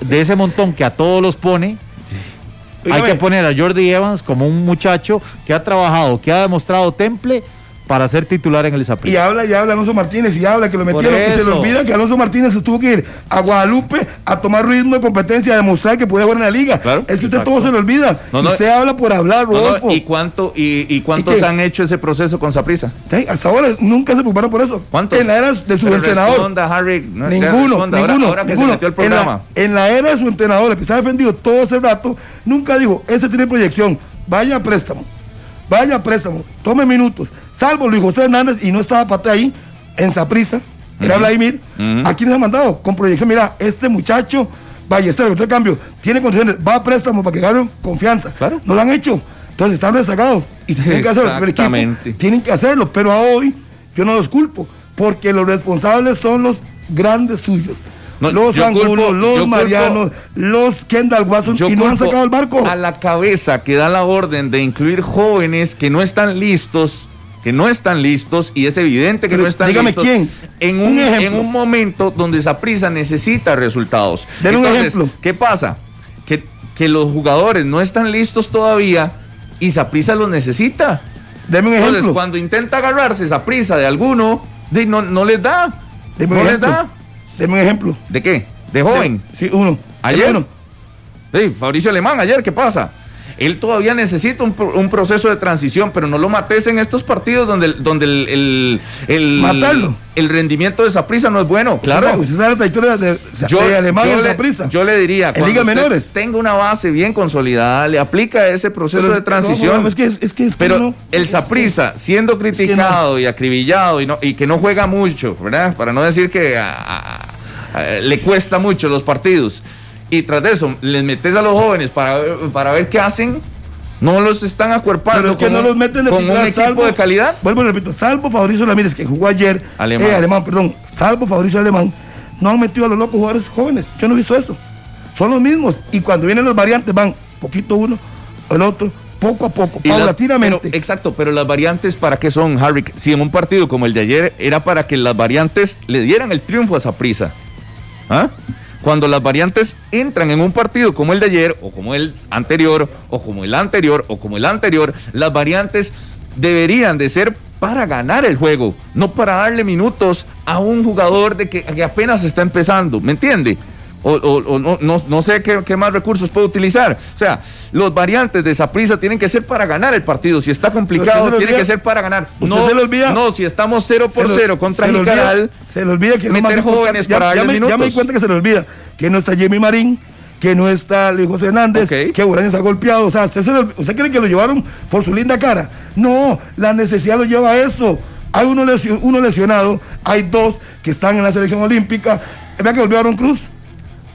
[SPEAKER 4] de ese montón que a todos los pone, hay que poner a Jordi Evans como un muchacho que ha trabajado, que ha demostrado temple para ser titular en el Zapriza.
[SPEAKER 3] Y habla y habla Alonso Martínez y habla que lo metieron y se le olvida que Alonso Martínez tuvo que ir a Guadalupe a tomar ritmo de competencia, a demostrar que puede jugar en la liga. Claro, es que usted todo se le olvida. usted habla por hablar, Rodolfo.
[SPEAKER 2] ¿Y cuánto y, cuántos han hecho ese proceso con Zaprisa?
[SPEAKER 3] Hasta ahora nunca se preocuparon por eso.
[SPEAKER 2] ¿Cuántos?
[SPEAKER 3] En la era de su entrenador. ninguno, ninguno, En, la, era de su entrenador, que se ha defendido todo ese rato, nunca dijo, ese tiene proyección, vaya a préstamo vaya a préstamo, tome minutos, salvo Luis José Hernández y no estaba Pate ahí, en Saprisa, era Vladimir, aquí nos ha mandado con proyección, mira, este muchacho, Ballesteros, de cambio, tiene condiciones, va a préstamo para que gane confianza. Claro. No lo han hecho. Entonces están rezagados y tienen que hacerlo. Equipo, tienen que hacerlo, pero a hoy yo no los culpo, porque los responsables son los grandes suyos los Angulos, los Marianos, los Kendall Watson y no han sacado el barco.
[SPEAKER 2] A la cabeza que da la orden de incluir jóvenes que no están listos que no están listos y es evidente que no están
[SPEAKER 3] dígame
[SPEAKER 2] listos.
[SPEAKER 3] quién.
[SPEAKER 2] En un, en un momento donde esa prisa necesita resultados.
[SPEAKER 3] Den un ejemplo.
[SPEAKER 2] ¿Qué pasa? Que, que los jugadores no están listos todavía y prisa los necesita.
[SPEAKER 3] Deme un ejemplo. Entonces,
[SPEAKER 2] cuando intenta agarrarse esa prisa de alguno, no, no les da.
[SPEAKER 3] no les da. Deme un ejemplo.
[SPEAKER 2] ¿De qué? ¿De joven?
[SPEAKER 3] sí, uno.
[SPEAKER 2] ¿Ayer? Sí, Fabricio Alemán, ayer, ¿qué pasa? Él todavía necesita un, proceso de transición, pero no lo mates en estos partidos donde, donde el, el,
[SPEAKER 3] Matarlo.
[SPEAKER 2] el rendimiento de prisa no es bueno. Claro.
[SPEAKER 3] Usted sabe la trayectoria de, yo, Alemán en
[SPEAKER 2] Zaprisa. Yo le diría,
[SPEAKER 3] en Liga Menores.
[SPEAKER 2] tenga una base bien consolidada, le aplica ese proceso de transición.
[SPEAKER 3] es que, es, que,
[SPEAKER 2] pero el Zaprisa, siendo criticado y acribillado y, no, y que no juega mucho, ¿verdad? Para no decir que le cuesta mucho los partidos y tras de eso les metes a los jóvenes para, para ver qué hacen, no los están acuerpando.
[SPEAKER 3] Pero es que no los meten de
[SPEAKER 2] con un equipo de calidad.
[SPEAKER 3] Vuelvo y repito, salvo Fabricio Ramírez, que jugó ayer, alemán. Eh, alemán, perdón, salvo Fabricio Alemán, no han metido a los locos jugadores jóvenes. Yo no he visto eso. Son los mismos. Y cuando vienen los variantes van poquito uno, el otro, poco a poco, paulatinamente.
[SPEAKER 2] exacto, pero las variantes para qué son, Harry? Si en un partido como el de ayer era para que las variantes le dieran el triunfo a esa prisa. ¿Ah? Cuando las variantes entran en un partido como el de ayer, o como el anterior, o como el anterior, o como el anterior, las variantes deberían de ser para ganar el juego, no para darle minutos a un jugador de que, apenas está empezando, ¿me entiende? O, no, no, sé qué, más recursos puede utilizar. O sea, los variantes de esa prisa tienen que ser para ganar el partido. Si está complicado, tiene que ser para ganar.
[SPEAKER 3] no, se le olvida?
[SPEAKER 2] No, si estamos 0 por 0 contra
[SPEAKER 3] se
[SPEAKER 2] Jicaral,
[SPEAKER 3] se le olvida que meter jóvenes para ya, me, ya me di cuenta que se le olvida que no está Jimmy Marín, que no está Luis José Hernández, que Uraña está golpeado. O sea, ¿usted, ¿usted cree que lo llevaron por su linda cara? No, la necesidad lo lleva a eso. Hay uno, uno lesionado, hay dos que están en la selección olímpica. Vea que volvió Aaron Cruz.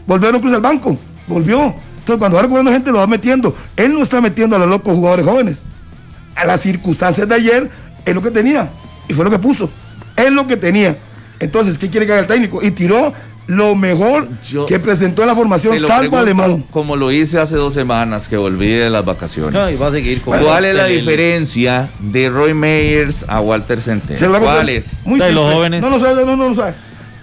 [SPEAKER 3] Volvió Aaron Cruz al banco. Volvió. Entonces, cuando va recuperando gente, lo va metiendo. Él no está metiendo a los locos jugadores jóvenes. A las circunstancias de ayer, es lo que tenía. Y fue lo que puso. Es lo que tenía. Entonces, ¿qué quiere que haga el técnico? Y tiró lo mejor que presentó en la formación Salvo Alemán.
[SPEAKER 2] Como lo hice hace dos semanas que volví de las vacaciones.
[SPEAKER 4] No, y va a seguir
[SPEAKER 2] con ¿Cuál es la diferencia de Roy Meyers a Walter Centeno?
[SPEAKER 3] ¿Cuál es? Muy de los jóvenes. No, no, no, no, no, sabe.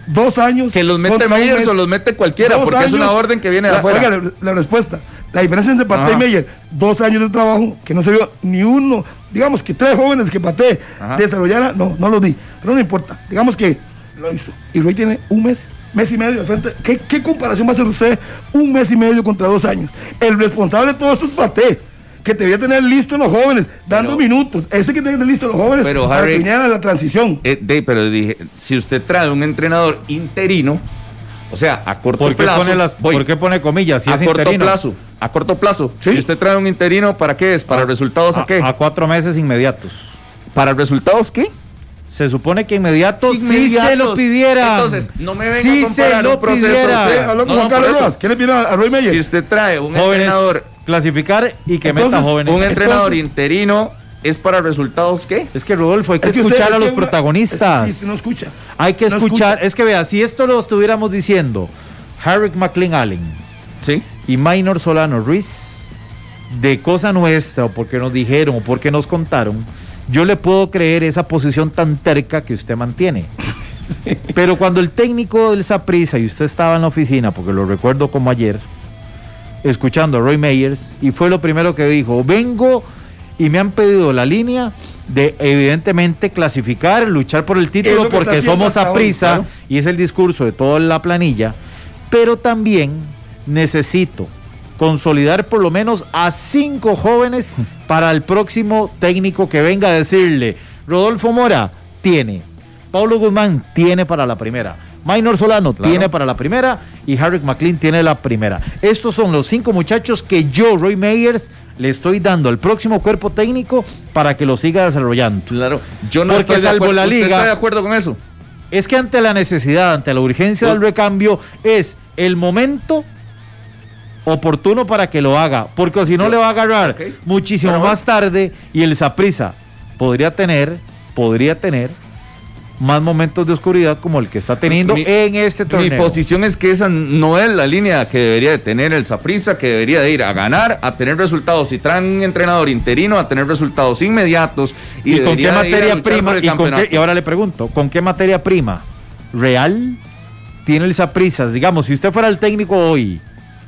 [SPEAKER 3] Dos años.
[SPEAKER 2] Que los mete Meyers o los mete cualquiera, porque es una orden que viene de afuera.
[SPEAKER 3] Oiga, la, respuesta. La diferencia entre Pate y Meyer, dos años de trabajo, que no se vio ni uno, digamos que tres jóvenes que Pate desarrollara, no, no lo di. Pero no importa. Digamos que lo hizo. Y Roy tiene un mes mes y medio de frente. ¿Qué, comparación va a hacer usted un mes y medio contra dos años? El responsable de todo esto es Paté, que te voy a tener listo los jóvenes, dando minutos. Ese que tiene que tener listo los jóvenes
[SPEAKER 2] pero,
[SPEAKER 3] para Harry, la transición.
[SPEAKER 2] Eh, pero dije, si usted trae un entrenador interino, o sea, a corto
[SPEAKER 4] ¿Por
[SPEAKER 2] plazo.
[SPEAKER 4] Pone las, ¿Por qué pone comillas?
[SPEAKER 2] a corto plazo. A corto plazo. Si usted trae un interino, ¿para qué es? ¿Para resultados a, qué?
[SPEAKER 4] A cuatro meses inmediatos.
[SPEAKER 2] ¿Para resultados qué?
[SPEAKER 4] Se supone que inmediato si se lo pidiera.
[SPEAKER 2] Entonces, no me venga a comparar
[SPEAKER 4] un proceso. Pidiera.
[SPEAKER 3] Con Juan Carlos ¿Qué le pide a Roy Meyer?
[SPEAKER 2] Si usted trae un entrenador
[SPEAKER 4] clasificar y que meta jóvenes.
[SPEAKER 2] Un entrenador interino es para resultados qué?
[SPEAKER 4] Es que Rodolfo, hay que, escuchar a los protagonistas.
[SPEAKER 3] Sí, sí, no escucha.
[SPEAKER 4] Hay que escuchar. Es que vea, si esto lo estuviéramos diciendo, Harry McLean Allen
[SPEAKER 2] ¿Sí?
[SPEAKER 4] y Minor Solano Ruiz, de cosa nuestra, o porque nos dijeron, o porque nos contaron, yo le puedo creer esa posición tan terca que usted mantiene. Pero cuando el técnico del Saprisa y usted estaba en la oficina, porque lo recuerdo como ayer, escuchando a Roy Meyers, y fue lo primero que dijo, vengo y me han pedido la línea de evidentemente clasificar, luchar por el título porque somos Saprisa y es el discurso de toda la planilla, pero también necesito consolidar por lo menos a cinco jóvenes para el próximo técnico que venga a decirle, Rodolfo Mora tiene, Paulo Guzmán tiene para la primera. Minor Solano tiene para la primera y Harry McLean tiene la primera. Estos son los cinco muchachos que yo, Roy Meyers, le estoy dando al próximo cuerpo técnico para que lo siga desarrollando.
[SPEAKER 2] Claro, yo no
[SPEAKER 4] Porque estoy de la liga.
[SPEAKER 2] ¿Usted está de acuerdo con eso?
[SPEAKER 4] Es que ante la necesidad, ante la urgencia del recambio, es el momento oportuno para que lo haga, porque si no le va a agarrar muchísimo más tarde y el Saprisa podría tener, podría tener más momentos de oscuridad como el que está teniendo en este torneo.
[SPEAKER 2] Mi posición es que esa no es la línea que debería de tener el Saprisa, que debería de ir a ganar, a tener resultados. Si traen un entrenador interino, a tener resultados inmediatos.
[SPEAKER 4] ¿Y, con qué materia prima? Y, ahora le pregunto, ¿con qué materia prima real tiene el Saprisa? Digamos, si usted fuera el técnico hoy,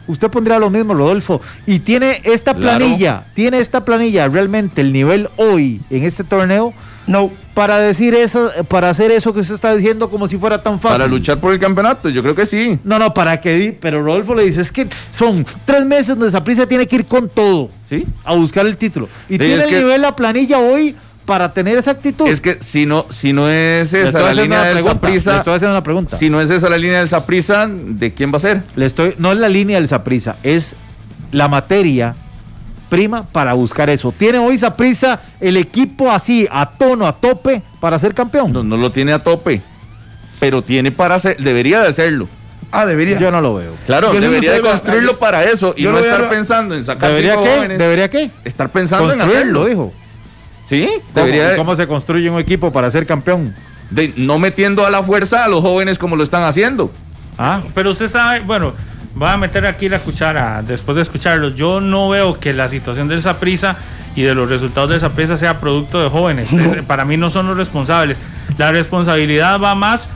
[SPEAKER 4] usted pondría lo mismo, Rodolfo. Y tiene esta planilla, tiene esta planilla realmente el nivel hoy en este torneo.
[SPEAKER 3] No.
[SPEAKER 4] Para decir eso, para hacer eso que usted está diciendo como si fuera tan fácil.
[SPEAKER 2] Para luchar por el campeonato, yo creo que sí.
[SPEAKER 4] No, no, para que, pero Rodolfo le dice, es que son tres meses donde Zaprisa tiene que ir con todo, ¿sí? A buscar el título. Y tiene el nivel la planilla hoy para tener esa actitud.
[SPEAKER 2] Es que si no, si no es esa la línea del Saprisa.
[SPEAKER 4] Le estoy haciendo una pregunta.
[SPEAKER 2] Si no es esa la línea del Saprisa, ¿de quién va a ser?
[SPEAKER 4] Le estoy, no es la línea del Saprisa, es la materia prima para buscar eso. ¿Tiene hoy Saprisa el equipo así, a tono, a tope, para ser campeón?
[SPEAKER 2] No, no lo tiene a tope, pero tiene para ser, debería de hacerlo.
[SPEAKER 3] Ah, debería.
[SPEAKER 4] Yo no lo veo.
[SPEAKER 2] Claro, debería de construirlo para eso y no estar pensando en sacar
[SPEAKER 4] ¿Debería qué? ¿Debería qué?
[SPEAKER 2] Estar pensando en hacerlo,
[SPEAKER 4] dijo.
[SPEAKER 2] Sí,
[SPEAKER 4] ¿Cómo, debería... ¿Cómo se construye un equipo para ser campeón?
[SPEAKER 2] De, no metiendo a la fuerza a los jóvenes como lo están haciendo.
[SPEAKER 5] Ah, pero usted sabe, bueno, voy a meter aquí la cuchara después de escucharlos. Yo no veo que la situación de esa prisa y de los resultados de esa prisa sea producto de jóvenes. para mí no son los responsables. La responsabilidad va más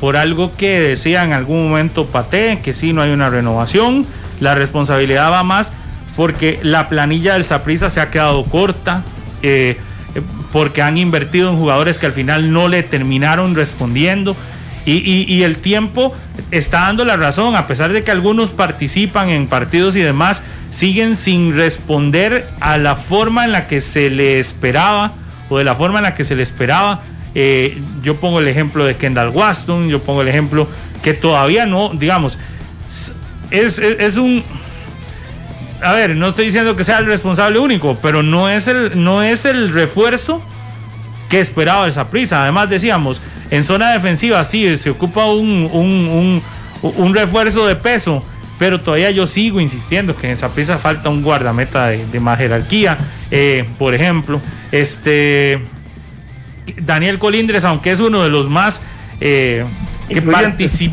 [SPEAKER 5] por algo que decía en algún momento Pate, que sí no hay una renovación. La responsabilidad va más porque la planilla del Saprisa se ha quedado corta, eh, porque han invertido en jugadores que al final no le terminaron respondiendo Y, el tiempo está dando la razón, a pesar de que algunos participan en partidos y demás, siguen sin responder a la forma en la que se le esperaba o de la forma en la que se le esperaba. Eh, yo pongo el ejemplo de Kendall Waston, yo pongo el ejemplo que todavía no, digamos, es, es, un... A ver, no estoy diciendo que sea el responsable único, pero no es el, no es el refuerzo que esperaba esa prisa. Además decíamos, en zona defensiva sí, se ocupa un, refuerzo de peso, pero todavía yo sigo insistiendo que en esa prisa falta un guardameta de, más jerarquía. Eh, por ejemplo, este Daniel Colindres, aunque es uno de los más eh, que sí,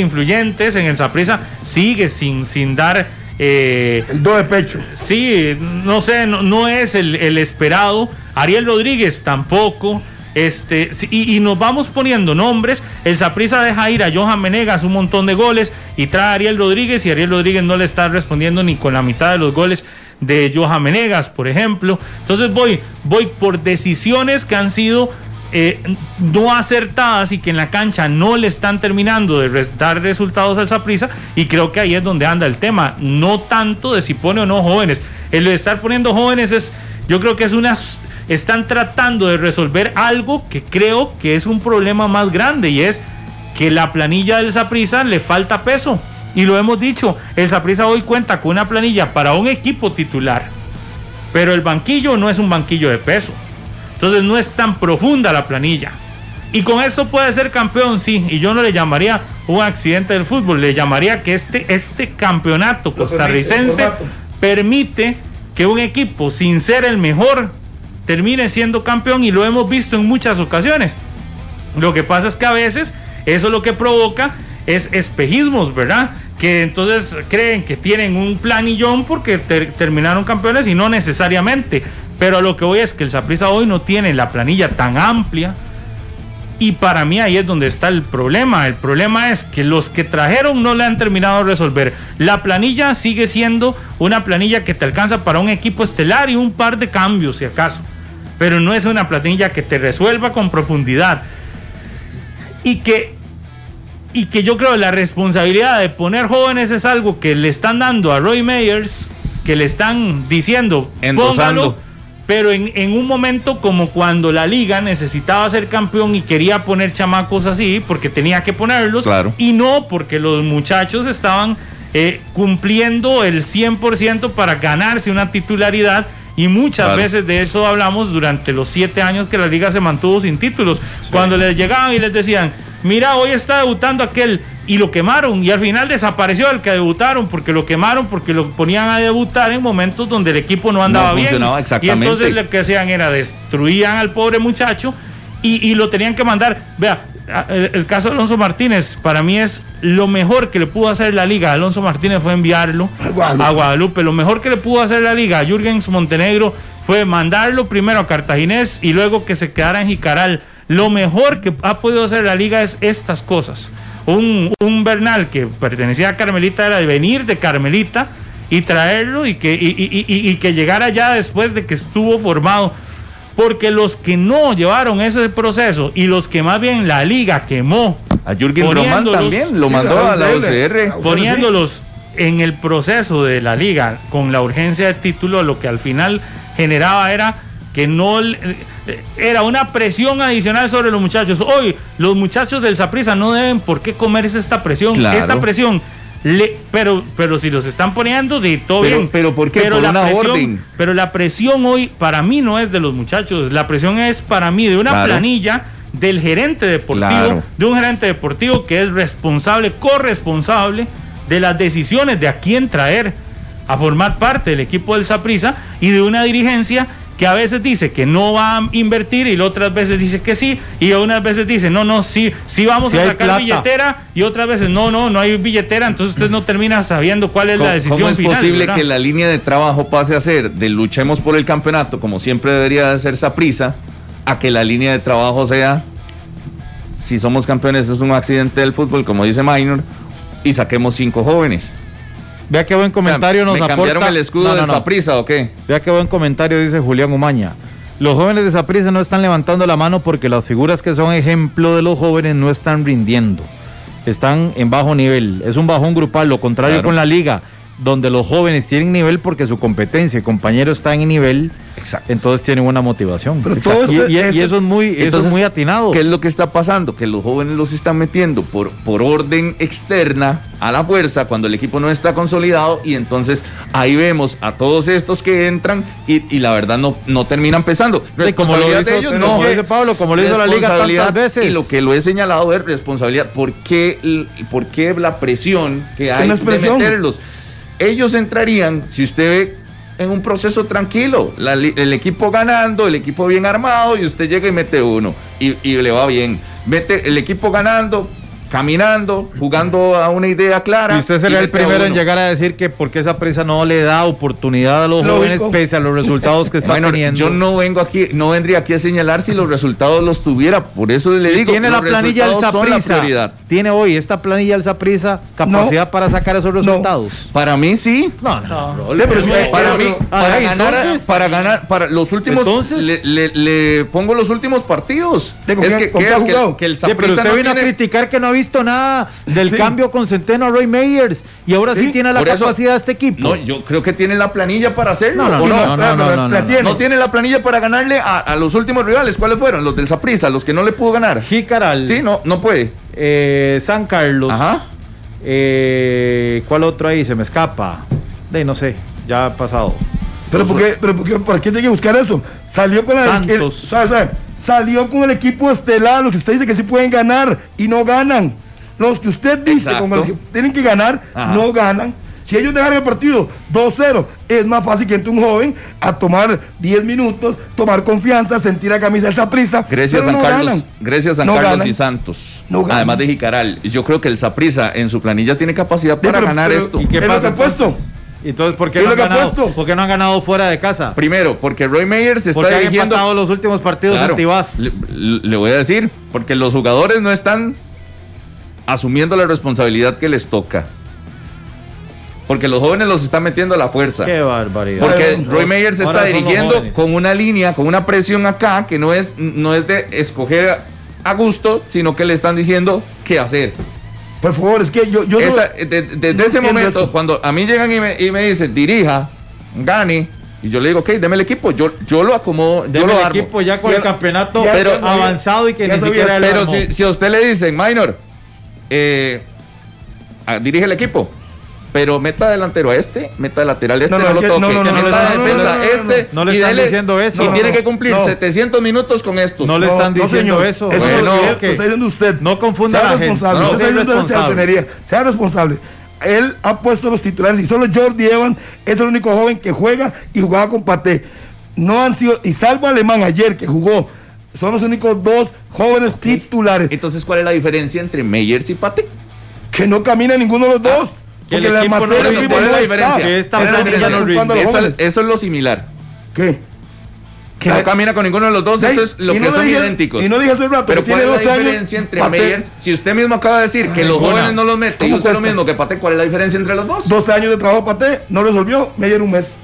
[SPEAKER 5] influyentes en el Saprisa, sigue sin, sin dar
[SPEAKER 3] eh, el do de pecho.
[SPEAKER 5] Sí, no sé, no, es el, esperado. Ariel Rodríguez tampoco. Este, y, nos vamos poniendo nombres. El Saprisa deja ir a Johan Menegas un montón de goles y trae a Ariel Rodríguez y Ariel Rodríguez no le está respondiendo ni con la mitad de los goles de Johan Menegas, por ejemplo. Entonces voy, voy por decisiones que han sido eh, no acertadas y que en la cancha no le están terminando de dar resultados a esa prisa y creo que ahí es donde anda el tema, no tanto de si pone o no jóvenes. El de estar poniendo jóvenes es, yo creo que es unas, están tratando de resolver algo que creo que es un problema más grande y es que la planilla del Saprisa le falta peso. Y lo hemos dicho, el Saprisa hoy cuenta con una planilla para un equipo titular, pero el banquillo no es un banquillo de peso. Entonces no es tan profunda la planilla. Y con esto puede ser campeón, sí. Y yo no le llamaría un accidente del fútbol, le llamaría que este, este campeonato costarricense permite, que un equipo sin ser el mejor termine siendo campeón y lo hemos visto en muchas ocasiones. Lo que pasa es que a veces eso lo que provoca es espejismos, ¿verdad? Que entonces creen que tienen un planillón porque terminaron campeones y no necesariamente. Pero lo que voy es que el Saprissa hoy no tiene la planilla tan amplia. Y para mí ahí es donde está el problema. El problema es que los que trajeron no le han terminado de resolver. La planilla sigue siendo una planilla que te alcanza para un equipo estelar y un par de cambios, si acaso. Pero no es una planilla que te resuelva con profundidad. Y que, y que yo creo que la responsabilidad de poner jóvenes es algo que le están dando a Roy Meyers, que le están diciendo, póngalo pero en, un momento como cuando la liga necesitaba ser campeón y quería poner chamacos así, porque tenía que ponerlos, y no porque los muchachos estaban eh, cumpliendo el 100% para ganarse una titularidad. Y muchas veces de eso hablamos durante los siete años que la liga se mantuvo sin títulos. Cuando les llegaban y les decían, mira, hoy está debutando aquel y lo quemaron. Y al final desapareció el que debutaron porque lo quemaron porque lo ponían a debutar en momentos donde el equipo no andaba bien. y entonces lo que hacían era destruían al pobre muchacho y, lo tenían que mandar. Vea el, caso de Alonso Martínez para mí es lo mejor que le pudo hacer la liga. Alonso Martínez fue enviarlo a Guadalupe. lo mejor que le pudo hacer la liga a Jürgens Montenegro fue mandarlo primero a Cartaginés y luego que se quedara en Jicaral. Lo mejor que ha podido hacer la liga es estas cosas. Un, un Bernal que pertenecía a Carmelita era de venir de Carmelita y traerlo y que, y, que llegara ya después de que estuvo formado. Porque los que no llevaron ese proceso y los que más bien la liga quemó.
[SPEAKER 2] A Jürgen Román también lo mandó a la UCR.
[SPEAKER 5] Poniéndolos en el proceso de la liga con la urgencia de título, lo que al final generaba era que no era una presión adicional sobre los muchachos. Hoy los muchachos del Saprisa no deben por qué comerse esta presión. Esta presión le, pero, pero si los están poniendo, de todo bien.
[SPEAKER 2] Pero ¿por qué?
[SPEAKER 5] Pero
[SPEAKER 2] la
[SPEAKER 5] presión, Pero la presión hoy para mí no es de los muchachos. La presión es para mí de una planilla del gerente deportivo, de un gerente deportivo que es responsable, corresponsable de las decisiones de a quién traer a formar parte del equipo del Saprisa y de una dirigencia que a veces dice que no va a invertir y otras veces dice que sí, y unas veces dice, no, no, sí, sí vamos a sacar billetera, y otras veces, no, no, no hay billetera, entonces usted no termina sabiendo cuál es la decisión ¿cómo
[SPEAKER 2] es posible que la línea de trabajo pase a ser de luchemos por el campeonato, como siempre debería de ser esa prisa, a que la línea de trabajo sea, si somos campeones es un accidente del fútbol, como dice Minor, y saquemos cinco jóvenes?
[SPEAKER 4] Vea qué buen comentario nos
[SPEAKER 2] ¿me
[SPEAKER 4] aporta.
[SPEAKER 2] cambiaron el escudo de no, o qué?
[SPEAKER 4] Vea qué buen comentario dice Julián Umaña. Los jóvenes de Saprissa no están levantando la mano porque las figuras que son ejemplo de los jóvenes no están rindiendo. Están en bajo nivel. Es un bajón grupal, lo contrario con la liga donde los jóvenes tienen nivel porque su competencia y compañero están en nivel, Exacto. entonces tienen una motivación. y, eso es muy, eso es muy atinado.
[SPEAKER 2] ¿Qué es lo que está pasando? Que los jóvenes los están metiendo por, por orden externa a la fuerza cuando el equipo no está consolidado y entonces ahí vemos a todos estos que entran y, la verdad no, no terminan pesando.
[SPEAKER 4] como lo hizo, de ellos, no, Pablo, como lo hizo la liga tantas veces.
[SPEAKER 2] Y lo que lo he señalado es responsabilidad. ¿Por qué, por qué la presión que hay de meterlos? Ellos entrarían, si usted ve, en un proceso tranquilo, el equipo ganando, el equipo bien armado y usted llega y mete uno y, y le va bien. Mete el equipo ganando, caminando, jugando a una idea clara.
[SPEAKER 4] Y usted sería el primero en llegar a decir que porque esa presa no le da oportunidad a los jóvenes pese a los resultados que están teniendo.
[SPEAKER 2] Yo no vengo aquí, no vendría aquí a señalar si los resultados los tuviera, por eso le digo.
[SPEAKER 4] Tiene la planilla del Saprisa. Tiene hoy esta planilla del Saprisa capacidad para sacar esos resultados.
[SPEAKER 2] Para mí sí. No, no. para mí, para ganar, para ganar, para los últimos, entonces, le, pongo los últimos partidos.
[SPEAKER 4] es que, que, el Saprisa pero usted vino a criticar que no había visto nada del cambio con Centeno a Roy Meyers y ahora sí, tiene la capacidad de este equipo.
[SPEAKER 2] No, yo creo que tiene la planilla para hacerlo. No, no, no, no, tiene la planilla para ganarle a, los últimos rivales. ¿Cuáles fueron? Los del Saprisa, los que no le pudo ganar.
[SPEAKER 4] Jicaral.
[SPEAKER 2] Sí, no, no puede.
[SPEAKER 4] Eh, San Carlos. Ajá. Eh, ¿Cuál otro ahí? Se me escapa. De no sé, ya ha pasado.
[SPEAKER 3] Pero, ¿por qué, pero ¿por qué, tiene que buscar eso? Salió con la.
[SPEAKER 4] Santos
[SPEAKER 3] salió con el equipo estelar, los que usted dice que sí pueden ganar y no ganan. Los que usted dice con los que tienen que ganar, no ganan. Si ellos dejan el partido 2-0, es más fácil que entre un joven a tomar 10 minutos, tomar confianza, sentir la camisa esa prisa.
[SPEAKER 2] Gracias a San Carlos, gracias San Carlos y Santos. Además de Jicaral, yo creo que el Saprisa en su planilla tiene capacidad para ganar esto.
[SPEAKER 3] ¿Y qué pasa? puesto?
[SPEAKER 4] Entonces, ¿por qué, no han ganado, ¿por qué no han ganado fuera de casa?
[SPEAKER 2] Primero, porque Roy Meyers está porque dirigiendo.
[SPEAKER 4] Han los últimos partidos claro,
[SPEAKER 2] le, le, voy a decir, porque los jugadores no están asumiendo la responsabilidad que les toca. Porque los jóvenes los están metiendo a la fuerza.
[SPEAKER 4] Qué barbaridad.
[SPEAKER 2] Porque Roy Meyers está dirigiendo con una línea, con una presión acá, que no es, no es de escoger a gusto, sino que le están diciendo qué hacer.
[SPEAKER 3] Por favor, es que yo... yo
[SPEAKER 2] desde ese momento, cuando a mí llegan y me, y me dicen, dirija, gane, y yo le digo, ok, deme el equipo, yo, yo lo acomodo, yo lo
[SPEAKER 4] el equipo ya con el campeonato pero, avanzado y que ni siquiera
[SPEAKER 2] Pero si, si, a usted le dicen, Minor, eh, dirige el equipo, pero meta delantero a este, meta lateral a este, no, no, lo toque, no, no, no, meta defensa este,
[SPEAKER 4] no le están diciendo eso.
[SPEAKER 2] Y tiene que cumplir 700 minutos con estos.
[SPEAKER 4] No le están diciendo eso.
[SPEAKER 3] Eso bueno, lo está diciendo usted.
[SPEAKER 4] No confunda
[SPEAKER 3] sea responsable, gente. está diciendo responsable. Sea responsable. Él ha puesto los titulares y solo Jordi Evan es el único joven que juega y jugaba con Paté. No han sido, y salvo Alemán ayer que jugó, son los únicos dos jóvenes titulares.
[SPEAKER 2] Entonces, ¿cuál es la diferencia entre Meyers y Paté?
[SPEAKER 3] Que no camina ninguno de los dos. Porque la materia
[SPEAKER 2] no. Esta no eso, eso es lo similar.
[SPEAKER 3] ¿Qué?
[SPEAKER 2] Que no camina con ninguno de los dos, eso es lo que son idénticos.
[SPEAKER 3] Y no dije hace rato,
[SPEAKER 2] pero tiene ¿cuál es la diferencia entre Meyers? Si usted mismo acaba de decir que los jóvenes no los meten, y usted lo mismo que Pate, ¿cuál es la diferencia entre los dos?
[SPEAKER 3] 12 años de trabajo Pate, no resolvió, Meyer un mes.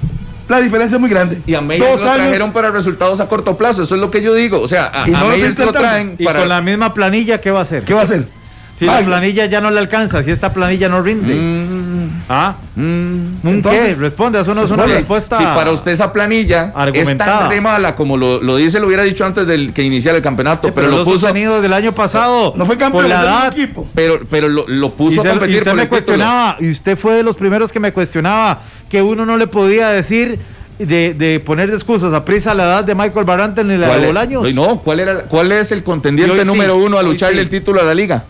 [SPEAKER 3] La diferencia es muy grande.
[SPEAKER 2] Y a Meyer lo trajeron para resultados a corto plazo, eso es lo que yo digo. O sea, a, y Meyer lo traen
[SPEAKER 4] y con la misma planilla, ¿qué va a hacer?
[SPEAKER 3] ¿Qué va a hacer?
[SPEAKER 4] Si la planilla ya no le alcanza, si esta planilla no rinde. Mm. ¿Ah? Mm. ¿Qué? Responde, eso no es una respuesta.
[SPEAKER 2] Si para usted esa planilla es tan mala como lo, lo, dice, lo hubiera dicho antes del que iniciara el campeonato, pero, lo puso
[SPEAKER 4] sostenido del año pasado.
[SPEAKER 3] No fue campeón
[SPEAKER 4] por la edad.
[SPEAKER 3] Equipo.
[SPEAKER 2] Pero, pero lo, lo puso
[SPEAKER 4] a competir y usted me cuestionaba, y usted fue de los primeros que me cuestionaba que uno no le podía decir de, de, poner de excusas a prisa la edad de Michael Barante en la de Bolaños.
[SPEAKER 2] No, ¿cuál, era, ¿cuál es el contendiente número uno a lucharle el título a la liga?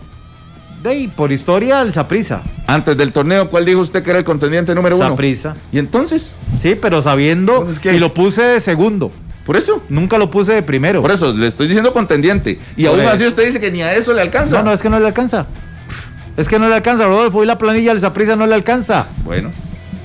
[SPEAKER 4] De por historia, el Saprisa.
[SPEAKER 2] Antes del torneo, ¿cuál dijo usted que era el contendiente número uno?
[SPEAKER 4] Saprisa.
[SPEAKER 2] ¿Y entonces?
[SPEAKER 4] Sí, pero sabiendo y lo puse de segundo.
[SPEAKER 2] Por eso.
[SPEAKER 4] Nunca lo puse de primero.
[SPEAKER 2] Por eso, le estoy diciendo contendiente. Y aún así usted dice que ni a eso le alcanza.
[SPEAKER 4] No, no, es que no le alcanza. Es que no le alcanza, Rodolfo. Hoy la planilla del Saprisa no le alcanza.
[SPEAKER 2] Bueno.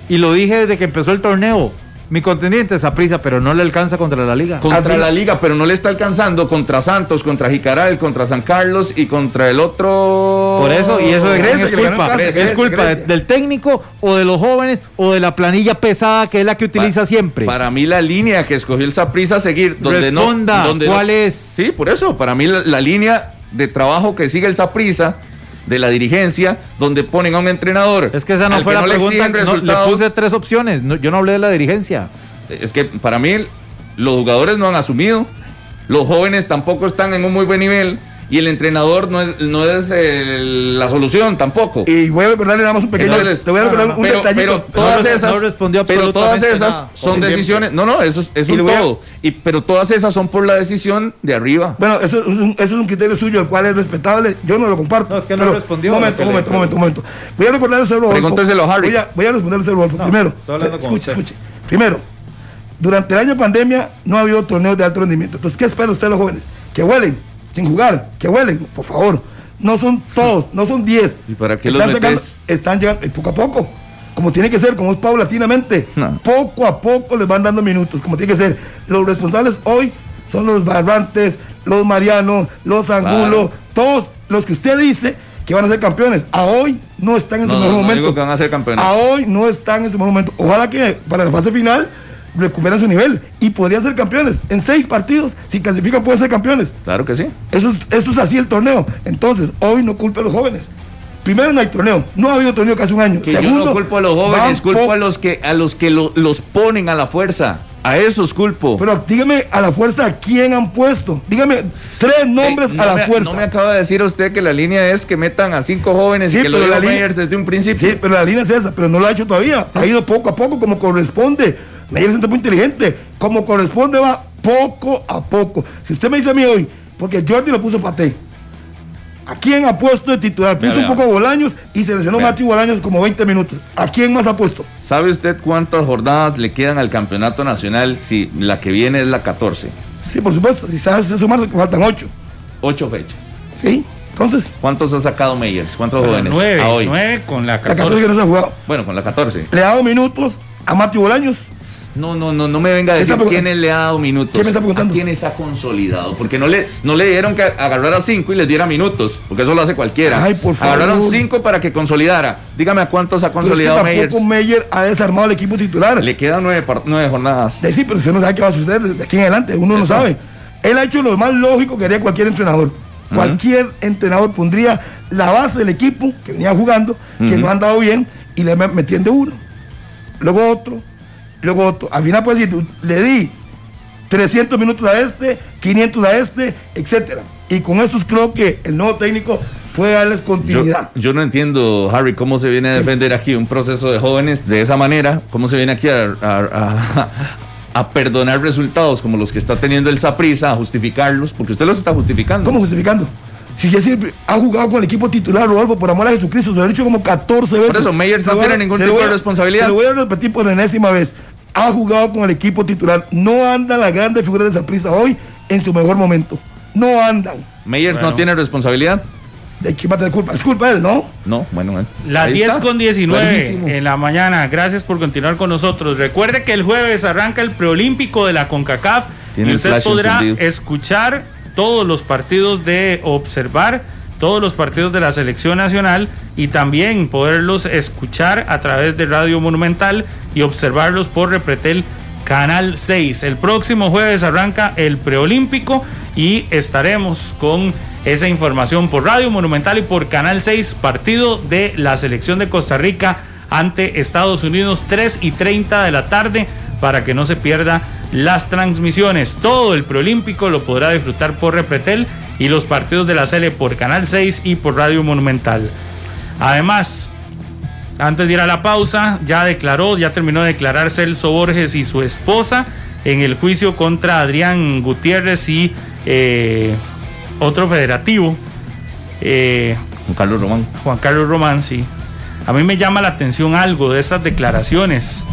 [SPEAKER 4] Y lo dije desde que empezó el torneo. Mi contendiente es prisa, pero no le alcanza contra la liga.
[SPEAKER 2] Contra la liga, pero no le está alcanzando contra Santos, contra Jicaral, contra San Carlos y contra el otro.
[SPEAKER 4] Por eso, y eso de es culpa. es culpa del técnico o de los jóvenes o de la planilla pesada que es la que utiliza siempre.
[SPEAKER 2] Para mí la línea que escogió el Saprisa a seguir, donde
[SPEAKER 4] Responda,
[SPEAKER 2] no.
[SPEAKER 4] Donde ¿cuál es?
[SPEAKER 2] Sí, por eso, para mí la, línea de trabajo que sigue el Saprisa de la dirigencia donde ponen a un entrenador.
[SPEAKER 4] Es que esa no fue la pregunta. le puse tres opciones. yo no hablé de la dirigencia.
[SPEAKER 2] Es que para mí los jugadores no han asumido. Los jóvenes tampoco están en un muy buen nivel y el entrenador no es, no es la solución tampoco.
[SPEAKER 3] Y voy a recordarle nada más un pequeño. te voy a recordar un
[SPEAKER 2] pero, Pero todas esas, pero todas esas son decisiones. No, no, eso, es un todo. Y, pero todas esas son por la decisión de arriba.
[SPEAKER 3] Bueno, eso es un, eso es un criterio suyo, el cual es respetable. Yo no lo comparto.
[SPEAKER 4] No, es que no respondió.
[SPEAKER 3] Momento, momento, momento, momento. Voy a recordarle a Rodolfo.
[SPEAKER 2] Pregúnteselo a Harry.
[SPEAKER 3] Voy a, voy a responderle a Rodolfo. Primero, escuche, escuche. Primero, durante el año de pandemia no ha habido torneos de alto rendimiento. Entonces, ¿qué esperan ustedes los jóvenes? Que huelen sin jugar, que huelen, por favor. No son todos, no son 10.
[SPEAKER 2] ¿Y para qué
[SPEAKER 3] están,
[SPEAKER 2] los
[SPEAKER 3] están llegando poco a poco, como tiene que ser, como es paulatinamente. Poco a poco les van dando minutos, como tiene que ser. Los responsables hoy son los Barrantes, los Mariano, los Angulo, todos los que usted dice que van a ser campeones. A hoy no están en su mejor momento.
[SPEAKER 2] van a ser campeones.
[SPEAKER 3] A hoy no están en su mejor momento. Ojalá que para la fase final recuperan su nivel y podrían ser campeones. En seis partidos, si clasifican, pueden ser campeones.
[SPEAKER 2] Claro que sí.
[SPEAKER 3] Eso es, eso es así el torneo. Entonces, hoy no culpe a los jóvenes. Primero no hay torneo, no ha habido torneo casi un año. Segundo,
[SPEAKER 2] no culpo a los jóvenes, culpo a los que a los que los ponen a la fuerza. A esos culpo.
[SPEAKER 3] Pero dígame a la fuerza a quién han puesto. Dígame tres nombres a la fuerza.
[SPEAKER 2] No me acaba de decir usted que la línea es que metan a cinco jóvenes y que lo la línea, desde un principio.
[SPEAKER 3] Sí, pero la línea es esa, pero no lo ha hecho todavía. Ha ido poco a poco como corresponde me es muy inteligente. Como corresponde, va poco a poco. Si usted me dice a mí hoy, porque Jordi lo puso paté. ¿A quién ha puesto de titular? Puso un poco Bolaños y seleccionó a Mati Bolaños como 20 minutos. ¿A quién más ha puesto?
[SPEAKER 2] ¿Sabe usted cuántas jornadas le quedan al campeonato nacional si la que viene es la 14?
[SPEAKER 3] Sí, por supuesto. Si se hace sumar, faltan 8.
[SPEAKER 2] 8 fechas.
[SPEAKER 3] Sí. Entonces.
[SPEAKER 2] ¿Cuántos ha sacado Meyers? ¿Cuántos jóvenes?
[SPEAKER 5] 9. A hoy? 9 con la 14.
[SPEAKER 3] La 14 que no se ha jugado.
[SPEAKER 2] Bueno, con la 14.
[SPEAKER 3] Le ha dado minutos a Mati Bolaños
[SPEAKER 2] no, no, no, no me venga a decir quiénes le ha dado minutos.
[SPEAKER 3] ¿Quién me está preguntando?
[SPEAKER 2] ¿A quiénes ha consolidado? Porque no le, no le dieron que agarrara cinco y les diera minutos, porque eso lo hace cualquiera.
[SPEAKER 3] Ay, por favor.
[SPEAKER 2] Agarraron cinco para que consolidara. Dígame a cuántos ha consolidado
[SPEAKER 3] pero es Meyer ha desarmado el equipo titular.
[SPEAKER 2] Le quedan nueve, nueve jornadas.
[SPEAKER 3] sí, pero usted no sabe qué va a suceder de aquí en adelante. Uno no sabe. Él ha hecho lo más lógico que haría cualquier entrenador. Cualquier entrenador pondría la base del equipo que venía jugando, que no han dado bien, y le metían de uno. Luego otro, Luego, al final puede decir, le di 300 minutos a este, 500 a este, etcétera. Y con eso creo que el nuevo técnico puede darles continuidad.
[SPEAKER 2] Yo, no entiendo, Harry, cómo se viene a defender aquí un proceso de jóvenes de esa manera, cómo se viene aquí a, a, perdonar resultados como los que está teniendo el Saprisa, a justificarlos, porque usted los está justificando.
[SPEAKER 3] ¿Cómo justificando? Si ya siempre ha jugado con el equipo titular, Rodolfo, por amor a Jesucristo, se lo ha dicho como 14 veces.
[SPEAKER 2] Por eso, Meyer no tiene ningún tipo de responsabilidad. Se
[SPEAKER 3] lo voy a repetir por enésima vez ha jugado con el equipo titular. No andan las grandes figuras de prisa hoy en su mejor momento. No andan.
[SPEAKER 2] Meyers no tiene responsabilidad.
[SPEAKER 3] ¿De quién va a tener culpa? Es culpa de él, ¿no?
[SPEAKER 2] No, bueno,
[SPEAKER 5] La 10 con 19 en la mañana. Gracias por continuar con nosotros. Recuerde que el jueves arranca el preolímpico de la CONCACAF y usted podrá escuchar todos los partidos de observar todos los partidos de la selección nacional y también poderlos escuchar a través de Radio Monumental y observarlos por Repretel Canal 6. El próximo jueves arranca el preolímpico y estaremos con esa información por Radio Monumental y por Canal 6, partido de la selección de Costa Rica ante Estados Unidos 3 y 30 de la tarde para que no se pierda las transmisiones. Todo el preolímpico lo podrá disfrutar por Repretel y los partidos de la serie por Canal 6 y por Radio Monumental. Además, antes de ir a la pausa, ya declaró, ya terminó de declarar Celso Borges y su esposa en el juicio contra Adrián Gutiérrez y eh, otro federativo.
[SPEAKER 2] Eh, Juan Carlos Román.
[SPEAKER 5] Juan Carlos Román, sí. A mí me llama la atención algo de esas declaraciones.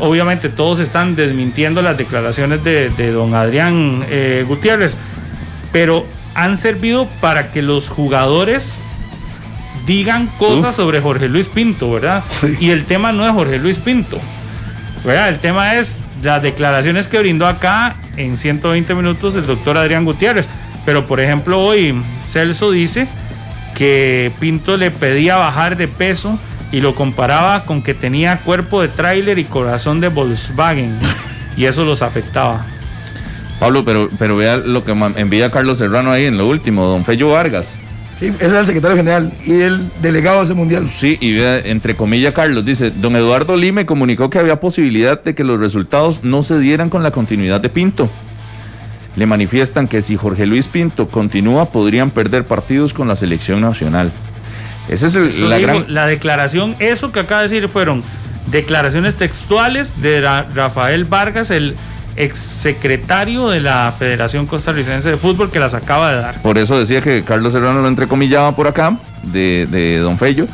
[SPEAKER 5] Obviamente todos están desmintiendo las declaraciones de, don Adrián eh, Gutiérrez, pero han servido para que los jugadores digan cosas sobre Jorge Luis Pinto, ¿verdad? Y el tema no es Jorge Luis Pinto. el tema es las declaraciones que brindó acá en 120 minutos el doctor Adrián Gutiérrez. Pero por ejemplo hoy Celso dice que Pinto le pedía bajar de peso y lo comparaba con que tenía cuerpo de tráiler y corazón de Volkswagen y eso los afectaba.
[SPEAKER 2] Pablo, pero, pero vea lo que envía Carlos Serrano ahí en lo último, don Fello Vargas.
[SPEAKER 3] Sí, ese es el secretario general y el delegado de ese mundial.
[SPEAKER 2] Sí, y vea, entre comillas, Carlos dice, don Eduardo Lime comunicó que había posibilidad de que los resultados no se dieran con la continuidad de Pinto. Le manifiestan que si Jorge Luis Pinto continúa, podrían perder partidos con la selección nacional.
[SPEAKER 5] Esa es la, gran... la declaración, eso que acaba de decir fueron declaraciones textuales de Rafael Vargas, el exsecretario de la Federación Costarricense de Fútbol, que las acaba de dar.
[SPEAKER 2] Por eso decía que Carlos Serrano lo entrecomillaba por acá, de, de Don Fello,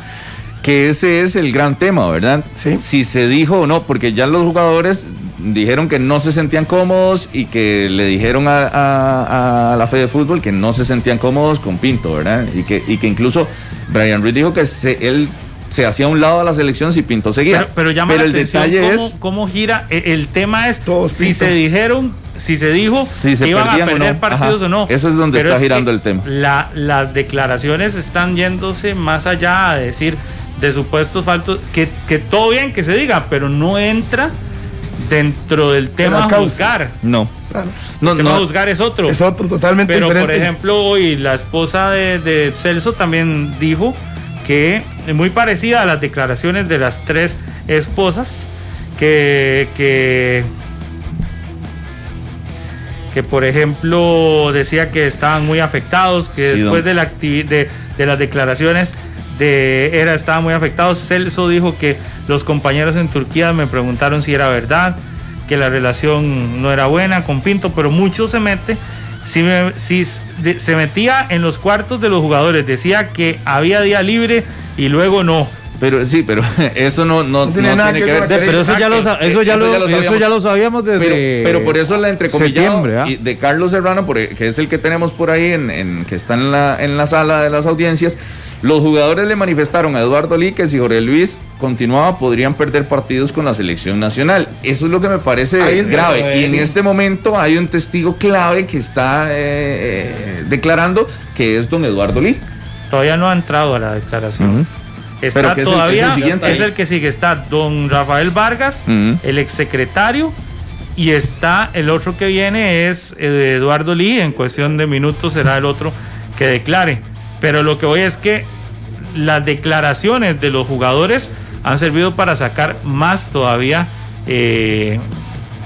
[SPEAKER 2] que ese es el gran tema, ¿verdad?
[SPEAKER 3] Sí.
[SPEAKER 2] Si se dijo o no, porque ya los jugadores dijeron que no se sentían cómodos y que le dijeron a, la Fede de Fútbol que no se sentían cómodos con Pinto, ¿verdad? Y que, y que incluso Brian Ruiz dijo que se, él se hacía a un lado a la selección si Pinto seguía.
[SPEAKER 5] Pero, pero llama la el detalle cómo, es cómo gira. E, el tema es si se dijeron, si se dijo
[SPEAKER 2] si
[SPEAKER 5] se iban a perder partidos o no.
[SPEAKER 2] Eso es donde está girando el tema.
[SPEAKER 5] La, las declaraciones están yéndose más allá a decir de supuestos faltos, que, que todo bien que se diga, pero no entra dentro del tema juzgar.
[SPEAKER 2] No.
[SPEAKER 5] No, el tema juzgar es otro.
[SPEAKER 3] Es otro totalmente
[SPEAKER 5] Pero por ejemplo, hoy la esposa de, de Celso también dijo que es muy parecida a las declaraciones de las tres esposas, que, que, que por ejemplo decía que estaban muy afectados, que después de, la de, de las declaraciones de Era estaban muy afectados. Celso dijo que los compañeros en Turquía me preguntaron si era verdad, que la relación no era buena con Pinto, pero mucho se mete si, se metía en los cuartos de los jugadores, decía que había día libre y luego no.
[SPEAKER 2] Pero sí, pero eso no, no,
[SPEAKER 4] tiene, nada que, ver. Pero eso ya lo, eso ya lo, eso ya lo sabíamos desde.
[SPEAKER 2] Pero, por eso la entrecomillado ¿ah? de Carlos Serrano, que es el que tenemos por ahí, en, que está en la, en la sala de las audiencias, los jugadores le manifestaron a Eduardo Lee que si Jorge Luis continuaba podrían perder partidos con la selección nacional. Eso es lo que me parece grave. Y en este momento hay un testigo clave que está eh, eh, declarando que es don Eduardo Lee.
[SPEAKER 5] Todavía no ha entrado a la declaración. Está todavía, es el, que sigue. Está don Rafael Vargas, el exsecretario, y está el otro que viene es eh, Eduardo Lee. En cuestión de minutos será el otro que declare. Pero lo que voy es que las declaraciones de los jugadores han servido para sacar más todavía eh,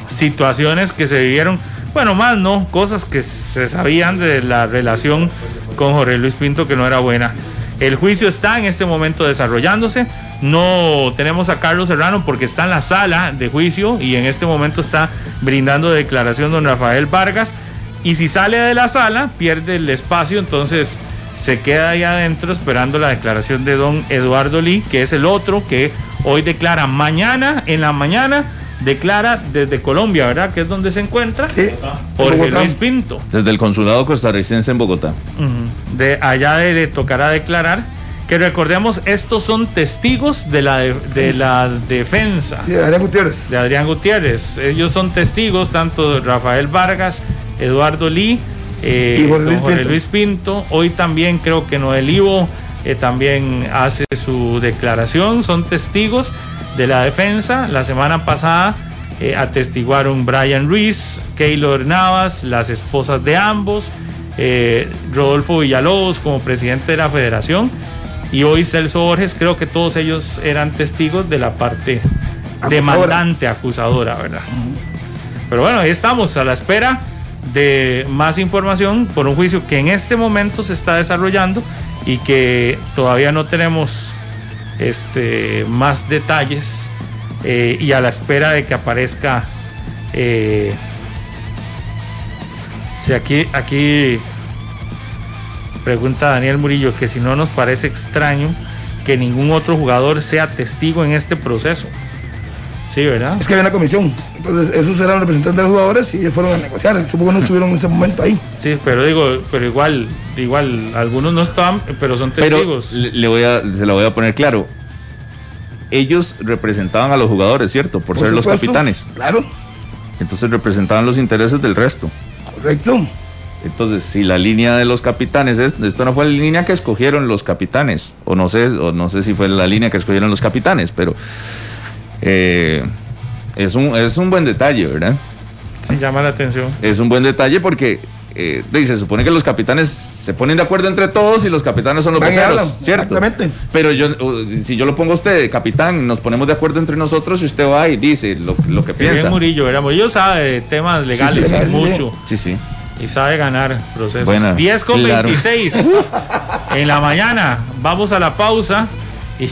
[SPEAKER 5] situaciones que se vivieron, bueno, más no, cosas que se sabían de la relación con Jorge Luis Pinto que no era buena. El juicio está en este momento desarrollándose. No tenemos a Carlos Serrano porque está en la sala de juicio y en este momento está brindando declaración don Rafael Vargas. Y si sale de la sala, pierde el espacio, entonces se queda ahí adentro esperando la declaración de don Eduardo Lee, que es el otro que hoy declara mañana, en la mañana, declara desde Colombia, ¿verdad? Que es donde se encuentra.
[SPEAKER 3] Sí.
[SPEAKER 5] Jorge Luis Pinto.
[SPEAKER 2] Desde el consulado costarricense en Bogotá.
[SPEAKER 5] De allá le tocará declarar. Que recordemos, estos son testigos de la, de, la defensa.
[SPEAKER 3] Sí, de Adrián Gutiérrez.
[SPEAKER 5] De Adrián Gutiérrez. Ellos son testigos, tanto Rafael Vargas, Eduardo Lee eh, y Jorge Luis, Pinto. Hoy también creo que Noel Ivo eh, también hace su declaración. Son testigos de la defensa. La semana pasada eh, atestiguaron Brian Ruiz, Keylor Navas, las esposas de ambos, Rodolfo Villalobos como presidente de la federación. Y hoy Celso Borges, creo que todos ellos eran testigos de la parte demandante, acusadora, ¿verdad? Pero bueno, ahí estamos a la espera de más información por un juicio que en este momento se está desarrollando y que todavía no tenemos este, más detalles eh, y a la espera de que aparezca eh, si aquí aquí pregunta Daniel Murillo que si no nos parece extraño que ningún otro jugador sea testigo en este proceso Sí, ¿verdad?
[SPEAKER 3] Es que había una comisión. Entonces, esos eran representantes de los jugadores y ellos fueron a negociar. Supongo que no estuvieron en ese momento ahí.
[SPEAKER 5] Sí, pero digo, pero igual, igual, algunos no estaban, pero son testigos.
[SPEAKER 2] le voy a, se lo voy a poner claro. ellos representaban a los jugadores, ¿cierto? Por, ser los capitanes.
[SPEAKER 3] Claro.
[SPEAKER 2] Entonces representaban los intereses del resto.
[SPEAKER 3] Correcto.
[SPEAKER 2] Entonces, si la línea de los capitanes es, esto no fue la línea que escogieron los capitanes, o no sé, o no sé si fue la línea que escogieron los capitanes, pero eh, es, un, es un buen detalle, ¿verdad?
[SPEAKER 5] Sí, llama la atención.
[SPEAKER 2] Es un buen detalle porque eh, se supone que los capitanes se ponen de acuerdo entre todos y los capitanes son los voceros, ¿cierto? Exactamente. Pero yo, si yo lo pongo a usted, capitán, nos ponemos de acuerdo entre nosotros y usted va y dice lo, que piensa.
[SPEAKER 5] Murillo, era Murillo sabe de temas legales mucho.
[SPEAKER 2] Sí, sí.
[SPEAKER 5] Y sabe ganar procesos. 10 con 26 en la mañana. Vamos a la pausa y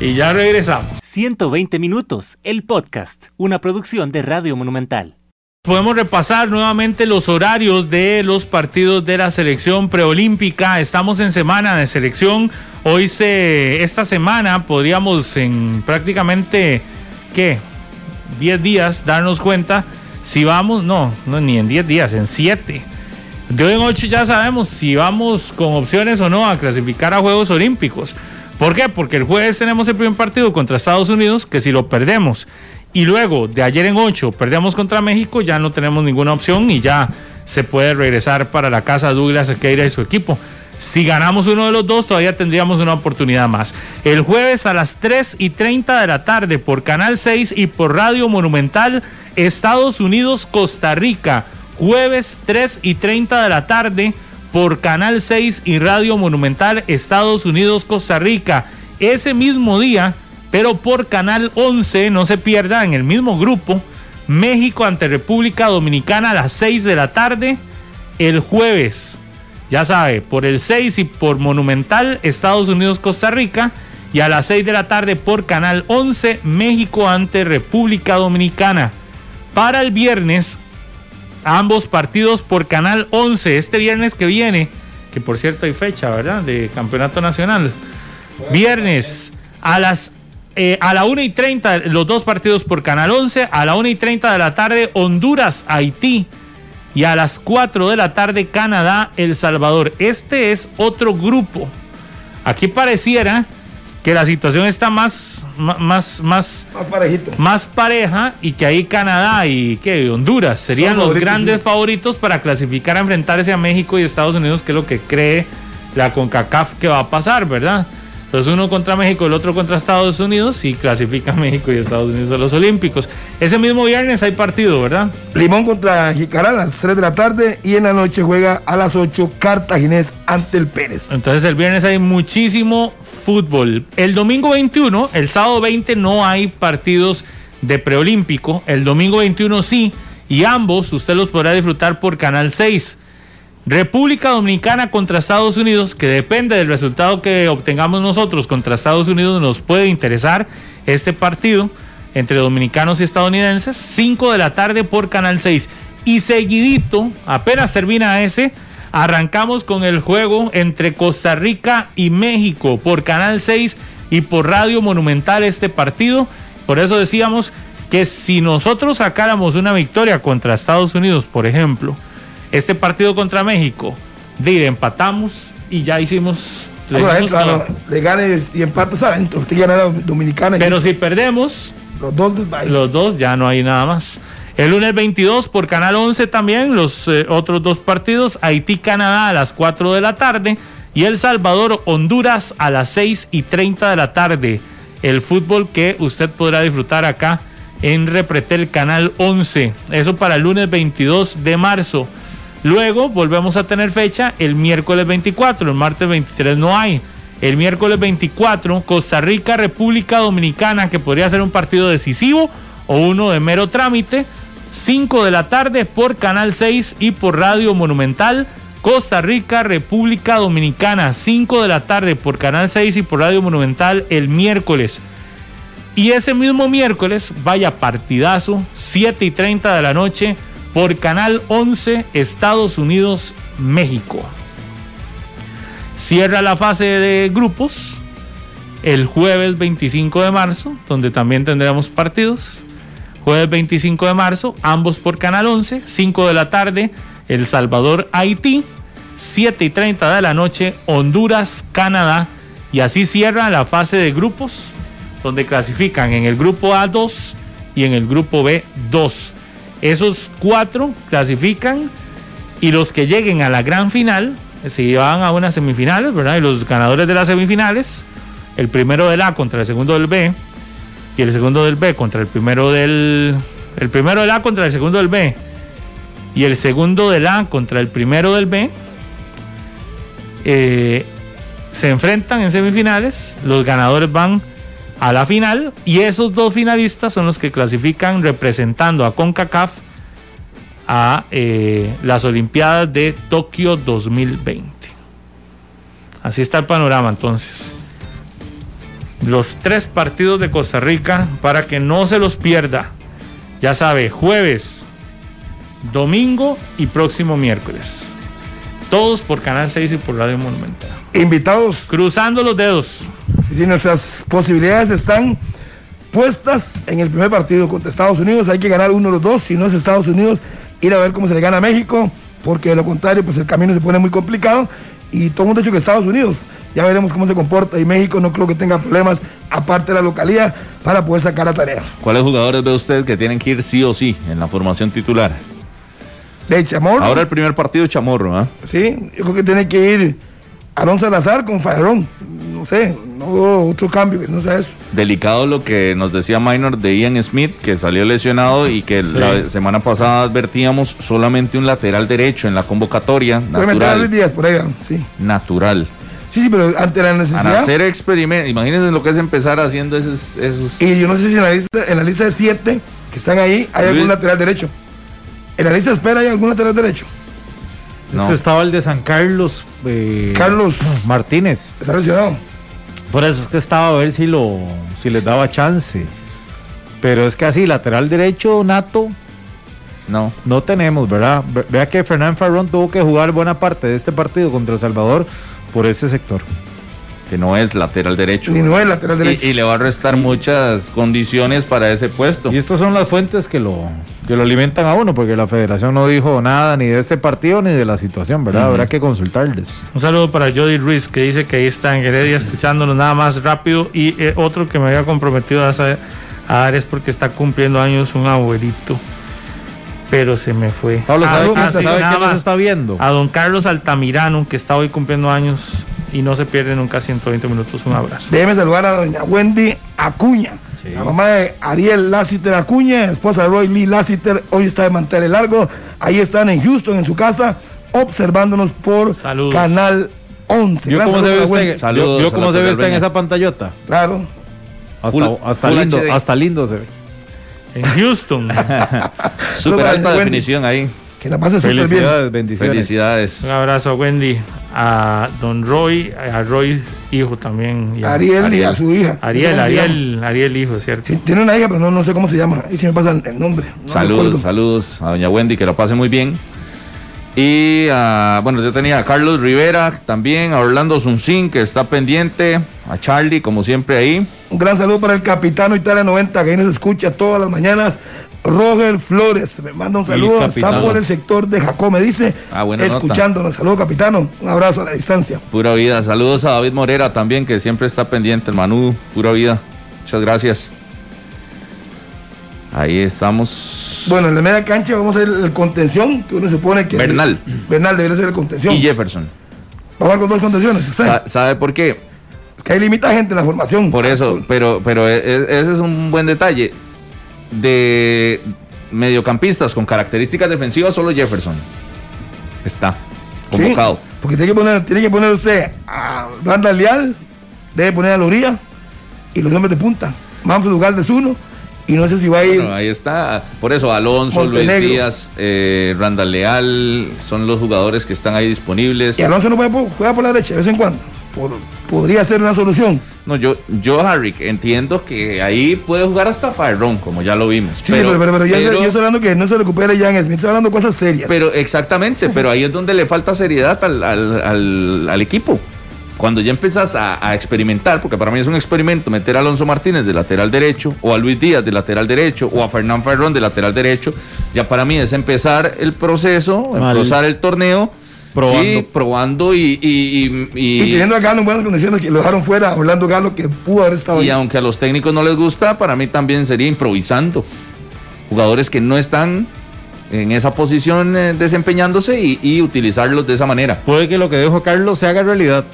[SPEAKER 5] y ya regresamos.
[SPEAKER 6] 120 minutos, el podcast, una producción de Radio Monumental.
[SPEAKER 5] Podemos repasar nuevamente los horarios de los partidos de la selección preolímpica. Estamos en semana de selección. Hoy se, esta semana podríamos en prácticamente, ¿qué? 10 días darnos cuenta si vamos, no, no ni en 10 días, en 7. De hoy en 8 ya sabemos si vamos con opciones o no a clasificar a Juegos Olímpicos. ¿Por qué? Porque el jueves tenemos el primer partido contra Estados Unidos, que si lo perdemos y luego de ayer en 8 perdemos contra México, ya no tenemos ninguna opción y ya se puede regresar para la casa Douglas Sequeira y su equipo. Si ganamos uno de los dos, todavía tendríamos una oportunidad más. El jueves a las 3 y 30 de la tarde por Canal 6 y por Radio Monumental, Estados Unidos, Costa Rica. Jueves 3 y 30 de la tarde por Canal 6 y Radio Monumental, Estados Unidos, Costa Rica. Ese mismo día pero por Canal 11, no se pierda, en el mismo grupo, México ante República Dominicana a las 6 de la tarde, el jueves. Ya sabe, por el 6 y por Monumental, Estados Unidos, Costa Rica. Y a las 6 de la tarde por Canal 11, México ante República Dominicana. Para el viernes, ambos partidos por Canal 11. Este viernes que viene, que por cierto hay fecha, ¿verdad? De Campeonato Nacional. Viernes a las eh, a la 1 y 30, los dos partidos por Canal 11. A la 1 y 30 de la tarde, Honduras, Haití. Y a las 4 de la tarde, Canadá, El Salvador. Este es otro grupo. Aquí pareciera que la situación está más, más, más, más, pareja y que ahí Canadá y que Honduras serían los grandes favoritos para clasificar a enfrentarse a México y Estados Unidos, que es lo que cree la CONCACAF que va a pasar, ¿verdad? Entonces uno contra México, el otro contra Estados Unidos y clasifica México y Estados Unidos a los Olímpicos. Ese mismo viernes hay partido, ¿verdad?
[SPEAKER 3] Limón contra Jicaral a las 3 de la tarde y en la noche juega a las 8 Cartaginés ante el Pérez.
[SPEAKER 5] Entonces el viernes hay muchísimo fútbol. El domingo 21, el sábado 20 no hay partidos de preolímpico, el domingo 21 sí, y ambos usted los podrá disfrutar por Canal 6. República Dominicana contra Estados Unidos, que depende del resultado que obtengamos nosotros contra Estados Unidos, nos puede interesar este partido entre dominicanos y estadounidenses, 5 de la tarde por Canal 6. Y seguidito, apenas termina ese, arrancamos con el juego entre Costa Rica y México por Canal 6 y por Radio Monumental este partido. Por eso decíamos que si nosotros sacáramos una victoria contra Estados Unidos, por ejemplo, este partido contra México, de empatamos y ya hicimos.
[SPEAKER 3] Le, ganes y empatas adentro. Usted gana la dominicana.
[SPEAKER 5] Pero si perdemos,
[SPEAKER 3] los dos,
[SPEAKER 5] los dos ya no hay nada más. El lunes 22 por Canal 11 también, los eh, otros dos partidos, Haití-Canadá a las 4 de la tarde y El Salvador-Honduras a las 6 y 30 de la tarde. El fútbol que usted podrá disfrutar acá en Repretel Canal 11. Eso para el lunes 22 de marzo. Luego volvemos a tener fecha el miércoles 24, el martes 23 no hay. El miércoles 24, Costa Rica, República Dominicana, que podría ser un partido decisivo o uno de mero trámite. 5 de la tarde por Canal 6 y por Radio Monumental. Costa Rica, República Dominicana, 5 de la tarde por Canal 6 y por Radio Monumental el miércoles. Y ese mismo miércoles, vaya partidazo, 7 y 30 de la noche, por Canal 11 Estados Unidos México. Cierra la fase de grupos el jueves 25 de marzo, donde también tendremos partidos. Jueves 25 de marzo, ambos por Canal 11, 5 de la tarde, El Salvador, Haití, 7 y 30 de la noche, Honduras, Canadá. Y así cierra la fase de grupos donde clasifican en el grupo A 2 y en el grupo B 2. Esos cuatro clasifican y los que lleguen a la gran final se van a unas semifinales, ¿verdad? Y los ganadores de las semifinales, el primero del A contra el segundo del B y el segundo del B contra el primero del el primero del A contra el segundo del B y el segundo del A contra el primero del B eh, se enfrentan en semifinales, los ganadores van a la final y esos dos finalistas son los que clasifican representando a CONCACAF a eh, las Olimpiadas de Tokio 2020. Así está el panorama entonces. Los tres partidos de Costa Rica para que no se los pierda. Ya sabe, jueves, domingo y próximo miércoles. Todos por Canal 6 y por Radio Monumental.
[SPEAKER 3] Invitados.
[SPEAKER 5] Cruzando los dedos.
[SPEAKER 3] Sí, sí, nuestras posibilidades están puestas en el primer partido contra Estados Unidos. Hay que ganar uno de los dos. Si no es Estados Unidos, ir a ver cómo se le gana a México. Porque de lo contrario, pues el camino se pone muy complicado. Y todo el mundo ha dicho que Estados Unidos. Ya veremos cómo se comporta. Y México no creo que tenga problemas, aparte de la localidad, para poder sacar la tarea.
[SPEAKER 2] ¿Cuáles jugadores ve usted que tienen que ir sí o sí en la formación titular?
[SPEAKER 3] De Chamorro.
[SPEAKER 2] Ahora el primer partido Chamorro, ¿ah?
[SPEAKER 3] Sí, yo creo que tiene que ir Alonso Salazar con Farrón. No sé, no otro cambio que no sea eso.
[SPEAKER 2] Delicado lo que nos decía Minor de Ian Smith, que salió lesionado y que la semana pasada advertíamos solamente un lateral derecho en la convocatoria.
[SPEAKER 3] Natural. días por ahí, sí.
[SPEAKER 2] Natural.
[SPEAKER 3] Sí, sí, pero ante la necesidad.
[SPEAKER 2] hacer experimentos, imagínense lo que es empezar haciendo esos, esos.
[SPEAKER 3] Y yo no sé si en la lista, en la lista de siete que están ahí hay algún lateral derecho. ¿En la lista de espera hay algún lateral derecho?
[SPEAKER 4] No. estaba el de San Carlos.
[SPEAKER 3] Eh, Carlos
[SPEAKER 4] Martínez.
[SPEAKER 3] Está lesionado.
[SPEAKER 4] Por eso es que estaba a ver si lo si les daba chance. Pero es que así, lateral derecho, Nato, no, no tenemos, ¿verdad? Vea que Fernán Farrón tuvo que jugar buena parte de este partido contra El Salvador por ese sector
[SPEAKER 2] que no es lateral derecho.
[SPEAKER 3] Y no es lateral derecho.
[SPEAKER 2] Y, le va a restar muchas condiciones para ese puesto.
[SPEAKER 4] Y estas son las fuentes que lo, que lo alimentan a uno, porque la federación no dijo nada ni de este partido ni de la situación, ¿verdad? Habrá que consultarles.
[SPEAKER 5] Un saludo para Jody Ruiz, que dice que ahí está en Heredia escuchándonos nada más rápido. Y eh, otro que me había comprometido a, a dar es porque está cumpliendo años un abuelito pero se me fue.
[SPEAKER 4] Pablo, ¿sabe, ah, quién nos está viendo?
[SPEAKER 5] A don Carlos Altamirano, que está hoy cumpliendo años y no se pierde nunca 120 minutos. Un abrazo.
[SPEAKER 3] Déjeme saludar a doña Wendy Acuña, la mamá de Ariel Lassiter Acuña, esposa de Roy Lee Lassiter, hoy está de mantener largo. Ahí están en Houston, en su casa, observándonos por Canal 11.
[SPEAKER 4] ¿Yo cómo se ve usted, yo, cómo se ve usted en esa pantallota?
[SPEAKER 3] Claro.
[SPEAKER 4] Hasta, lindo, hasta lindo se ve
[SPEAKER 5] en Houston.
[SPEAKER 2] Super alta definición ahí.
[SPEAKER 3] Que la pase
[SPEAKER 4] súper bien. Bendiciones.
[SPEAKER 2] Felicidades.
[SPEAKER 5] Un abrazo a Wendy, a Don Roy, a Roy hijo también.
[SPEAKER 3] Y a Ariel, y a su hija.
[SPEAKER 5] Ariel, Ariel, Ariel hijo, ¿cierto?
[SPEAKER 3] Sí, tiene una hija, pero no, no sé cómo se llama. Ahí sí me pasa el nombre.
[SPEAKER 2] saludos, saludos a doña Wendy, que lo pase muy bien. Y uh, bueno, yo tenía a Carlos Rivera también, a Orlando Zunzín, que está pendiente, a Charlie, como siempre ahí.
[SPEAKER 3] Un gran saludo para el capitano Italia 90, que ahí nos escucha todas las mañanas. Roger Flores, me manda un saludo, está por el sector de Jacob, me dice, ah, escuchándonos. Saludos, capitano, un abrazo a la distancia.
[SPEAKER 2] Pura vida, saludos a David Morera también, que siempre está pendiente, hermano, pura vida. Muchas gracias. Ahí estamos.
[SPEAKER 3] Bueno, en la media cancha vamos a hacer el contención, que uno se pone que.
[SPEAKER 2] Bernal.
[SPEAKER 3] Bernal debería ser el contención.
[SPEAKER 2] Y Jefferson.
[SPEAKER 3] Vamos con dos contenciones.
[SPEAKER 2] ¿Sabe por qué?
[SPEAKER 3] Es que hay limita gente en la formación.
[SPEAKER 2] Por eso, pero, pero e, e, ese es un buen detalle. De mediocampistas con características defensivas, solo Jefferson está convocado.
[SPEAKER 3] porque tiene que poner, tiene que poner usted a Banda Leal, debe poner a Loría y los hombres de punta. Manfred Ugaldes uno y no sé si va a ir.
[SPEAKER 2] ahí está. Por eso Alonso, Luis Díaz, eh, Randa Leal son los jugadores que están ahí disponibles.
[SPEAKER 3] Y Alonso no puede jugar por la derecha de vez en cuando. Podría ser una solución.
[SPEAKER 2] No, yo, yo, Harry, entiendo que ahí puede jugar hasta Farrón, como ya lo vimos.
[SPEAKER 3] Sí, pero, pero, yo, estoy hablando que no se recupere Jan Smith, estoy hablando de cosas serias.
[SPEAKER 2] Pero exactamente, pero ahí es donde le falta seriedad al, al, al equipo cuando ya empezás a, experimentar, porque para mí es un experimento meter a Alonso Martínez de lateral derecho, o a Luis Díaz de lateral derecho, o a Fernán Ferrón de lateral derecho, ya para mí es empezar el proceso, empezar el torneo probando. probando y, y,
[SPEAKER 3] y, teniendo a Galo en buenas condiciones, que lo dejaron fuera, Orlando Galo, que pudo haber estado
[SPEAKER 2] Y aunque a los técnicos no les gusta, para mí también sería improvisando. Jugadores que no están en esa posición eh, desempeñándose y, utilizarlos de esa manera.
[SPEAKER 4] Puede que lo que dijo Carlos se haga realidad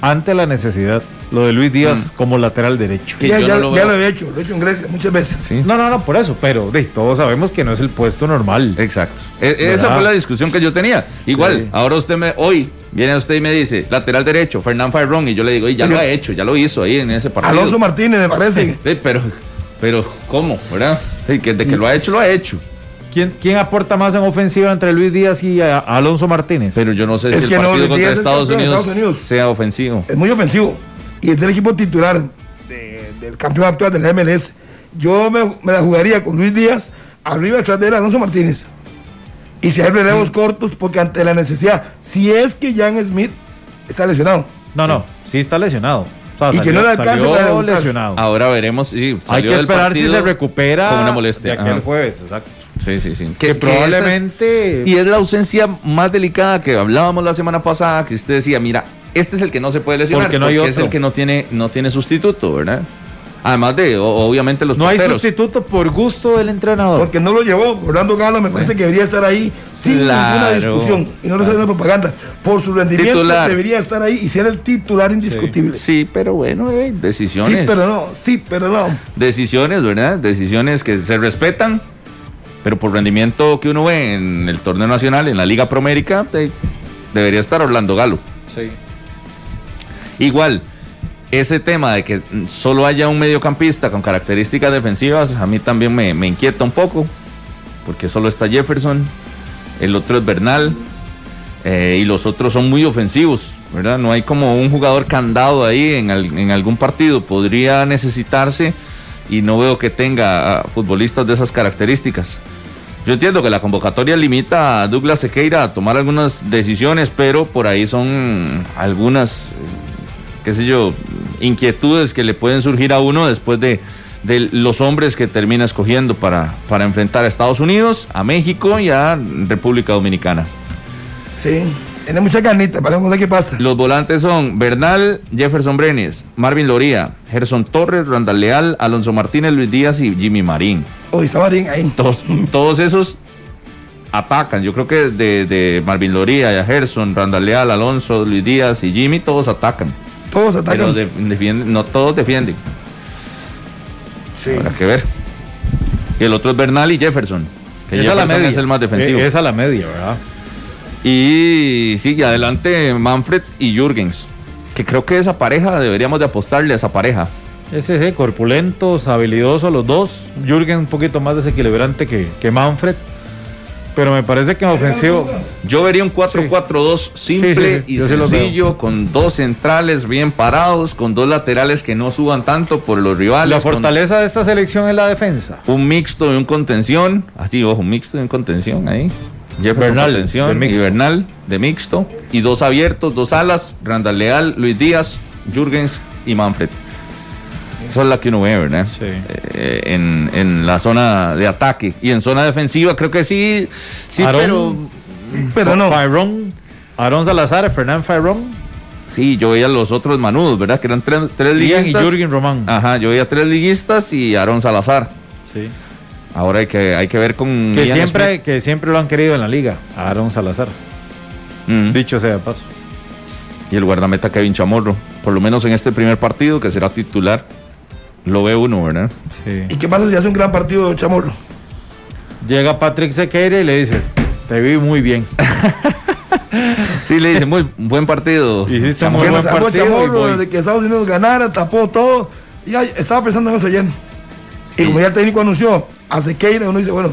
[SPEAKER 4] ante la necesidad. Lo de Luis Díaz mm. como lateral derecho.
[SPEAKER 3] Ya, lo, había hecho, lo he hecho en Grecia muchas veces.
[SPEAKER 4] No, no, no, por eso, pero todos sabemos que no es el puesto normal.
[SPEAKER 2] Exacto. E, esa fue la discusión que yo tenía. Igual, ahora usted me, hoy viene usted y me dice, lateral derecho, Fernán Fairón, y yo le digo, y ya lo ha hecho, ya lo hizo ahí en ese partido.
[SPEAKER 3] Alonso Martínez, me parece.
[SPEAKER 2] pero, pero, ¿cómo? ¿Verdad? que de que lo ha hecho, lo ha hecho.
[SPEAKER 4] ¿Quién, ¿Quién, aporta más en ofensiva entre Luis Díaz y Alonso Martínez?
[SPEAKER 2] Pero yo no sé si el partido contra Estados Unidos, sea ofensivo.
[SPEAKER 3] Es muy ofensivo. Y es el equipo titular del campeón actual del MLS. Yo me, la jugaría con Luis Díaz arriba detrás de él Alonso Martínez. Y si hay relevos mm. cortos, porque ante la necesidad, si es que Jan Smith está lesionado.
[SPEAKER 4] No, no, sí está lesionado.
[SPEAKER 3] y que no le alcance para
[SPEAKER 2] lesionado. Ahora veremos. Sí,
[SPEAKER 4] hay que esperar si se recupera
[SPEAKER 2] con una molestia.
[SPEAKER 4] De aquel jueves, exacto.
[SPEAKER 2] Sí, sí, sí.
[SPEAKER 4] Que, probablemente.
[SPEAKER 2] y es la ausencia más delicada que hablábamos la semana pasada, que usted decía, mira, este es el que no se puede lesionar porque, no hay es el que no tiene, no tiene sustituto, ¿verdad? Además de, obviamente, los
[SPEAKER 4] No hay sustituto por gusto del entrenador.
[SPEAKER 3] Porque no lo llevó. Orlando Galo me parece que debería estar ahí sin ninguna discusión. Y no lo sé de propaganda. Por su rendimiento debería estar ahí y ser el titular indiscutible.
[SPEAKER 2] Sí, pero bueno, eh, decisiones.
[SPEAKER 3] Sí, pero no. Sí, pero no.
[SPEAKER 2] Decisiones, ¿verdad? Decisiones que se respetan. Pero por rendimiento que uno ve en el torneo nacional, en la Liga Promérica, debería estar Orlando Galo.
[SPEAKER 4] Sí.
[SPEAKER 2] Igual, ese tema de que solo haya un mediocampista con características defensivas, a mí también me, inquieta un poco, porque solo está Jefferson, el otro es Bernal, eh, y los otros son muy ofensivos, ¿verdad? No hay como un jugador candado ahí en, en algún partido, podría necesitarse y no veo que tenga futbolistas de esas características. Yo entiendo que la convocatoria limita a Douglas Sequeira a tomar algunas decisiones, pero por ahí son algunas qué sé yo, inquietudes que le pueden surgir a uno después de, los hombres que termina escogiendo para, para enfrentar a Estados Unidos, a México y a República Dominicana.
[SPEAKER 3] Sí, tiene mucha carnita, para ver qué pasa.
[SPEAKER 2] Los volantes son Bernal, Jefferson Brenes, Marvin Loría, Gerson Torres, Randall Leal, Alonso Martínez, Luis Díaz y Jimmy Marín.
[SPEAKER 3] Hoy está Marín ahí.
[SPEAKER 2] Todos, todos esos atacan. Yo creo que de, de Marvin Loría, Gerson, Randall Leal, Alonso, Luis Díaz y Jimmy, todos atacan.
[SPEAKER 3] Todos atacan.
[SPEAKER 2] no todos defienden.
[SPEAKER 3] Sí.
[SPEAKER 2] Habrá que ver. Y el otro es Bernal y Jefferson.
[SPEAKER 4] Que Jefferson es el más defensivo.
[SPEAKER 2] Esa es la media, ¿verdad? Y sigue adelante Manfred y Jürgens. Que creo que esa pareja deberíamos de apostarle a esa pareja.
[SPEAKER 4] Ese sí, corpulentos, habilidosos los dos. Jürgen un poquito más desequilibrante que, que Manfred. Pero me parece que en ofensivo.
[SPEAKER 2] Yo vería un 4-4-2 simple y sencillo, con dos centrales bien parados, con dos laterales que no suban tanto por los rivales.
[SPEAKER 4] La fortaleza de esta selección es la defensa.
[SPEAKER 2] Un mixto y un contención. Así, ojo, un mixto y un contención ahí. Jefferson Bernal, contención y Bernal de mixto. Y dos abiertos, dos alas, Randall Leal, Luis Díaz, Jürgens y Manfred. Esa es la que uno ve, ¿verdad?
[SPEAKER 4] Sí.
[SPEAKER 2] Eh, en, la zona de ataque. Y en zona defensiva creo que sí, sí, pero...
[SPEAKER 4] Pero no. Fyrón, Aaron Salazar, Fernán Fyrón.
[SPEAKER 2] Sí, yo veía los otros manudos, ¿verdad? Que eran tres, tres liguistas.
[SPEAKER 4] y Jürgen Román.
[SPEAKER 2] Ajá, yo veía tres liguistas y Aaron Salazar.
[SPEAKER 4] Sí.
[SPEAKER 2] Ahora hay que, hay que ver con...
[SPEAKER 4] Que siempre, que siempre lo han querido en la liga, Aaron Salazar. Mm. Dicho sea de paso.
[SPEAKER 2] Y el guardameta Kevin Chamorro, por lo menos en este primer partido, que será titular. Lo ve uno, ¿verdad?
[SPEAKER 3] Sí. ¿Y qué pasa si hace un gran partido Chamorro?
[SPEAKER 4] Llega Patrick Sequeira y le dice, te vi muy bien.
[SPEAKER 2] sí, le dice, muy buen partido.
[SPEAKER 3] Hiciste muy buen partido. Chamorro desde que Estados Unidos ganara, tapó todo. Y estaba pensando en eso ayer. Y como ya el técnico anunció a Sequeira, uno dice, bueno,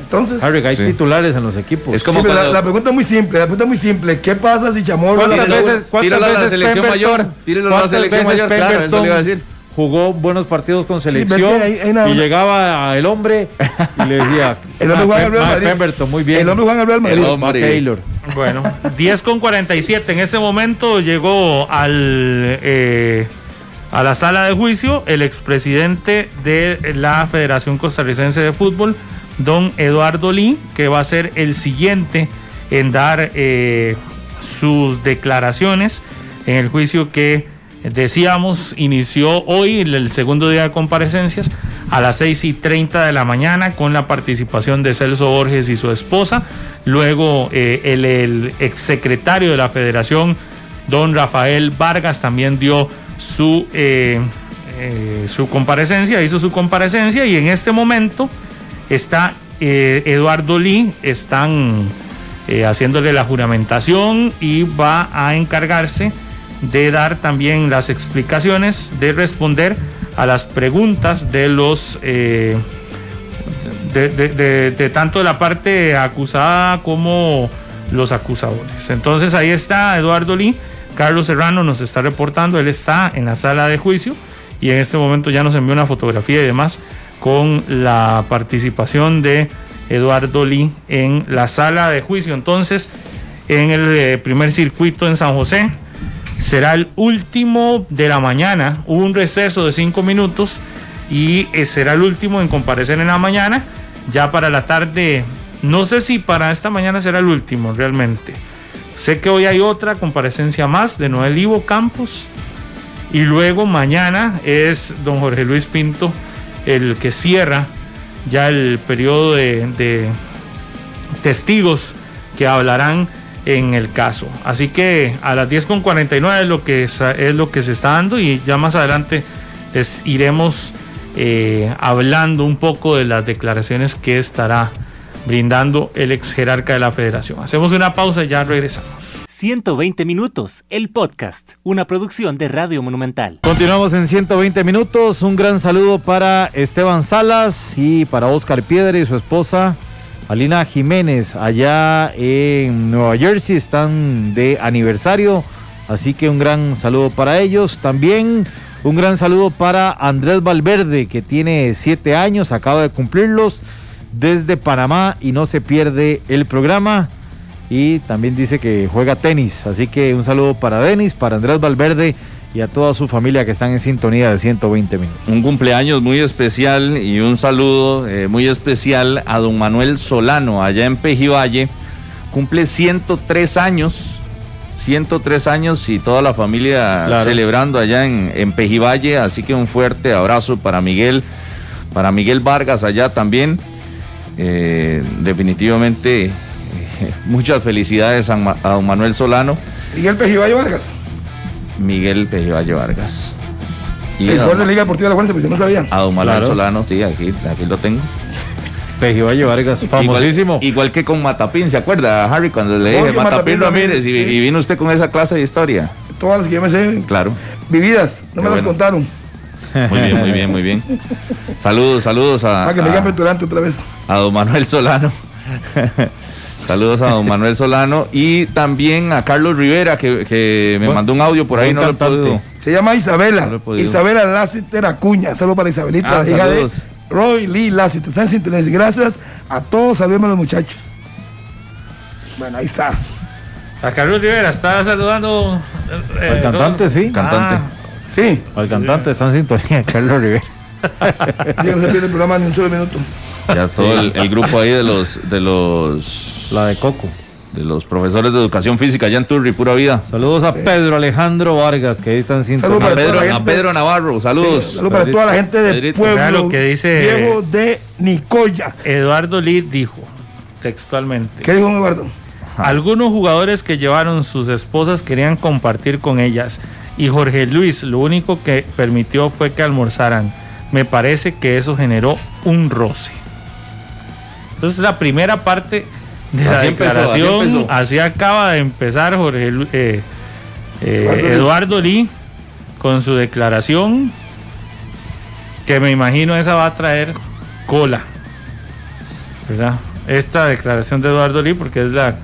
[SPEAKER 3] entonces.
[SPEAKER 4] Harry, hay titulares en los equipos.
[SPEAKER 3] Es como la, pregunta es muy simple, la pregunta es muy simple. ¿Qué pasa si Chamorro...
[SPEAKER 4] ¿Cuántas veces, ¿cuántas veces la selección mayor? Tíralo a la selección mayor, claro, eso le iba a decir jugó buenos partidos con selección y llegaba el hombre y le decía
[SPEAKER 3] el hombre Juan Gabriel
[SPEAKER 4] Pemberton, muy bien.
[SPEAKER 3] El hombre Juan Gabriel Madrid.
[SPEAKER 4] El Taylor.
[SPEAKER 5] Bueno 10 con 47 en ese momento llegó al eh, a la sala de juicio el expresidente de la Federación Costarricense de Fútbol don Eduardo Lee que va a ser el siguiente en dar eh, sus declaraciones en el juicio que decíamos inició hoy el segundo día de comparecencias a las 6 y 30 de la mañana con la participación de Celso Borges y su esposa. Luego eh, el, el exsecretario de la federación, don Rafael Vargas, también dio su, eh, su comparecencia, hizo su comparecencia y en este momento está Eduardo Lee, están eh, haciéndole la juramentación y va a encargarse de dar también las explicaciones, de responder a las preguntas de los eh, de, tanto de la parte acusada como los acusadores. Entonces ahí está Eduardo Lee, Carlos Serrano nos está reportando, él está en la sala de juicio y en este momento ya nos envió una fotografía y demás con la participación de Eduardo Lee en la sala de juicio. Entonces, en el eh, primer circuito en San José, será el último de la mañana. Hubo un receso de cinco minutos y eh, será el último en comparecer en la mañana. Ya para la tarde, no sé si para esta mañana será el último realmente. Sé que hoy hay otra comparecencia más de Noel Ivo Campos. Y luego mañana es don Jorge Luis Pinto el que cierra ya el periodo de, testigos que hablarán en el caso. Así que a las 10.49 es lo que es, lo que se está dando y ya más adelante les iremos eh, hablando un poco de las declaraciones que estará brindando el ex jerarca de la federación. Hacemos una pausa y ya regresamos.
[SPEAKER 6] 120 minutos, el podcast, una producción de Radio Monumental.
[SPEAKER 4] Continuamos en 120 minutos. Un gran saludo para Esteban Salas y para Oscar Piedra y su esposa Alina Jiménez allá en Nueva Jersey. Están de aniversario, así que un gran saludo para ellos. También un gran saludo para Andrés Valverde, que tiene siete años, acaba de cumplirlos desde Panamá y no se pierde el programa. Y también dice que juega tenis. Así que un saludo para Denis, para Andrés Valverde y a toda su familia que están en sintonía de 120 minutos.
[SPEAKER 2] Un cumpleaños muy especial y un saludo eh, muy especial a don Manuel Solano, allá en Pejivalle. Cumple 103 años, 103 años y toda la familia celebrando allá en, en Pejivalle. Así que un fuerte abrazo para Miguel, para Miguel Vargas allá también. Eh, definitivamente, eh, muchas felicidades a, don Manuel Solano.
[SPEAKER 3] Miguel Pejivalle Vargas.
[SPEAKER 2] Miguel Pejivalle Vargas.
[SPEAKER 3] Y de la Liga Deportiva de la pues no sabía.
[SPEAKER 2] A don Manuel Solano, sí, aquí, aquí lo tengo.
[SPEAKER 4] Pejivalle Vargas, famosísimo.
[SPEAKER 2] Igual, que con Matapín, ¿se acuerda, Harry, cuando le dije Matapín, Ramírez, y, vino usted con esa clase de historia?
[SPEAKER 3] Todas las que yo me sé.
[SPEAKER 2] Claro.
[SPEAKER 3] Vividas, no me las contaron.
[SPEAKER 2] Muy bien, muy bien, muy bien. Saludos, saludos a.
[SPEAKER 3] Ah, que me llame durante otra vez.
[SPEAKER 2] A don Manuel Solano. Saludos a don Manuel Solano y también a Carlos Rivera que, me mandó un audio por ahí, no lo he podido.
[SPEAKER 3] Se llama Isabela. Isabela Lásiter Acuña. Saludos para Isabelita, ah, la hija de Roy Lee Lásiter. Están sintonía. Gracias a todos. Saludos a los muchachos. Bueno, ahí está.
[SPEAKER 5] A Carlos Rivera está saludando.
[SPEAKER 4] Eh, Al cantante, sí.
[SPEAKER 2] Cantante.
[SPEAKER 3] Ah. Sí.
[SPEAKER 4] Al cantante está en sintonía, Carlos Rivera.
[SPEAKER 3] Ya no se pierde el programa ni un solo minuto.
[SPEAKER 2] Ya todo el, grupo ahí de los, de los.
[SPEAKER 4] La de Coco.
[SPEAKER 2] De los profesores de educación física allá en Turri, pura vida.
[SPEAKER 4] Saludos a Pedro Alejandro Vargas, que ahí están en sintonía.
[SPEAKER 2] a, Pedro, a Pedro Navarro, saludos.
[SPEAKER 3] saludos para toda la gente de Pueblo
[SPEAKER 5] que dice
[SPEAKER 3] Viejo de Nicoya.
[SPEAKER 5] Eduardo Lee dijo textualmente.
[SPEAKER 3] ¿Qué dijo Eduardo?
[SPEAKER 5] Algunos jugadores que llevaron sus esposas querían compartir con ellas y Jorge Luis lo único que permitió fue que almorzaran. Me parece que eso generó un roce. Entonces la primera parte de la declaración, así, acaba de empezar Jorge eh, eh, Eduardo Lee con su declaración, que me imagino esa va a traer cola. ¿Verdad? Esta declaración de Eduardo Lee, porque es la,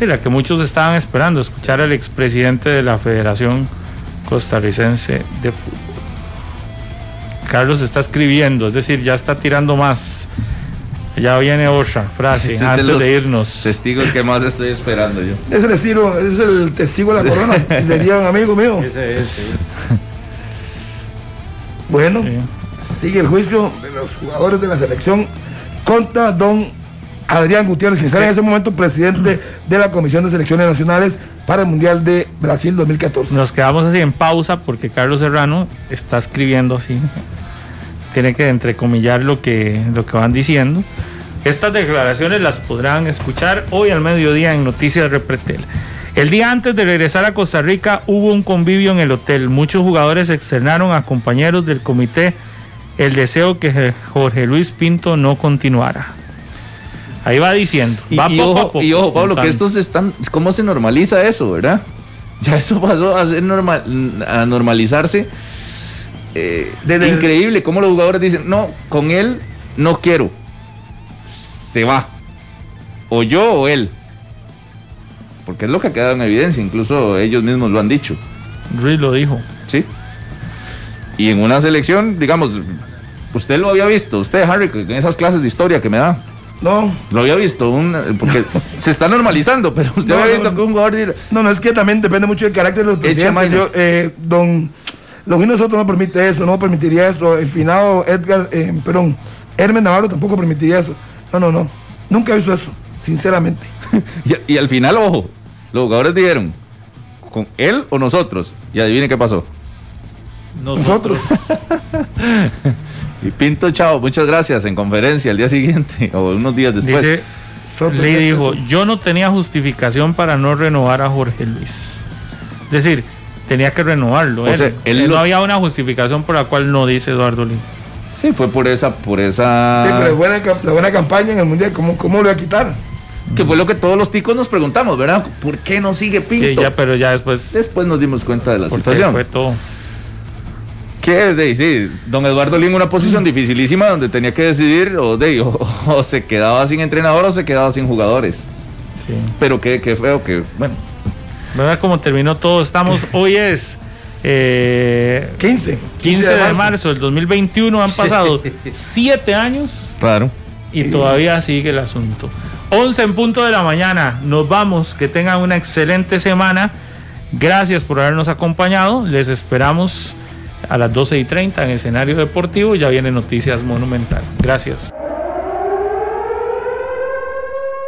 [SPEAKER 5] de la que muchos estaban esperando, escuchar al expresidente de la Federación costarricense de fútbol. Carlos está escribiendo, es decir, ya está tirando más. Ya viene otra frase antes de, irnos.
[SPEAKER 2] Testigos que más estoy esperando yo.
[SPEAKER 3] Es el estilo, es el testigo de la corona, diría un amigo mío.
[SPEAKER 5] Ese es, sí.
[SPEAKER 3] Bueno, sigue el juicio de los jugadores de la selección contra don Adrián Gutiérrez, que era en ese momento presidente de la Comisión de Selecciones Nacionales para el Mundial de Brasil 2014.
[SPEAKER 5] Nos quedamos así en pausa porque Carlos Serrano está escribiendo así. Tiene que entrecomillar lo que, lo que van diciendo. Estas declaraciones las podrán escuchar hoy al mediodía en Noticias Repretel. El día antes de regresar a Costa Rica hubo un convivio en el hotel. Muchos jugadores externaron a compañeros del comité el deseo que Jorge Luis Pinto no continuara. Ahí va diciendo.
[SPEAKER 2] Y,
[SPEAKER 5] va
[SPEAKER 2] ojo, y ojo, Pablo, que estos están. ¿Cómo se normaliza eso, verdad? Ya eso pasó a, ser normal, a normalizarse. Eh, increíble cómo los jugadores dicen: No, con él no quiero. Se va. O yo o él. Porque es lo que ha quedado en evidencia. Incluso ellos mismos lo han dicho.
[SPEAKER 5] Ruiz lo dijo.
[SPEAKER 2] Sí. Y en una selección, digamos, usted lo había visto, usted, Harry, en esas clases de historia que me da.
[SPEAKER 3] No.
[SPEAKER 2] Lo había visto, porque se está normalizando, pero usted había visto que un jugador.
[SPEAKER 3] No, no, es que también depende mucho del carácter de los presidentes. Yo, eh, don Longino nosotros no permite eso, no permitiría eso. El finado Edgar, eh, perdón, Hermes Navarro tampoco permitiría eso. No, no, no. Nunca he visto eso, sinceramente.
[SPEAKER 2] y, al final, ojo, los jugadores dijeron, ¿con él o nosotros? Y adivine qué pasó.
[SPEAKER 3] Nosotros.
[SPEAKER 2] Y Pinto Chao, muchas gracias en conferencia el día siguiente o unos días después. Dice,
[SPEAKER 5] le dijo, yo no tenía justificación para no renovar a Jorge Luis. Es decir, tenía que renovarlo. él, no había una justificación por la cual no dice Eduardo Lin.
[SPEAKER 2] Sí, fue por esa, por esa.
[SPEAKER 3] Sí, pero buena, la buena campaña en el mundial, ¿cómo, cómo lo voy a quitar?
[SPEAKER 2] Que fue lo que todos los ticos nos preguntamos, ¿verdad? ¿Por qué no sigue Pinto? Sí,
[SPEAKER 5] ya, pero ya después.
[SPEAKER 2] Después nos dimos cuenta de la situación.
[SPEAKER 5] Fue todo
[SPEAKER 2] que de, sí, don Eduardo Lin una posición dificilísima donde tenía que decidir o, de, o, se quedaba sin entrenador o se quedaba sin jugadores. Pero qué, feo que, bueno.
[SPEAKER 5] ¿Verdad cómo terminó todo? Estamos, hoy es 15,
[SPEAKER 3] eh,
[SPEAKER 5] 15, de, marzo. del 2021, han pasado 7 años.
[SPEAKER 2] Claro.
[SPEAKER 5] Y todavía sigue el asunto. 11 en punto de la mañana, nos vamos, que tengan una excelente semana. Gracias por habernos acompañado, les esperamos a las 12 y 30 en escenario deportivo. Ya viene Noticias Monumental. Gracias.